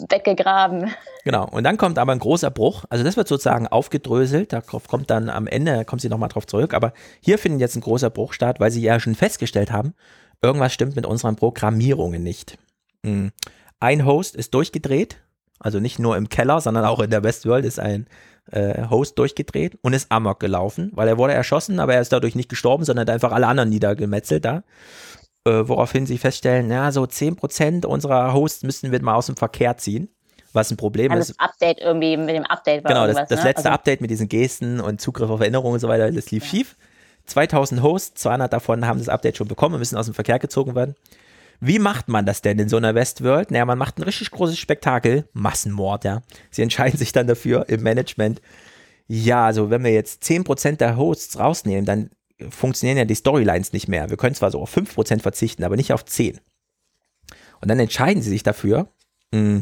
weggegraben? Genau. Und dann kommt aber ein großer Bruch. Also das wird sozusagen aufgedröselt. Darauf kommt dann am Ende, kommt sie nochmal drauf zurück. Aber hier findet jetzt ein großer Bruch statt, weil sie ja schon festgestellt haben, irgendwas stimmt mit unseren Programmierungen nicht. Hm. Ein Host ist durchgedreht. Also nicht nur im Keller, sondern auch in der Westworld ist ein äh, Host durchgedreht und ist amok gelaufen, weil er wurde erschossen, aber er ist dadurch nicht gestorben, sondern hat einfach alle anderen niedergemetzelt da. Äh, woraufhin sie feststellen, ja, so 10% unserer Hosts müssen wir mal aus dem Verkehr ziehen. Was ein Problem Haben ist. das Update irgendwie mit dem Update war Genau, das, das ne? letzte also, Update mit diesen Gesten und Zugriff auf Erinnerungen und so weiter, das lief schief. 2000 Hosts, 200 davon haben das Update schon bekommen und müssen aus dem Verkehr gezogen werden. Wie macht man das denn in so einer Westworld? Naja, man macht ein richtig großes Spektakel, Massenmord, ja. Sie entscheiden sich dann dafür im Management, ja, also wenn wir jetzt 10% der Hosts rausnehmen, dann funktionieren ja die Storylines nicht mehr. Wir können zwar so auf 5% verzichten, aber nicht auf 10. Und dann entscheiden sie sich dafür, mh,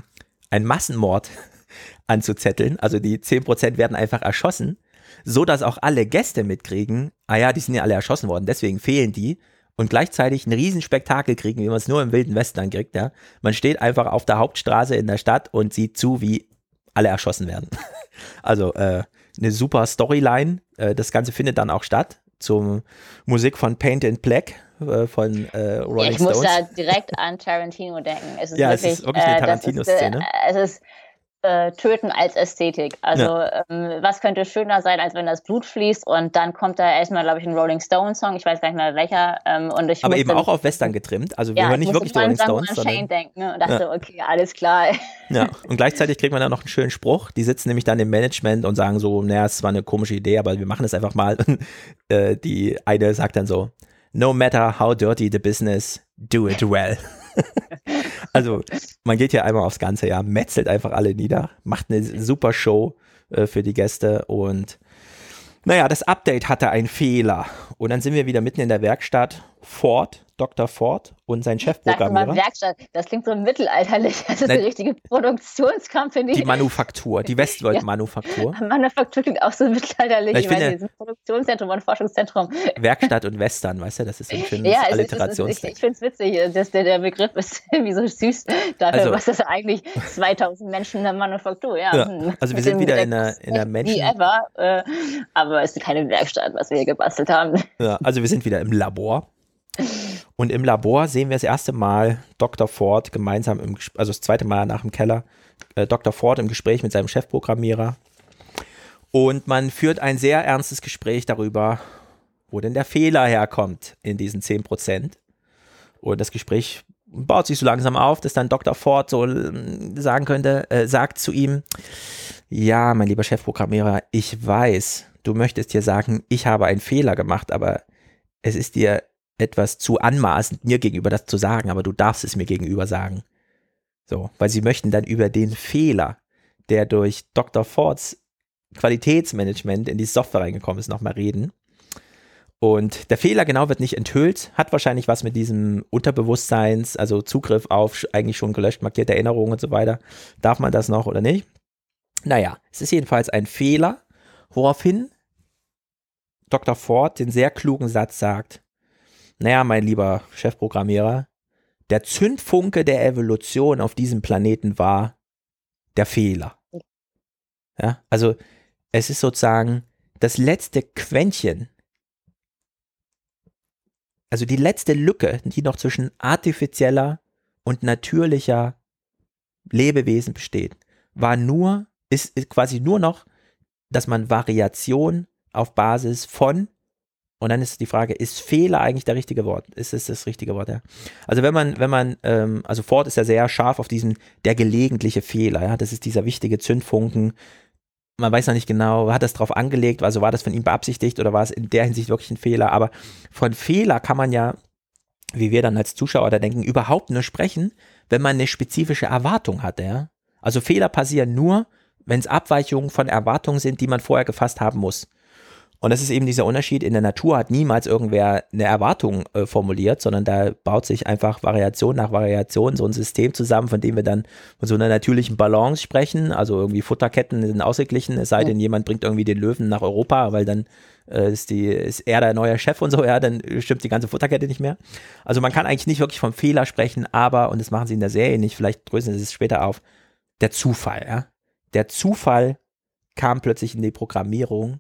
einen Massenmord (laughs) anzuzetteln. Also die 10% werden einfach erschossen, so dass auch alle Gäste mitkriegen, ah ja, die sind ja alle erschossen worden, deswegen fehlen die. Und gleichzeitig ein Riesenspektakel kriegen, wie man es nur im Wilden Westen dann kriegt. Ja. Man steht einfach auf der Hauptstraße in der Stadt und sieht zu, wie alle erschossen werden. (laughs) Also äh, eine super Storyline. Äh, das Ganze findet dann auch statt zur Musik von Paint in Black äh, von äh, Rolling ich muss Stones. da direkt an Tarantino denken. Es ist Ja, es wirklich, ist wirklich eine äh, ist, Tarantino-Szene. Äh, es ist äh, Töten als Ästhetik. Also ähm, was könnte schöner sein, als wenn das Blut fließt und dann kommt da erstmal, glaube ich, ein Rolling Stone Song. Ich weiß gar nicht mehr welcher. Ähm, und ich aber eben auch auf Western getrimmt. Also wir ja, hören ich nicht wirklich die Rolling Stones, an sondern Shane denken ne, und dachte, okay, alles klar. Ja, (laughs) und gleichzeitig kriegt man dann noch einen schönen Spruch. Die sitzen nämlich dann im Management und sagen so, naja, es war eine komische Idee, aber wir machen es einfach mal. Und (laughs) äh, die eine sagt dann so, no matter how dirty the business, do it well. Also man geht hier einmal aufs Ganze, ja, metzelt einfach alle nieder, macht eine super Show äh, für die Gäste und naja, das Update hatte einen Fehler. Und dann sind wir wieder mitten in der Werkstatt. Ford, Dr. Ford und sein doch mal Chefprogrammierer. Werkstatt, das klingt so mittelalterlich. Das ist Nein. eine richtige Produktionscompany. Die Manufaktur, die (laughs) Westworld-Manufaktur. Manufaktur klingt auch so mittelalterlich. Na, ich Ich finde- dieses Produktionszentrum und Forschungszentrum. Werkstatt und Western, weißt du, das ist ein (laughs) schönes Ja, ist, ich, ich finde es witzig, dass der, der Begriff ist (laughs) irgendwie so süß dafür, Also- was das eigentlich 2000 Menschen in der Manufaktur, ja. Ja, hm, also wir sind wieder in der- in der Wie Menschen- ever, äh, aber es ist keine Werkstatt, was wir hier gebastelt haben. Ja, also wir sind wieder im Labor. Und im Labor sehen wir das erste Mal Dr. Ford gemeinsam, im, also das zweite Mal nach dem Keller, äh, Dr. Ford im Gespräch mit seinem Chefprogrammierer. Und man führt ein sehr ernstes Gespräch darüber, wo denn der Fehler herkommt in diesen 10%. Und das Gespräch baut sich so langsam auf, dass dann Dr. Ford so äh, sagen könnte, äh, sagt zu ihm, ja, mein lieber Chefprogrammierer, ich weiß, du möchtest hier sagen, ich habe einen Fehler gemacht, aber es ist dir etwas zu anmaßend, mir gegenüber das zu sagen, aber du darfst es mir gegenüber sagen. So, weil sie möchten dann über den Fehler, der durch Dr. Fords Qualitätsmanagement in die Software reingekommen ist, nochmal reden. Und der Fehler genau wird nicht enthüllt, hat wahrscheinlich was mit diesem Unterbewusstseins, also Zugriff auf eigentlich schon gelöscht markierte Erinnerungen und so weiter. Darf man das noch oder nicht? Naja, es ist jedenfalls ein Fehler, woraufhin Dr. Ford den sehr klugen Satz sagt, naja, mein lieber Chefprogrammierer, der Zündfunke der Evolution auf diesem Planeten war der Fehler. Ja, also es ist sozusagen das letzte Quäntchen also die letzte Lücke, die noch zwischen artifizieller und natürlicher Lebewesen besteht, war nur, ist, ist quasi nur noch, dass man Variation auf Basis von und dann ist die Frage, ist Fehler eigentlich der richtige Wort? Ist es das richtige Wort, ja? Also wenn man, wenn man, ähm, also Ford ist ja sehr scharf auf diesen, der gelegentliche Fehler, ja, das ist dieser wichtige Zündfunken. Man weiß noch nicht genau, hat das drauf angelegt, also war das von ihm beabsichtigt oder war es in der Hinsicht wirklich ein Fehler? Aber von Fehler kann man ja, wie wir dann als Zuschauer da denken, überhaupt nur sprechen, wenn man eine spezifische Erwartung hat, ja. Also Fehler passieren nur, wenn es Abweichungen von Erwartungen sind, die man vorher gefasst haben muss. Und das ist eben dieser Unterschied. In der Natur hat niemals irgendwer eine Erwartung äh, formuliert, sondern da baut sich einfach Variation nach Variation so ein System zusammen, von dem wir dann von so einer natürlichen Balance sprechen. Also irgendwie Futterketten sind ausgeglichen, es sei denn, jemand bringt irgendwie den Löwen nach Europa, weil dann äh, ist, die, ist er der neue Chef und so, ja, dann stimmt die ganze Futterkette nicht mehr. Also man kann eigentlich nicht wirklich vom Fehler sprechen, aber, und das machen sie in der Serie nicht, vielleicht größer sie es später auf, der Zufall, ja. Der Zufall kam plötzlich in die Programmierung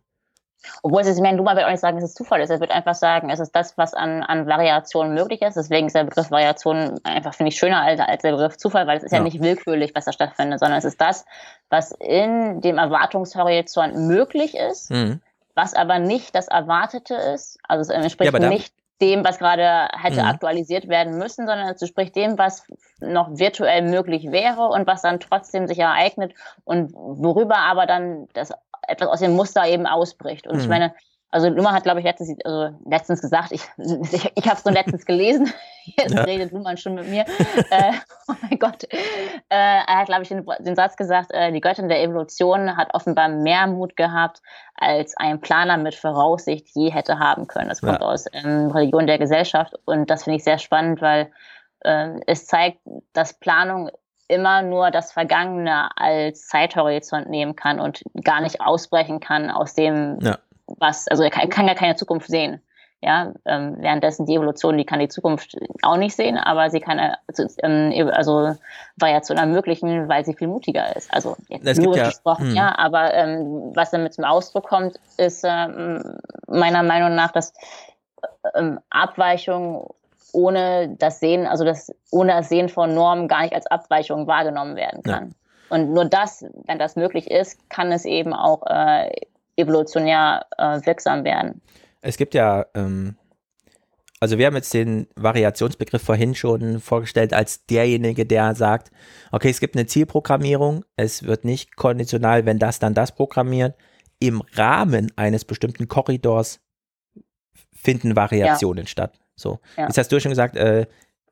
obwohl es ist, ich meine, Luma wird auch nicht sagen, dass es Zufall ist. Er wird einfach sagen, es ist das, was an, an Variationen möglich ist. Deswegen ist der Begriff Variation einfach, finde ich, schöner als, als der Begriff Zufall, weil es ist ja. ja nicht willkürlich, was da stattfindet, sondern es ist das, was in dem Erwartungshorizont möglich ist, mhm. was aber nicht das Erwartete ist. Also es entspricht ja, nicht dem, was gerade hätte mhm. aktualisiert werden müssen, sondern es entspricht dem, was noch virtuell möglich wäre und was dann trotzdem sich ereignet und worüber aber dann das etwas aus dem Muster eben ausbricht. Und mhm. ich meine, also Luhmann hat, glaube ich, letztens, also letztens gesagt, ich, (laughs) ich, ich habe es nur letztens gelesen, (laughs) jetzt ja. redet Luhmann schon mit mir. äh, (laughs) oh mein Gott. Äh, er hat, glaube ich, den, den, Satz gesagt, äh, die Göttin der Evolution hat offenbar mehr Mut gehabt, als ein Planer mit Voraussicht je hätte haben können. Das kommt ja. aus ähm, Religion der Gesellschaft und das finde ich sehr spannend, weil äh, es zeigt, dass Planung immer nur das Vergangene als Zeithorizont nehmen kann und gar nicht ausbrechen kann aus dem, ja. was, also er kann, kann ja keine Zukunft sehen. Ja, ähm, währenddessen die Evolution, die kann die Zukunft auch nicht sehen, aber sie kann also, ähm, also Variation ermöglichen, weil sie viel mutiger ist. Also jetzt nur ja, gesprochen, hm. ja, aber ähm, was damit zum Ausdruck kommt, ist ähm, meiner Meinung nach, dass ähm, Abweichung ohne das Sehen, also das ohne das Sehen von Normen gar nicht als Abweichung wahrgenommen werden kann. Ja. Und nur das, wenn das möglich ist, kann es eben auch äh, evolutionär äh, wirksam werden. Es gibt ja, ähm, also wir haben jetzt den Variationsbegriff vorhin schon vorgestellt als derjenige, der sagt, okay, es gibt eine Zielprogrammierung, es wird nicht konditional, wenn das dann das programmiert. Im Rahmen eines bestimmten Korridors finden Variationen ja. statt. So. Ja. Jetzt hast du schon gesagt, äh,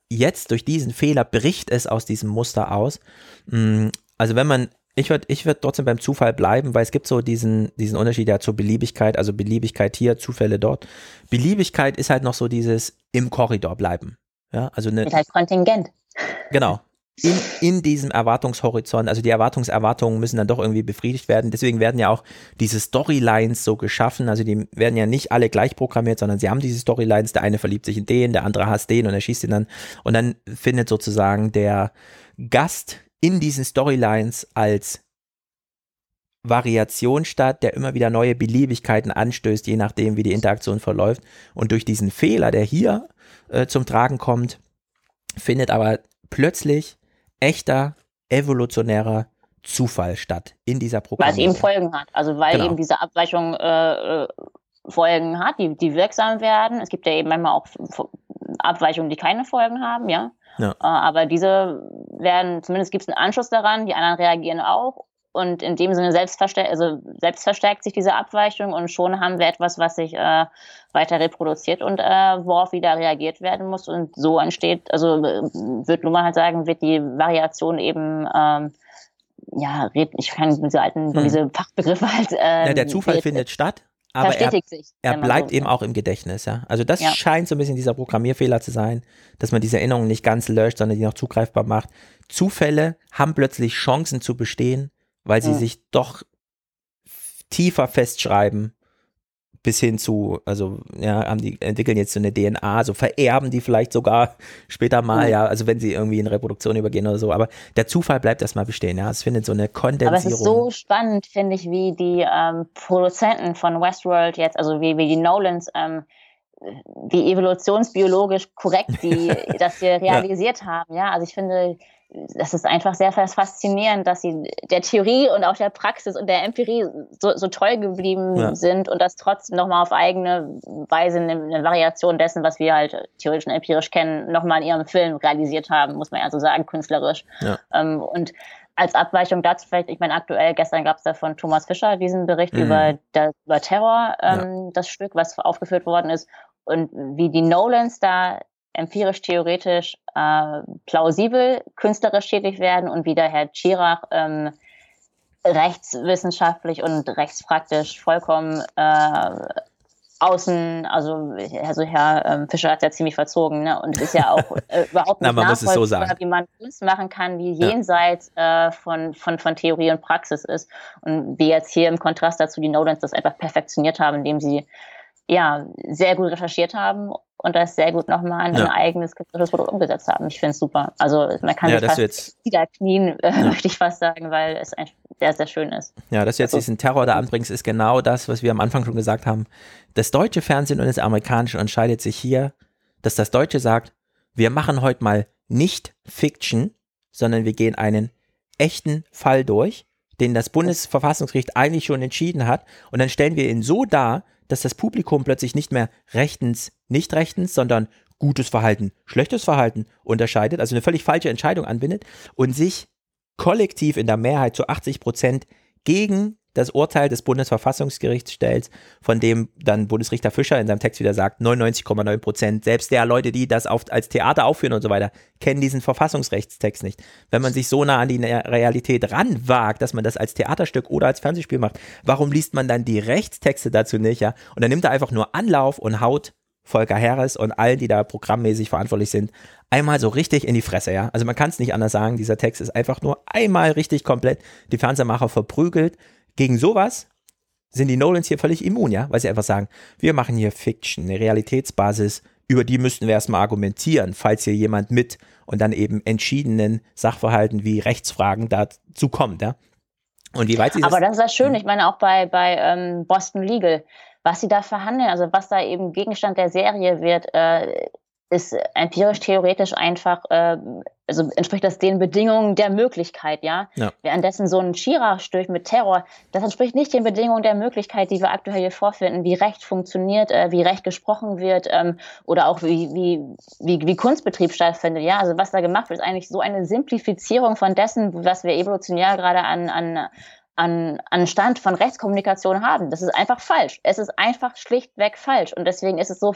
jetzt durch diesen Fehler bricht es aus diesem Muster aus. Mm, also wenn man, ich würde ich würd trotzdem beim Zufall bleiben, weil es gibt so diesen, diesen Unterschied ja zur Beliebigkeit, also Beliebigkeit hier, Zufälle dort. Beliebigkeit ist halt noch so dieses im Korridor bleiben. Ja, also eine. Mit halt Kontingent. Genau in, in diesem Erwartungshorizont, also die Erwartungserwartungen müssen dann doch irgendwie befriedigt werden. Deswegen werden ja auch diese Storylines so geschaffen. Also die werden ja nicht alle gleich programmiert, sondern sie haben diese Storylines. Der eine verliebt sich in den, der andere hasst den und er schießt ihn dann. Und dann findet sozusagen der Gast in diesen Storylines als Variation statt, der immer wieder neue Beliebigkeiten anstößt, je nachdem, wie die Interaktion verläuft. Und durch diesen Fehler, der hier äh, zum Tragen kommt, findet aber plötzlich echter evolutionärer Zufall statt in dieser Programmierung. Weil es eben Folgen hat. Also weil genau. eben diese Abweichung äh, äh, Folgen hat, die, die wirksam werden. Es gibt ja eben manchmal auch Abweichungen, die keine Folgen haben, ja. ja. Äh, aber diese werden, zumindest gibt es einen Anschluss daran, die anderen reagieren auch und in dem Sinne selbst, verstärkt, also selbst verstärkt sich diese Abweichung und schon haben wir etwas, was sich äh, weiter reproduziert und äh, worauf wieder reagiert werden muss. Und so entsteht, also äh, wird Luhmann halt sagen, wird die Variation eben ähm, ja, ich kann diese alten, hm. diese Fachbegriffe halt. Äh, ja, der Zufall findet statt, aber er, sich, er bleibt so eben auch im Gedächtnis, ja. Also das ja. scheint so ein bisschen dieser Programmierfehler zu sein, dass man diese Erinnerungen nicht ganz löscht, sondern die noch zugreifbar macht. Zufälle haben plötzlich Chancen zu bestehen, weil sie ja. sich doch tiefer festschreiben bis hin zu, also ja, haben die entwickeln jetzt so eine DNA, so vererben die vielleicht sogar (laughs) später mal, ja, also wenn sie irgendwie in Reproduktion übergehen oder so, aber der Zufall bleibt erstmal bestehen, ja, es findet so eine Kondensierung. Aber es ist so spannend, finde ich, wie die ähm, Produzenten von Westworld jetzt, also wie, wie die Nolans ähm, wie evolutionsbiologisch korrekt die (laughs) das wir realisiert ja. haben. Ja, also ich finde, das ist einfach sehr faszinierend, dass sie der Theorie und auch der Praxis und der Empirie so, so treu geblieben ja. sind und das trotzdem nochmal auf eigene Weise eine, eine, Variation dessen, was wir halt theoretisch und empirisch kennen, nochmal in ihrem Film realisiert haben, muss man ja so sagen, künstlerisch. Ja. Ähm, und als Abweichung dazu vielleicht, ich meine, aktuell, gestern gab es da von Thomas Fischer diesen Bericht mhm. über, der, über Terror, ähm, ja. das Stück, was aufgeführt worden ist und wie die Nolans da empirisch, theoretisch äh, plausibel künstlerisch tätig werden und wie der Herr Chirach ähm, rechtswissenschaftlich und rechtspraktisch vollkommen äh, außen, also, also Herr ähm, Fischer hat es ja ziemlich verzogen, ne? Und ist ja (laughs) auch äh, überhaupt nicht Na, man so wie man Kunst machen kann, die jenseits ja. äh, von, von, von Theorie und Praxis ist. Und wie jetzt hier im Kontrast dazu die Nolans das einfach perfektioniert haben, indem sie ja sehr gut recherchiert haben und das sehr gut nochmal in ja. ein eigenes künstlerisches Produkt umgesetzt haben. Ich finde es super. Also man kann ja, sich fast jetzt, wieder knien, äh, ja. möchte ich fast sagen, weil es ein, sehr, sehr schön ist. Ja, dass du jetzt also, diesen Terror da anbringst, ist genau das, was wir am Anfang schon gesagt haben. Das deutsche Fernsehen und das amerikanische unterscheidet sich hier, dass das deutsche sagt, wir machen heute mal nicht Fiction, sondern wir gehen einen echten Fall durch, den das Bundesverfassungsgericht eigentlich schon entschieden hat und dann stellen wir ihn so dar, dass das Publikum plötzlich nicht mehr rechtens, nicht rechtens, sondern gutes Verhalten, schlechtes Verhalten unterscheidet, also eine völlig falsche Entscheidung anbindet und sich kollektiv in der Mehrheit zu 80 Prozent gegen das Urteil des Bundesverfassungsgerichts stellt, von dem dann Bundesrichter Fischer in seinem Text wieder sagt, 99,9 Prozent, selbst der Leute, die das auf, als Theater aufführen und so weiter, kennen diesen Verfassungsrechtstext nicht. Wenn man sich so nah an die Realität ranwagt, dass man das als Theaterstück oder als Fernsehspiel macht, warum liest man dann die Rechtstexte dazu nicht, ja? Und dann nimmt er einfach nur Anlauf und haut Volker Harris und allen, die da programmmäßig verantwortlich sind, einmal so richtig in die Fresse, ja. Also man kann es nicht anders sagen, dieser Text ist einfach nur einmal richtig komplett die Fernsehmacher verprügelt, gegen sowas sind die Nolans hier völlig immun, ja, weil sie einfach sagen, wir machen hier Fiction, eine Realitätsbasis, über die müssten wir erstmal argumentieren, falls hier jemand mit und dann eben entschiedenen Sachverhalten wie Rechtsfragen dazu kommt, ja. Und wie weit sie Aber das ist ja schön, ich meine auch bei, bei ähm, Boston Legal, was sie da verhandeln, also was da eben Gegenstand der Serie wird, äh, ist empirisch theoretisch einfach, äh, also entspricht das den Bedingungen der Möglichkeit, ja? ja. Währenddessen so ein Schira-Stich mit Terror, das entspricht nicht den Bedingungen der Möglichkeit, die wir aktuell hier vorfinden, wie Recht funktioniert, äh, wie Recht gesprochen wird ähm, oder auch wie, wie, wie, wie Kunstbetrieb stattfindet, ja? Also was da gemacht wird, ist eigentlich so eine Simplifizierung von dessen, was wir evolutionär gerade an, an an, an Stand von Rechtskommunikation haben. Das ist einfach falsch. Es ist einfach schlichtweg falsch. Und deswegen ist es so,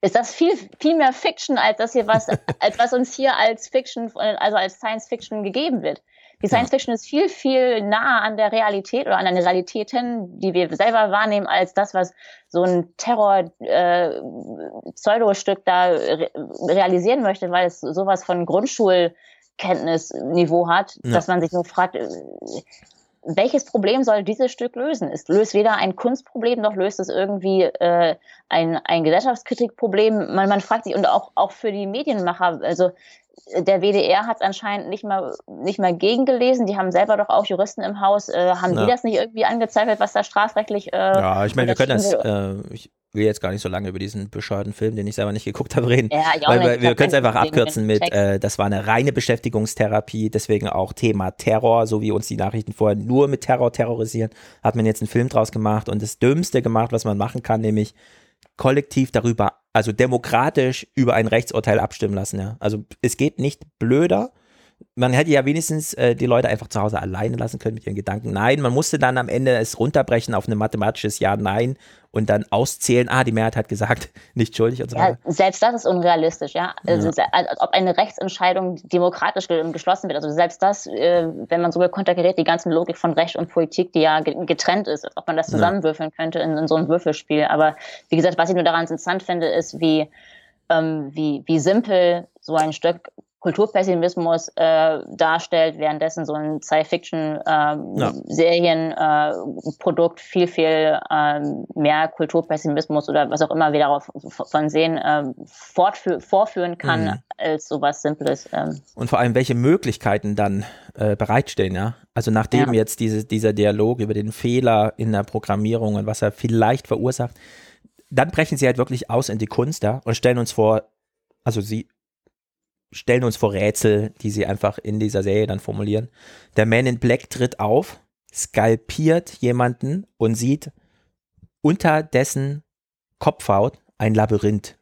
ist das viel, viel mehr Fiction, als das hier was, (laughs) als was uns hier als Fiction, also als Science Fiction gegeben wird. Die Science Fiction ist viel, viel nahe an der Realität oder an den Realitäten, die wir selber wahrnehmen, als das, was so ein Terror-Pseudo-Stück äh, da re realisieren möchte, weil es sowas von Grundschulkenntnisniveau hat, ja. dass man sich nur fragt, äh, welches Problem soll dieses Stück lösen? Es löst weder ein Kunstproblem noch löst es irgendwie äh, ein, ein Gesellschaftskritikproblem. Man, man fragt sich und auch, auch für die Medienmacher, also der WDR hat es anscheinend nicht mal, nicht mal gegengelesen. Die haben selber doch auch Juristen im Haus. Äh, haben ja. die das nicht irgendwie angezweifelt, was da strafrechtlich. Äh, ja, ich meine, wir können das. Äh, ich will jetzt gar nicht so lange über diesen bescheuerten Film, den ich selber nicht geguckt habe, reden. Ja, ich auch weil nicht. wir, wir können es einfach abkürzen mit, äh, das war eine reine Beschäftigungstherapie, deswegen auch Thema Terror, so wie uns die Nachrichten vorher nur mit Terror terrorisieren, hat man jetzt einen Film draus gemacht und das Dümmste gemacht, was man machen kann, nämlich kollektiv darüber, also demokratisch über ein Rechtsurteil abstimmen lassen. Ja. Also es geht nicht blöder, man hätte ja wenigstens äh, die Leute einfach zu Hause alleine lassen können mit ihren Gedanken. Nein, man musste dann am Ende es runterbrechen auf ein mathematisches Ja, Nein und dann auszählen, ah, die Mehrheit hat gesagt, (laughs) nicht schuldig und so weiter. Ja, selbst das ist unrealistisch, ja. Also, ja. als ob eine Rechtsentscheidung demokratisch geschlossen wird. Also selbst das, äh, wenn man so konterkariert, die ganze Logik von Recht und Politik, die ja getrennt ist, ob man das zusammenwürfeln könnte in, in so einem Würfelspiel. Aber wie gesagt, was ich nur daran interessant finde, ist, wie, ähm, wie, wie simpel so ein Stück Kulturpessimismus äh, darstellt, währenddessen so ein Science-Fiction-Serienprodukt äh, ja. äh, viel, viel äh, mehr Kulturpessimismus oder was auch immer wir darauf von sehen, äh, vorführen kann, mhm. als sowas Simples. Ähm. Und vor allem, welche Möglichkeiten dann äh, bereitstehen, ja? Also nachdem ja. jetzt diese, dieser Dialog über den Fehler in der Programmierung und was er vielleicht verursacht, dann brechen sie halt wirklich aus in die Kunst, ja, und stellen uns vor, also sie stellen uns vor Rätsel, die sie einfach in dieser Serie dann formulieren. Der Man in Black tritt auf, skalpiert jemanden und sieht unter dessen Kopfhaut ein Labyrinth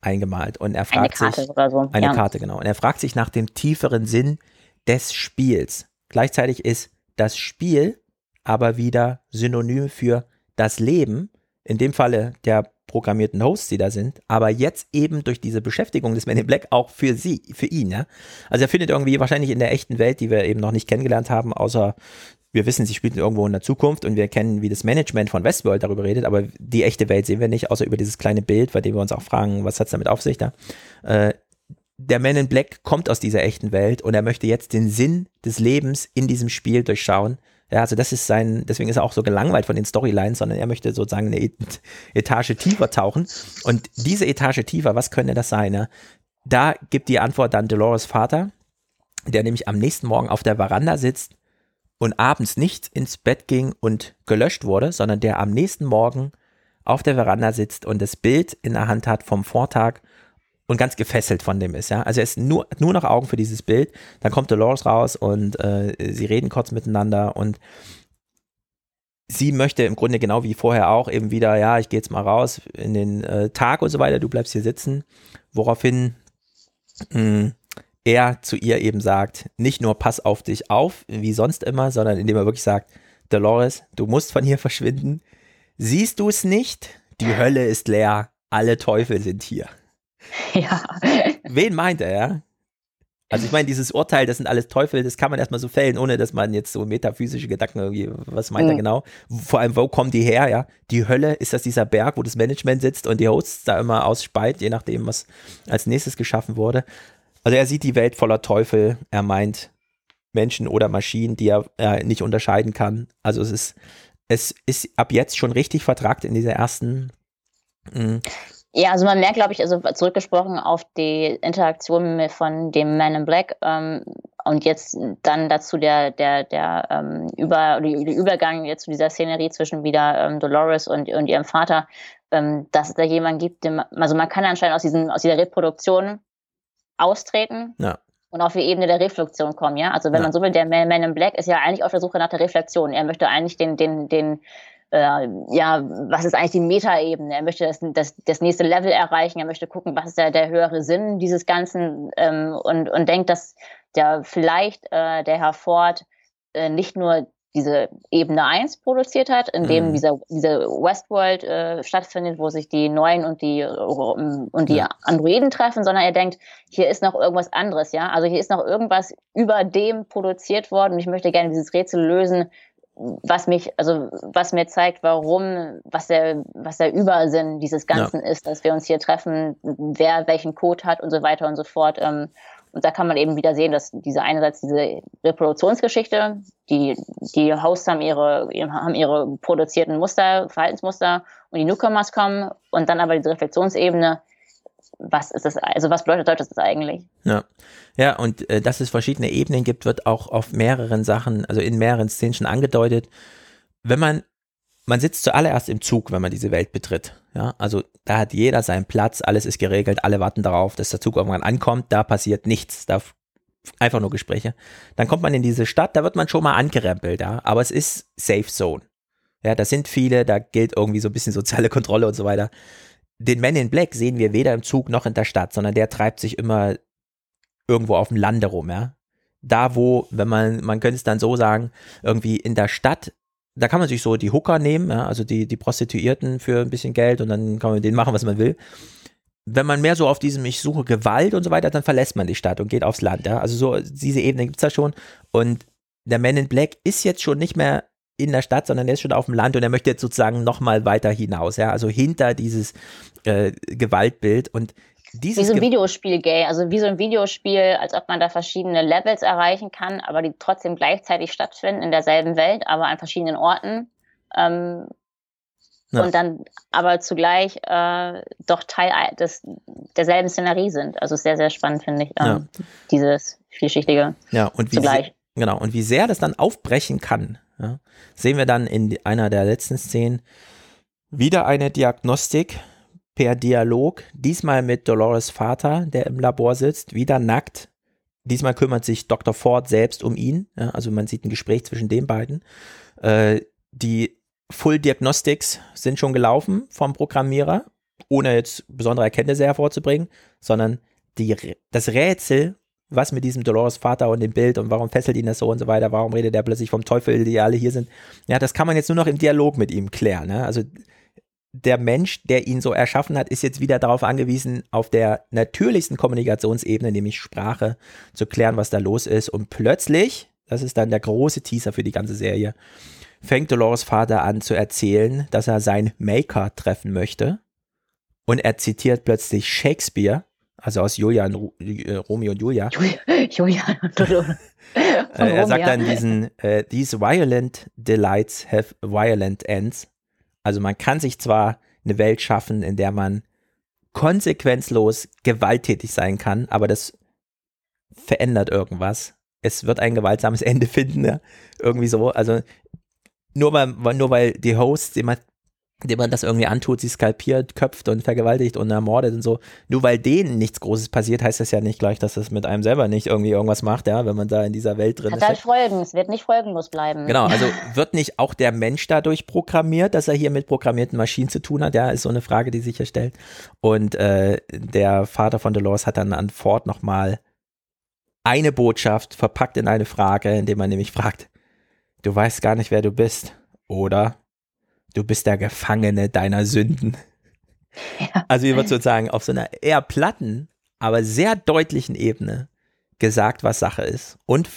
eingemalt. Und er fragt Eine Karte sich, oder so. eine ja. Karte, genau. Und er fragt sich nach dem tieferen Sinn des Spiels. Gleichzeitig ist das Spiel aber wieder Synonym für das Leben, in dem Falle der programmierten Hosts, die da sind, aber jetzt eben durch diese Beschäftigung des Men in Black auch für sie, für ihn, ja. Also er findet irgendwie wahrscheinlich in der echten Welt, die wir eben noch nicht kennengelernt haben, außer wir wissen, sie spielt irgendwo in der Zukunft und wir kennen, wie das Management von Westworld darüber redet, aber die echte Welt sehen wir nicht, außer über dieses kleine Bild, bei dem wir uns auch fragen, was hat's damit auf sich da? Äh, der Man in Black kommt aus dieser echten Welt und er möchte jetzt den Sinn des Lebens in diesem Spiel durchschauen. Ja, also das ist sein, deswegen ist er auch so gelangweilt von den Storylines, sondern er möchte sozusagen eine Et- Etage tiefer tauchen. Und diese Etage tiefer, was könnte das sein? Ne? Da gibt die Antwort dann Dolores Vater, der nämlich am nächsten Morgen auf der Veranda sitzt und abends nicht ins Bett ging und gelöscht wurde, sondern der am nächsten Morgen auf der Veranda sitzt und das Bild in der Hand hat vom Vortag und ganz gefesselt von dem ist, ja. Also er ist nur, nur noch Augen für dieses Bild. Dann kommt Dolores raus und äh, sie reden kurz miteinander und sie möchte im Grunde genau wie vorher auch eben wieder, ja, ich gehe jetzt mal raus in den äh, Tag und so weiter, du bleibst hier sitzen. Woraufhin mh, er zu ihr eben sagt, nicht nur pass auf dich auf, wie sonst immer, sondern indem er wirklich sagt, Dolores, du musst von hier verschwinden. Siehst du es nicht? Die Hölle ist leer, alle Teufel sind hier. (laughs) Ja. Wen meint er, ja? Also ich meine, dieses Urteil, das sind alles Teufel, das kann man erstmal so fällen, ohne dass man jetzt so metaphysische Gedanken irgendwie, was meint er Mhm. genau? Vor allem, wo kommen die her, ja? Die Hölle, ist das dieser Berg, wo das Management sitzt und die Hosts da immer ausspeit, je nachdem, was als nächstes geschaffen wurde. Also er sieht die Welt voller Teufel, er meint Menschen oder Maschinen, die er äh, nicht unterscheiden kann. Also es ist, es ist ab jetzt schon richtig vertragt in dieser ersten mh, Ja, also man merkt, glaube ich, also zurückgesprochen auf die Interaktion mit- von dem Man in Black ähm, und jetzt dann dazu der, der, der ähm, Über, die, der Übergang jetzt zu dieser Szenerie zwischen wieder ähm, Dolores und, und ihrem Vater, ähm, dass es da jemanden gibt, dem, also man kann anscheinend aus, diesem, aus dieser Reproduktion austreten Ja. und auf die Ebene der Reflexion kommen, ja. Also wenn Ja. man so will, der Man, Man in Black ist ja eigentlich auf der Suche nach der Reflexion. Er möchte eigentlich den, den, den, äh, ja, was ist eigentlich die Metaebene? Er möchte das, das, das nächste Level erreichen. Er möchte gucken, was ist der, der höhere Sinn dieses Ganzen ähm, und, und denkt, dass der vielleicht äh, der Herr Ford äh, nicht nur diese Ebene 1 produziert hat, in dem Mhm. dieser, diese Westworld äh, stattfindet, wo sich die Neuen und die, und die Ja. Androiden treffen, sondern er denkt, hier ist noch irgendwas anderes, ja. Also hier ist noch irgendwas über dem produziert worden und ich möchte gerne dieses Rätsel lösen, was mich, also was mir zeigt, warum, was der, was der Übersinn dieses Ganzen ist, dass wir uns hier treffen, wer welchen Code hat und so weiter und so fort. Ähm, und da kann man eben wieder sehen, dass diese einerseits diese Reproduktionsgeschichte, die, die Hosts haben ihre, haben ihre produzierten Muster, Verhaltensmuster und die Newcomers kommen und dann aber diese Reflexionsebene, was ist das, also was bedeutet das eigentlich? Ja, ja und äh, dass es verschiedene Ebenen gibt, wird auch auf mehreren Sachen, also in mehreren Szenen schon angedeutet. Wenn man, man sitzt zuallererst im Zug, wenn man diese Welt betritt. Ja, also da hat jeder seinen Platz, alles ist geregelt, alle warten darauf, dass der Zug irgendwann ankommt, da passiert nichts, da einfach nur Gespräche. Dann kommt man in diese Stadt, da wird man schon mal angerempelt, ja, aber es ist Safe Zone. Ja, da sind viele, da gilt irgendwie so ein bisschen soziale Kontrolle und so weiter. Den Man in Black sehen wir weder im Zug noch in der Stadt, sondern der treibt sich immer irgendwo auf dem Lande rum, ja. Da, wo, wenn man, man könnte es dann so sagen, irgendwie in der Stadt, da kann man sich so die Hooker nehmen, ja, also die, die Prostituierten für ein bisschen Geld und dann kann man mit denen machen, was man will. Wenn man mehr so auf diesem, ich suche Gewalt und so weiter, dann verlässt man die Stadt und geht aufs Land, ja. Also so, diese Ebene gibt's da schon. Und der Man in Black ist jetzt schon nicht mehr in der Stadt, sondern der ist schon auf dem Land und er möchte jetzt sozusagen nochmal weiter hinaus, ja, also hinter dieses äh, Gewaltbild und dieses Wie so ein Videospiel gay, also wie so ein Videospiel, als ob man da verschiedene Levels erreichen kann, aber die trotzdem gleichzeitig stattfinden in derselben Welt, aber an verschiedenen Orten. Ähm, Ja. Und dann aber zugleich äh, doch Teil des, derselben Szenerie sind. Also sehr, sehr spannend, finde ich, ähm, dieses vielschichtige Ja, und wie, zugleich. genau, und wie sehr das dann aufbrechen kann, ja, sehen wir dann in einer der letzten Szenen, Wieder eine Diagnostik per Dialog, diesmal mit Dolores Vater, der im Labor sitzt, wieder nackt. Diesmal kümmert sich Dr. Ford selbst um ihn. Ja, also man sieht ein Gespräch zwischen den beiden. Äh, die Full Diagnostics sind schon gelaufen vom Programmierer, ohne jetzt besondere Erkenntnisse hervorzubringen, sondern die, das Rätsel, was mit diesem Dolores Vater und dem Bild und warum fesselt ihn das so und so weiter, warum redet er plötzlich vom Teufel, die alle hier sind, ja, das kann man jetzt nur noch im Dialog mit ihm klären. Ne? Also der Mensch, der ihn so erschaffen hat, ist jetzt wieder darauf angewiesen, auf der natürlichsten Kommunikationsebene, nämlich Sprache, zu klären, was da los ist. Und plötzlich, das ist dann der große Teaser für die ganze Serie, fängt Dolores Vater an zu erzählen, dass er seinen Maker treffen möchte. Und er zitiert plötzlich Shakespeare, also aus Julian, äh, Romeo und Julia. (laughs) Julian und (laughs) äh, Er sagt dann diesen, äh, these violent delights have violent ends. Also man kann sich zwar eine Welt schaffen, in der man konsequenzlos gewalttätig sein kann, aber das verändert irgendwas. Es wird ein gewaltsames Ende finden, ja? irgendwie so. Also nur weil, nur weil die Hosts immer dem man das irgendwie antut, sie skalpiert, köpft und vergewaltigt und ermordet und so. Nur weil denen nichts Großes passiert, heißt das ja nicht gleich, dass es mit einem selber nicht irgendwie irgendwas macht, ja, wenn man da in dieser Welt drin Hat ist. halt Folgen, es wird nicht folgenlos bleiben. Genau, also wird nicht auch der Mensch dadurch programmiert, dass er hier mit programmierten Maschinen zu tun hat? Ja, ist so eine Frage, die sich hier stellt. Und äh, der Vater von Dolores hat dann an Ford nochmal eine Botschaft verpackt in eine Frage, indem man nämlich fragt, du weißt gar nicht, wer du bist, oder? Du bist der Gefangene deiner Sünden. Ja. Also hier wird sozusagen auf so einer eher platten, aber sehr deutlichen Ebene gesagt, was Sache ist. Und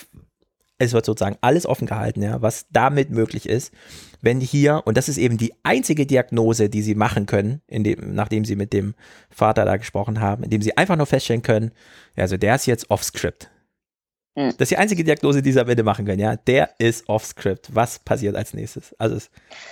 es wird sozusagen alles offen gehalten, ja, was damit möglich ist, wenn hier, und das ist eben die einzige Diagnose, die sie machen können, indem, nachdem sie mit dem Vater da gesprochen haben, indem sie einfach nur feststellen können, also der ist jetzt off-script. Hm. Das ist die einzige Diagnose, die sie am Ende machen können, ja. Der ist off-script. Was passiert als nächstes? Also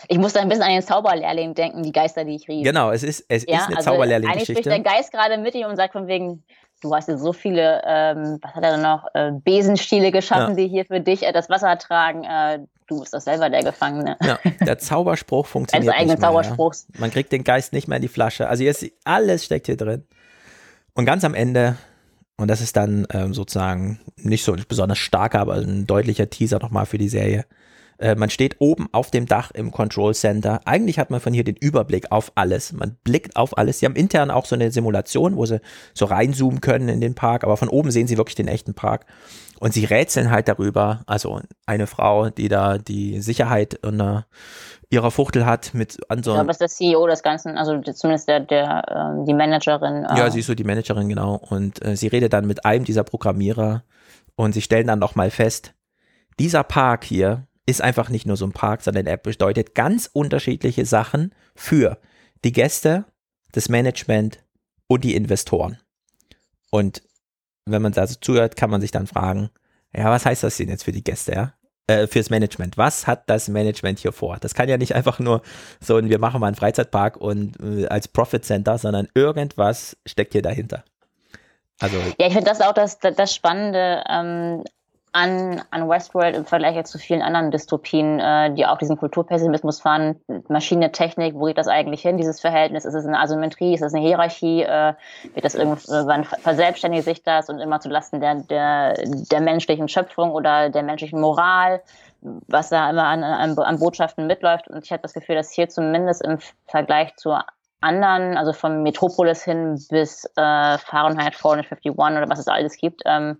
Ich muss da ein bisschen an den Zauberlehrling denken, die Geister, die ich rief. genau, es ist, es ja, ist eine also Eigentlich spricht der Zauberlehrling-Geschichte. Geist gerade mit ihm und sagt von wegen, du hast ja so viele, ähm, was hat er denn noch, äh, Besenstiele geschaffen, Ja. die hier für dich äh, das Wasser tragen. Äh, du bist doch selber der Gefangene. Ja, der Zauberspruch funktioniert Als eigenen nicht mehr, Zauberspruchs. Ja. Man kriegt den Geist nicht mehr in die Flasche. Also jetzt alles steckt hier drin. Und ganz am Ende, und das ist dann ähm, sozusagen nicht so besonders starker, aber ein deutlicher Teaser nochmal für die Serie. Äh, man steht oben auf dem Dach im Control Center. Eigentlich hat man von hier den Überblick auf alles. Man blickt auf alles. Sie haben intern auch so eine Simulation, wo sie so reinzoomen können in den Park, aber von oben sehen sie wirklich den echten Park. Und sie rätseln halt darüber, also eine Frau, die da die Sicherheit unter ihrer Fuchtel hat mit an so Ich glaube, das ist der CEO des Ganzen, also zumindest der, der ähm, die Managerin. Äh, Ja, sie ist so die Managerin, genau. Und äh, sie redet dann mit einem dieser Programmierer und sie stellen dann nochmal fest, dieser Park hier ist einfach nicht nur so ein Park, sondern er bedeutet ganz unterschiedliche Sachen für die Gäste, das Management und die Investoren. Und wenn man da so zuhört, kann man sich dann fragen, ja, was heißt das denn jetzt für die Gäste, ja? Äh, fürs Management. Was hat das Management hier vor? Das kann ja nicht (laughs) einfach nur so ein, wir machen mal einen Freizeitpark und äh, als Profit Center, sondern irgendwas steckt hier dahinter. Also, Ja, ich finde das auch das, das Spannende ähm, an, an Westworld im Vergleich zu vielen anderen Dystopien, äh, die auch diesen Kulturpessimismus fahren. Maschine, Technik, wo geht das eigentlich hin, dieses Verhältnis? Ist es eine Asymmetrie, ist es eine Hierarchie? Äh, wird das irgendwann verselbstständigt sich das und immer zulasten der, der, der menschlichen Schöpfung oder der menschlichen Moral? was da immer an, an, an Botschaften mitläuft. Und ich habe das Gefühl, dass hier zumindest im Vergleich zu anderen, also von Metropolis hin bis äh, Fahrenheit 451 oder was es alles gibt, ähm,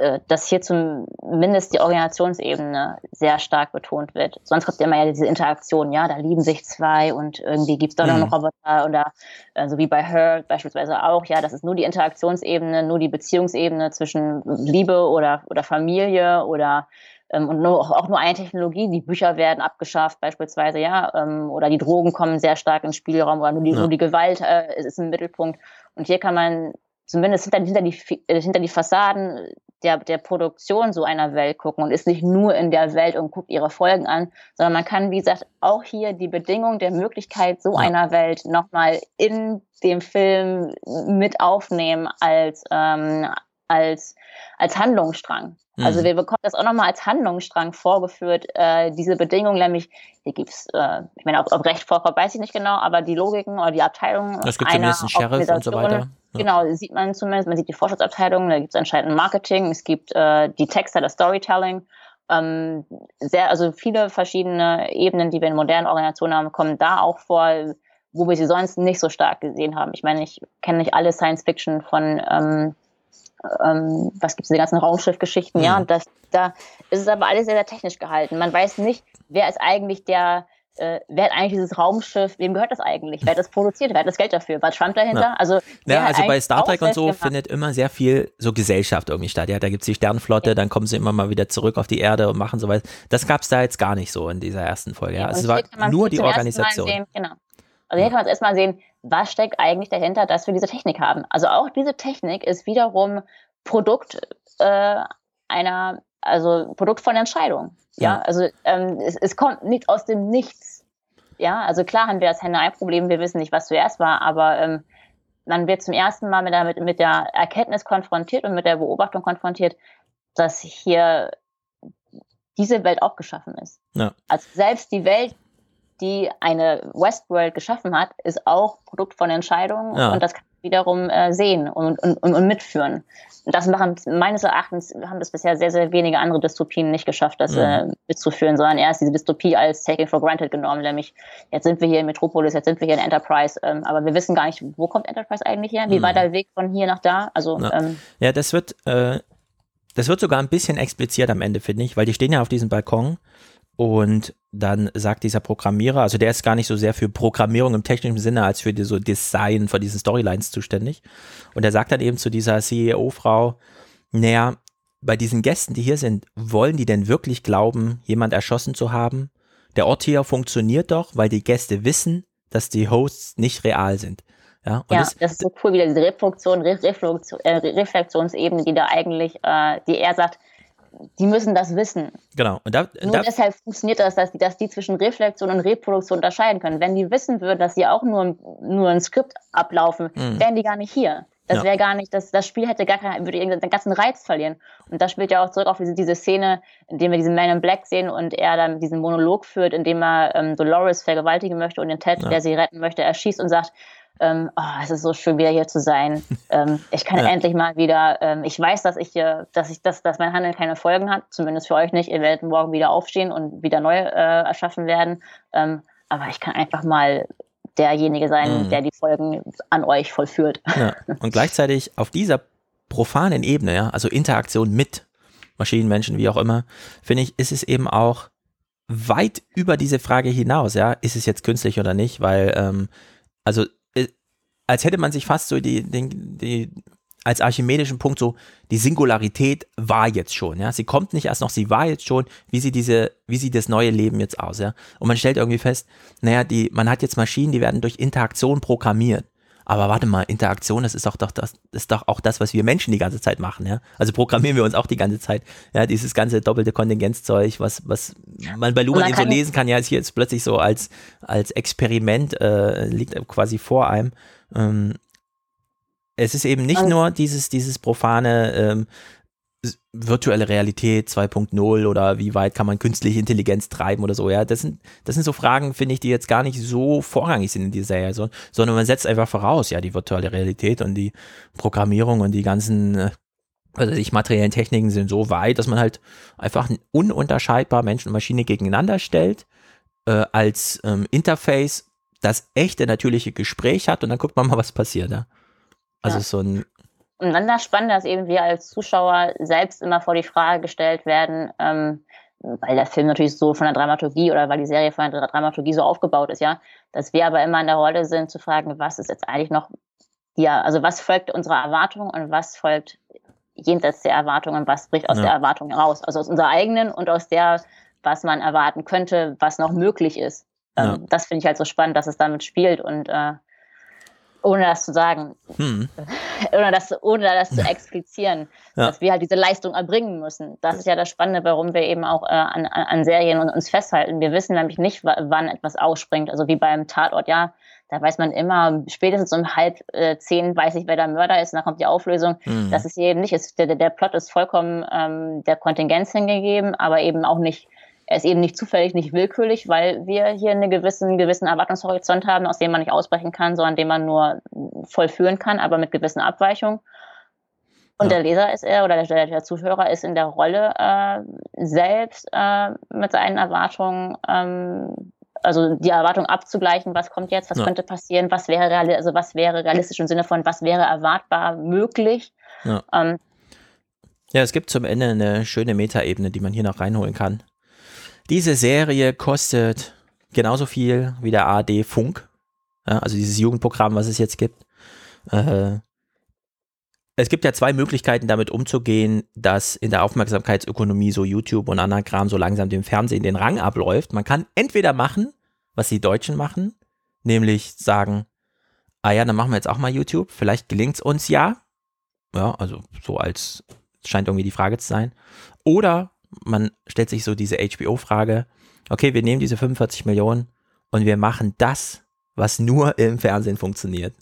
äh, dass hier zumindest die Organisationsebene sehr stark betont wird. Sonst kommt ja immer ja diese Interaktion, ja, da lieben sich zwei und irgendwie gibt es da noch Mhm. einen Roboter oder äh, so wie bei Her beispielsweise auch, ja, das ist nur die Interaktionsebene, nur die Beziehungsebene zwischen Liebe oder, oder Familie oder ähm, und nur, auch nur eine Technologie, die Bücher werden abgeschafft beispielsweise, ja, ähm, oder die Drogen kommen sehr stark ins Spielraum oder nur die, Ja. nur die Gewalt äh, ist im Mittelpunkt. Und hier kann man zumindest hinter, hinter, die, hinter die Fassaden der, der Produktion so einer Welt gucken und ist nicht nur in der Welt und guckt ihre Folgen an, sondern man kann, wie gesagt, auch hier die Bedingung der Möglichkeit so Ja. einer Welt nochmal in dem Film mit aufnehmen als, ähm, als, als Handlungsstrang. Also Mhm. wir bekommen das auch nochmal als Handlungsstrang vorgeführt, äh, diese Bedingung, nämlich hier gibt's, äh, ich meine, ob, ob Recht vorkommt, weiß ich nicht genau, aber die Logiken oder die Abteilungen Es gibt zumindest einen Sheriff und so weiter. Ja. Genau, sieht man zumindest, man sieht die Forschungsabteilung, da gibt es anscheinend ein Marketing, es gibt äh, die Texte, das Storytelling, ähm, sehr, also viele verschiedene Ebenen, die wir in modernen Organisationen haben, kommen da auch vor, wo wir sie sonst nicht so stark gesehen haben. Ich meine, ich kenne nicht alle Science Fiction von ähm, ähm, was gibt es, die ganzen Raumschiffgeschichten, ja, Mhm. und das, da ist es aber alles sehr, sehr technisch gehalten. Man weiß nicht, wer ist eigentlich der, äh, wer hat eigentlich dieses Raumschiff, wem gehört das eigentlich? Wer hat das produziert? Wer hat das Geld dafür? War Trump dahinter? Ja. Also, Ja, also bei Star Trek und so gemacht? findet immer sehr viel so Gesellschaft irgendwie statt. Ja, da gibt's die Sternenflotte, dann kommen sie immer mal wieder zurück auf die Erde und machen so was. Das gab's da jetzt gar nicht so in dieser ersten Folge. Ja, Und also es war nur die Organisation. Sehen, genau. Also hier kann man es erstmal sehen, was steckt eigentlich dahinter, dass wir diese Technik haben. Also auch diese Technik ist wiederum Produkt äh, einer, also Produkt von Entscheidung. Ja, Ja. also ähm, es, es kommt nicht aus dem Nichts. Ja, also klar haben wir das Henne-Ei-Problem, wir wissen nicht, was zuerst war, aber ähm, man wird zum ersten Mal mit der, mit, mit der Erkenntnis konfrontiert und mit der Beobachtung konfrontiert, dass hier diese Welt auch geschaffen ist. Ja. Also selbst die Welt, die eine Westworld geschaffen hat, ist auch Produkt von Entscheidungen Ja. und das kann man wiederum äh, sehen und, und, und, und mitführen. Und das machen meines Erachtens haben das bisher sehr, sehr wenige andere Dystopien nicht geschafft, das Mhm. äh, mitzuführen, sondern erst diese Dystopie als taken for granted genommen, nämlich jetzt sind wir hier in Metropolis, jetzt sind wir hier in Enterprise, ähm, aber wir wissen gar nicht, wo kommt Enterprise eigentlich her? Wie Mhm. war der Weg von hier nach da? Also Ja. ähm, Ja, das wird, äh, das wird sogar ein bisschen expliziert am Ende, finde ich, weil die stehen ja auf diesem Balkon und dann sagt dieser Programmierer, also der ist gar nicht so sehr für Programmierung im technischen Sinne als für die, so Design von diesen Storylines zuständig. Und er sagt dann eben zu dieser CEO-Frau, naja, bei diesen Gästen, die hier sind, wollen die denn wirklich glauben, jemand erschossen zu haben? Der Ort hier funktioniert doch, weil die Gäste wissen, dass die Hosts nicht real sind. Ja, ja, das, das, ist so cool, wieder diese Reproduktion, Re Reflexion, äh, Re- Reflexionsebene, die da eigentlich, äh, die er sagt, die müssen das wissen. genau. Und da, Nur da, deshalb funktioniert das, dass die, dass die zwischen Reflexion und Reproduktion unterscheiden können. Wenn die wissen würden, dass sie auch nur, nur ein Skript ablaufen, Mhm. wären die gar nicht hier. Das Ja. wäre gar nicht, das, das Spiel hätte gar keinen, würde den ganzen Reiz verlieren. Und das spielt ja auch zurück auf diese, diese Szene, in der wir diesen Man in Black sehen und er dann diesen Monolog führt, in dem er ähm, Dolores vergewaltigen möchte und den Ted, Ja. der sie retten möchte, erschießt und sagt, ähm, oh, es ist so schön, wieder hier zu sein. (laughs) ähm, ich kann Ja. endlich mal wieder, ähm, ich weiß, dass ich hier, dass ich, dass, dass mein Handeln keine Folgen hat, zumindest für euch nicht. Ihr werdet morgen wieder aufstehen und wieder neu äh, erschaffen werden. Ähm, aber ich kann einfach mal derjenige sein, Mhm. der die Folgen an euch vollführt. Ja. (laughs) Und gleichzeitig auf dieser profanen Ebene, ja, also Interaktion mit Maschinen, Menschen, wie auch immer, finde ich, ist es eben auch weit über diese Frage hinaus, ja, ist es jetzt künstlich oder nicht, weil, ähm, also, als hätte man sich fast so die, den, die, als archimedischen Punkt so, die Singularität war jetzt schon, ja, sie kommt nicht erst noch, sie war jetzt schon, wie sie diese, wie sieht das neue Leben jetzt aus, ja, und man stellt irgendwie fest, naja, die, man hat jetzt Maschinen, die werden durch Interaktion programmiert, aber warte mal, Interaktion, das ist doch, doch das ist doch auch das, was wir Menschen die ganze Zeit machen, ja. Also programmieren wir uns auch die ganze Zeit. Ja, dieses ganze doppelte Kontingenzzeug, was, was man bei Luhmann man eben so lesen kann, ja, ist hier jetzt plötzlich so als, als Experiment äh, liegt quasi vor einem. Ähm, es ist eben nicht Und- nur dieses, dieses profane ähm, virtuelle Realität 2.0 oder wie weit kann man künstliche Intelligenz treiben oder so, ja, das sind, das sind so Fragen, finde ich, die jetzt gar nicht so vorrangig sind in dieser Serie, so, sondern man setzt einfach voraus, ja, die virtuelle Realität und die Programmierung und die ganzen, äh, also die materiellen Techniken sind so weit, dass man halt einfach ununterscheidbar Mensch und Maschine gegeneinander stellt, äh, als ähm, Interface das echte natürliche Gespräch hat und dann guckt man mal, was passiert, ja. Also Ja. so ein, Und dann das Spannende, dass eben wir als Zuschauer selbst immer vor die Frage gestellt werden, ähm, weil der Film natürlich so von der Dramaturgie oder weil die Serie von der Dramaturgie so aufgebaut ist, ja, dass wir aber immer in der Rolle sind zu fragen, was ist jetzt eigentlich noch, ja, also was folgt unserer Erwartung und was folgt jenseits der Erwartung und was bricht aus Ja. der Erwartung heraus, also aus unserer eigenen und aus der, was man erwarten könnte, was noch möglich ist. Ähm, Ja. Das finde ich halt so spannend, dass es damit spielt und äh, ohne das zu sagen, Hm. (laughs) ohne das, ohne das zu explizieren, Ja. dass wir halt diese Leistung erbringen müssen. Das ist ja das Spannende, warum wir eben auch äh, an, an Serien und uns festhalten. Wir wissen nämlich nicht, wa- wann etwas ausspringt. Also wie beim Tatort, ja, da weiß man immer, spätestens um halb äh, zehn weiß ich, wer der Mörder ist, und dann kommt die Auflösung. Hm. Das ist hier eben nicht, ist, der, der- der Plot ist vollkommen ähm, der Kontingenz hingegeben, aber eben auch nicht, er ist eben nicht zufällig, nicht willkürlich, weil wir hier einen gewissen, gewissen Erwartungshorizont haben, aus dem man nicht ausbrechen kann, sondern den man nur vollführen kann, aber mit gewissen Abweichungen. Und Ja. der Leser ist er oder der, der Zuhörer ist in der Rolle äh, selbst äh, mit seinen Erwartungen, ähm, also die Erwartung abzugleichen, was kommt jetzt, was Ja. könnte passieren, was wäre, also was wäre realistisch im Sinne von, was wäre erwartbar möglich. Ja. Ähm, Ja, es gibt zum Ende eine schöne Metaebene, die man hier noch reinholen kann. Diese Serie kostet genauso viel wie der AD Funk, ja, also dieses Jugendprogramm, was es jetzt gibt. Äh, es gibt ja zwei Möglichkeiten, damit umzugehen, dass in der Aufmerksamkeitsökonomie so YouTube und Kram so langsam dem Fernsehen den Rang abläuft. Man kann entweder machen, was die Deutschen machen, nämlich sagen, ah ja, dann machen wir jetzt auch mal YouTube, vielleicht gelingt's uns ja. Ja, also so als scheint irgendwie die Frage zu sein. Oder man stellt sich so diese HBO-Frage, okay, wir nehmen diese 45 Millionen und wir machen das, was nur im Fernsehen funktioniert.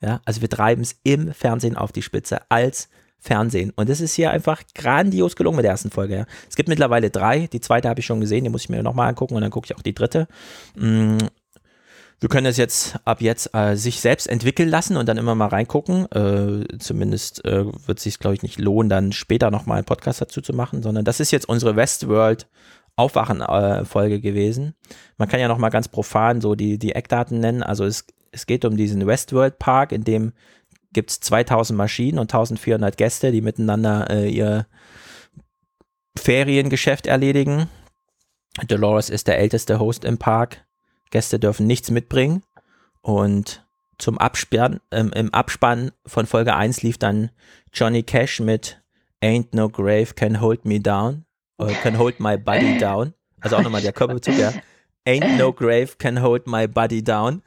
Ja, also wir treiben es im Fernsehen auf die Spitze als Fernsehen. Und das ist hier einfach grandios gelungen mit der ersten Folge. Ja. Es gibt mittlerweile drei. Die zweite habe ich schon gesehen, die muss ich mir nochmal angucken und dann gucke ich auch die dritte. Wir können das jetzt ab jetzt äh, sich selbst entwickeln lassen und dann immer mal reingucken. Äh, zumindest äh, wird es sich, glaube ich, nicht lohnen, dann später nochmal einen Podcast dazu zu machen, sondern das ist jetzt unsere Westworld Aufwachen-Folge gewesen. Man kann ja nochmal ganz profan so die, die Eckdaten nennen. Also es, es geht um diesen Westworld Park, in dem gibt es 2000 Maschinen und 1400 Gäste, die miteinander äh, ihr Feriengeschäft erledigen. Dolores ist der älteste Host im Park. Gäste dürfen nichts mitbringen. Und zum Abspann, ähm, im Abspann von Folge 1 lief dann Johnny Cash mit Ain't no grave can hold me down. Oder can hold my body (laughs) down. Also auch nochmal der Körperbezug, ja. Ain't no grave can hold my body down.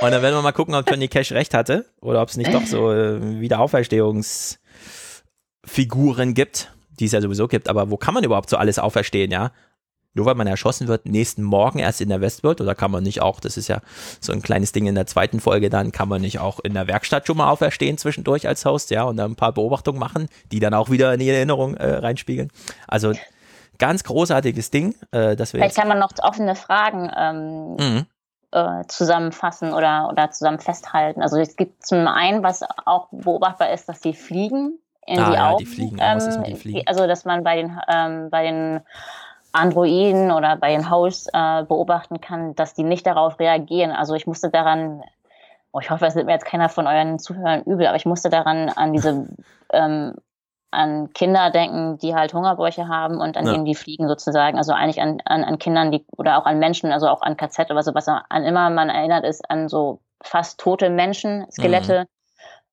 Und dann werden wir mal gucken, ob Johnny Cash recht hatte oder ob es nicht doch so äh, Wiederauferstehungsfiguren gibt, die es ja sowieso gibt. Aber wo kann man überhaupt so alles auferstehen, ja? Nur weil man erschossen wird, nächsten Morgen erst in der Westworld oder kann man nicht auch, das ist ja so ein kleines Ding in der zweiten Folge, dann kann man nicht auch in der Werkstatt schon mal auferstehen zwischendurch als Host, ja, und dann ein paar Beobachtungen machen, die dann auch wieder in die Erinnerung äh, reinspiegeln. Also ganz großartiges Ding, äh, dass wir Vielleicht jetzt. kann man noch offene Fragen ähm, Mhm. äh, zusammenfassen oder, oder zusammen festhalten. Also es gibt zum einen, was auch beobachtbar ist, dass die fliegen in Ah die ja, Augen. die fliegen. Was ist mit den Fliegen? Also dass man bei den, ähm, bei den Androiden oder bei den Hosts äh, beobachten kann, dass die nicht darauf reagieren. Also ich musste daran, oh, ich hoffe, es nimmt mir jetzt keiner von euren Zuhörern übel, aber ich musste daran an diese (laughs) ähm, an Kinder denken, die halt Hungerbäuche haben und an Ja. denen die fliegen sozusagen. Also eigentlich an, an, an Kindern, die oder auch an Menschen, also auch an KZ oder so, was an immer man erinnert ist an so fast tote Menschen, Skelette,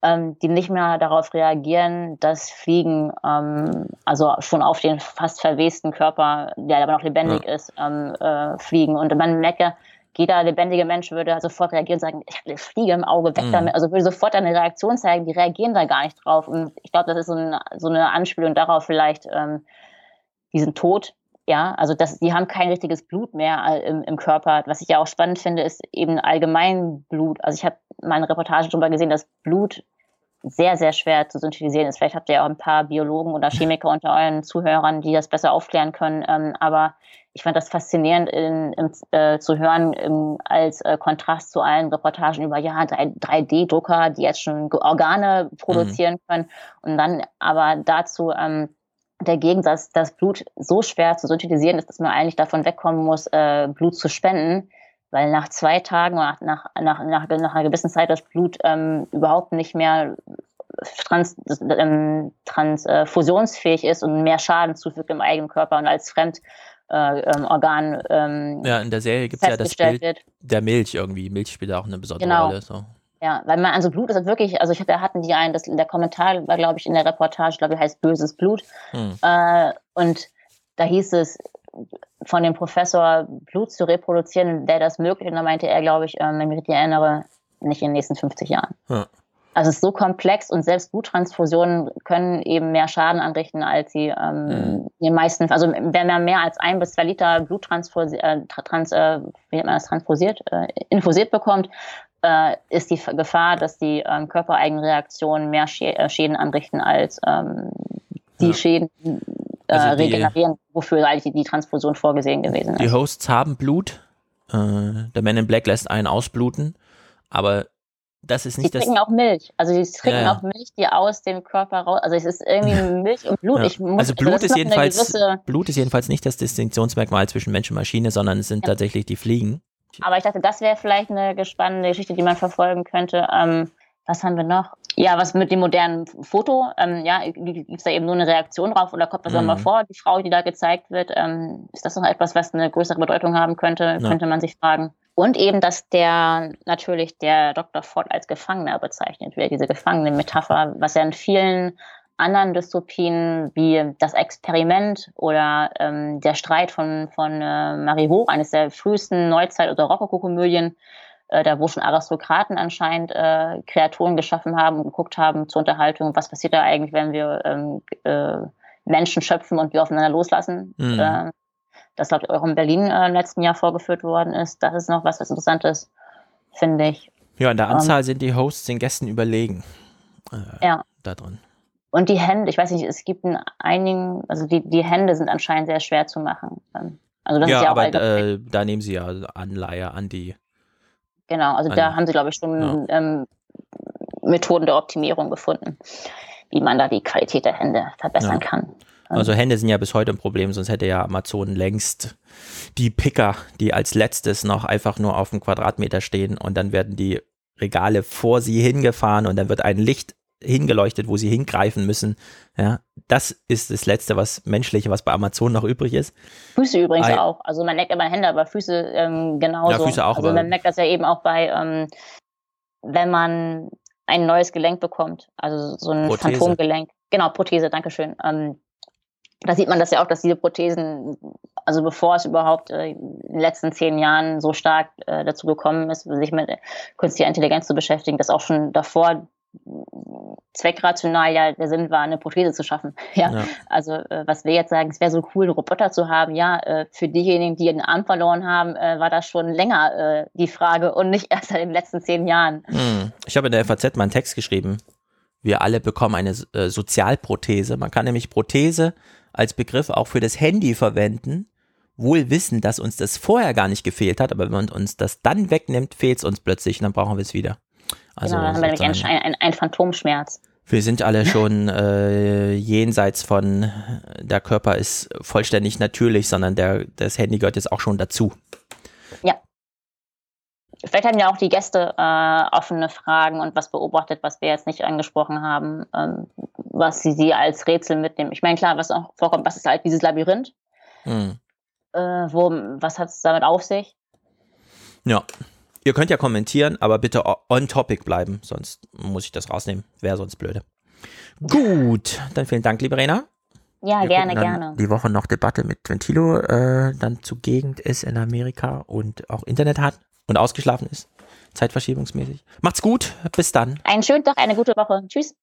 ähm, die nicht mehr darauf reagieren, dass Fliegen, ähm, also schon auf den fast verwesten Körper, der aber noch lebendig ist, ähm, äh, fliegen. Und man merkt ja, jeder lebendige Mensch würde sofort reagieren und sagen, ich habe eine Fliege im Auge, weg Mhm. damit. Also würde sofort eine Reaktion zeigen, die reagieren da gar nicht drauf. Und ich glaube, das ist so, ein, so eine Anspielung darauf vielleicht, ähm, die sind tot. Ja, also das, die haben kein richtiges Blut mehr äh, im, im Körper. Was ich ja auch spannend finde, ist eben allgemein Blut. Also ich habe mal eine Reportage darüber gesehen, dass Blut sehr, sehr schwer zu synthetisieren ist. Vielleicht habt ihr ja auch ein paar Biologen oder Chemiker unter euren Zuhörern, die das besser aufklären können. Ähm, aber ich fand das faszinierend in, im, äh, zu hören im, als äh, Kontrast zu allen Reportagen über ja 3D-Drucker, die jetzt schon Organe produzieren können und dann aber dazu ähm, der Gegensatz, dass Blut so schwer zu synthetisieren ist, dass man eigentlich davon wegkommen muss, äh, Blut zu spenden, weil nach zwei Tagen oder nach, nach, nach, nach einer gewissen Zeit das Blut ähm, überhaupt nicht mehr trans, ähm, transfusionsfähig ist und mehr Schaden zufügt im eigenen Körper und als Fremdorgan äh, ähm, Organ, ähm, Ja, in der Serie gibt es ja das Bild wird. der Milch irgendwie. Milch spielt auch eine besondere Genau. Rolle. So. Ja, weil man, also Blut ist halt wirklich, also ich hab, da hatten die einen, das, der Kommentar war, glaube ich, in der Reportage, ich glaube, die heißt böses Blut. Hm. Äh, und da hieß es von dem Professor, Blut zu reproduzieren, wäre das möglich? Und da meinte er, glaube ich, ähm, wenn ich mich richtig erinnere, nicht in den nächsten 50 Jahren. Ja. Also es ist so komplex und selbst Bluttransfusionen können eben mehr Schaden anrichten, als sie ähm, Mhm. die meisten, also wenn man mehr als ein bis zwei Liter Blut transfusi äh, tra- trans, äh, wie man das, transfusiert, äh, infusiert bekommt, äh, ist die Gefahr, dass die ähm, körpereigenen Reaktionen mehr Schä äh, Schäden anrichten, als ähm, die Ja. Schäden äh, Also die- regenerieren, wofür eigentlich die, die Transfusion vorgesehen gewesen Die ist. Hosts haben Blut. Äh, der Man in Black lässt einen ausbluten. Aber das ist Die nicht das. trinken auch Milch. Also die trinken Ja, auch Milch, die aus dem Körper raus. Also es ist irgendwie (laughs) Milch und Blut. Ja. Ich muss, Also Blut das ist jedenfalls Blut ist jedenfalls nicht das Distinktionsmerkmal zwischen Mensch und Maschine, sondern es sind Ja. tatsächlich die Fliegen. Aber ich dachte, das wäre vielleicht eine spannende Geschichte, die man verfolgen könnte. Ähm, was haben wir noch? Ja, was mit dem modernen Foto? Ähm, ja, gibt es da eben nur eine Reaktion drauf oder kommt das Mhm. auch mal vor, die Frau, die da gezeigt wird? Ähm, ist das noch etwas, was eine größere Bedeutung haben könnte? Ja. Könnte man sich fragen. Und eben, dass der natürlich der Dr. Ford als Gefangener bezeichnet wird, diese Gefangene-Metapher, was ja in vielen anderen Dystopien wie das Experiment oder ähm, der Streit von, von äh, Marivaux, eines der frühesten Neuzeit- oder Rokoko-Komödien, äh, da wo schon Aristokraten anscheinend äh, Kreaturen geschaffen haben und geguckt haben zur Unterhaltung, was passiert da eigentlich, wenn wir ähm, äh, Menschen schöpfen und wir aufeinander loslassen. Mhm. Äh, das, glaube ich, auch in Berlin äh, im letzten Jahr vorgeführt worden ist. Das ist noch was, was Interessantes, finde ich. Ja, in der Ähm. Anzahl sind die Hosts den Gästen überlegen. Äh, Ja. Da drin. Und die Hände, ich weiß nicht, es gibt in einigen, also die, die Hände sind anscheinend sehr schwer zu machen. Ähm, Also das Ja, ist ja auch aber äh, da nehmen sie ja Anleihe an die. Genau, also da Ein- haben sie, glaube ich, schon ähm, Methoden der Optimierung gefunden, wie man da die Qualität der Hände verbessern Ja. kann. Also Hände sind ja bis heute ein Problem, sonst hätte ja Amazon längst die Picker, die als letztes noch einfach nur auf dem Quadratmeter stehen und dann werden die Regale vor sie hingefahren und dann wird ein Licht hingeleuchtet, wo sie hingreifen müssen. Ja, das ist das Letzte, was Menschliche, was bei Amazon noch übrig ist. Füße übrigens Ei- auch. Also man merkt immer Hände, aber Füße ähm, genauso. Ja, Füße auch, Also man merkt das ja eben auch bei, ähm, wenn man ein neues Gelenk bekommt, also so ein Prothese. Phantomgelenk. Genau, Prothese, Dankeschön. Ähm, da sieht man das ja auch, dass diese Prothesen, also bevor es überhaupt äh, in den letzten zehn Jahren so stark äh, dazu gekommen ist, sich mit künstlicher Intelligenz zu beschäftigen, dass auch schon davor zweckrational ja der Sinn war, eine Prothese zu schaffen. Ja, Ja. also äh, was wir jetzt sagen, es wäre so cool, einen Roboter zu haben. Ja, äh, für diejenigen, die den Arm verloren haben, äh, war das schon länger äh, die Frage und nicht (laughs) erst in den letzten zehn Jahren. Hm. Ich habe in der FAZ mal einen Text geschrieben. Wir alle bekommen eine äh, Sozialprothese. Man kann nämlich Prothese als Begriff auch für das Handy verwenden, wohl wissen, dass uns das vorher gar nicht gefehlt hat, aber wenn man uns das dann wegnimmt, fehlt es uns plötzlich und dann brauchen wir es wieder. Also genau, dann haben wir nämlich einen, ein, ein Phantomschmerz. wir sind alle (laughs) schon äh, jenseits von, der Körper ist vollständig natürlich, sondern der, das Handy gehört jetzt auch schon dazu. Vielleicht haben ja auch die Gäste äh, offene Fragen und was beobachtet, was wir jetzt nicht angesprochen haben, ähm, was sie, sie als Rätsel mitnehmen. Ich meine, klar, was auch vorkommt, was ist halt dieses Labyrinth? Hm. Äh, wo, was hat es damit auf sich? Ja. Ihr könnt ja kommentieren, aber bitte on topic bleiben, sonst muss ich das rausnehmen. Wäre sonst blöde. Gut, dann vielen Dank, liebe Rena. Ja, Wir gerne, gerne. Die Woche noch Debatte mit Ventilo, äh, dann zugegend ist in Amerika und auch Internet hat und ausgeschlafen ist, zeitverschiebungsmäßig. Macht's gut, bis dann. Einen schönen Tag, eine gute Woche. Tschüss.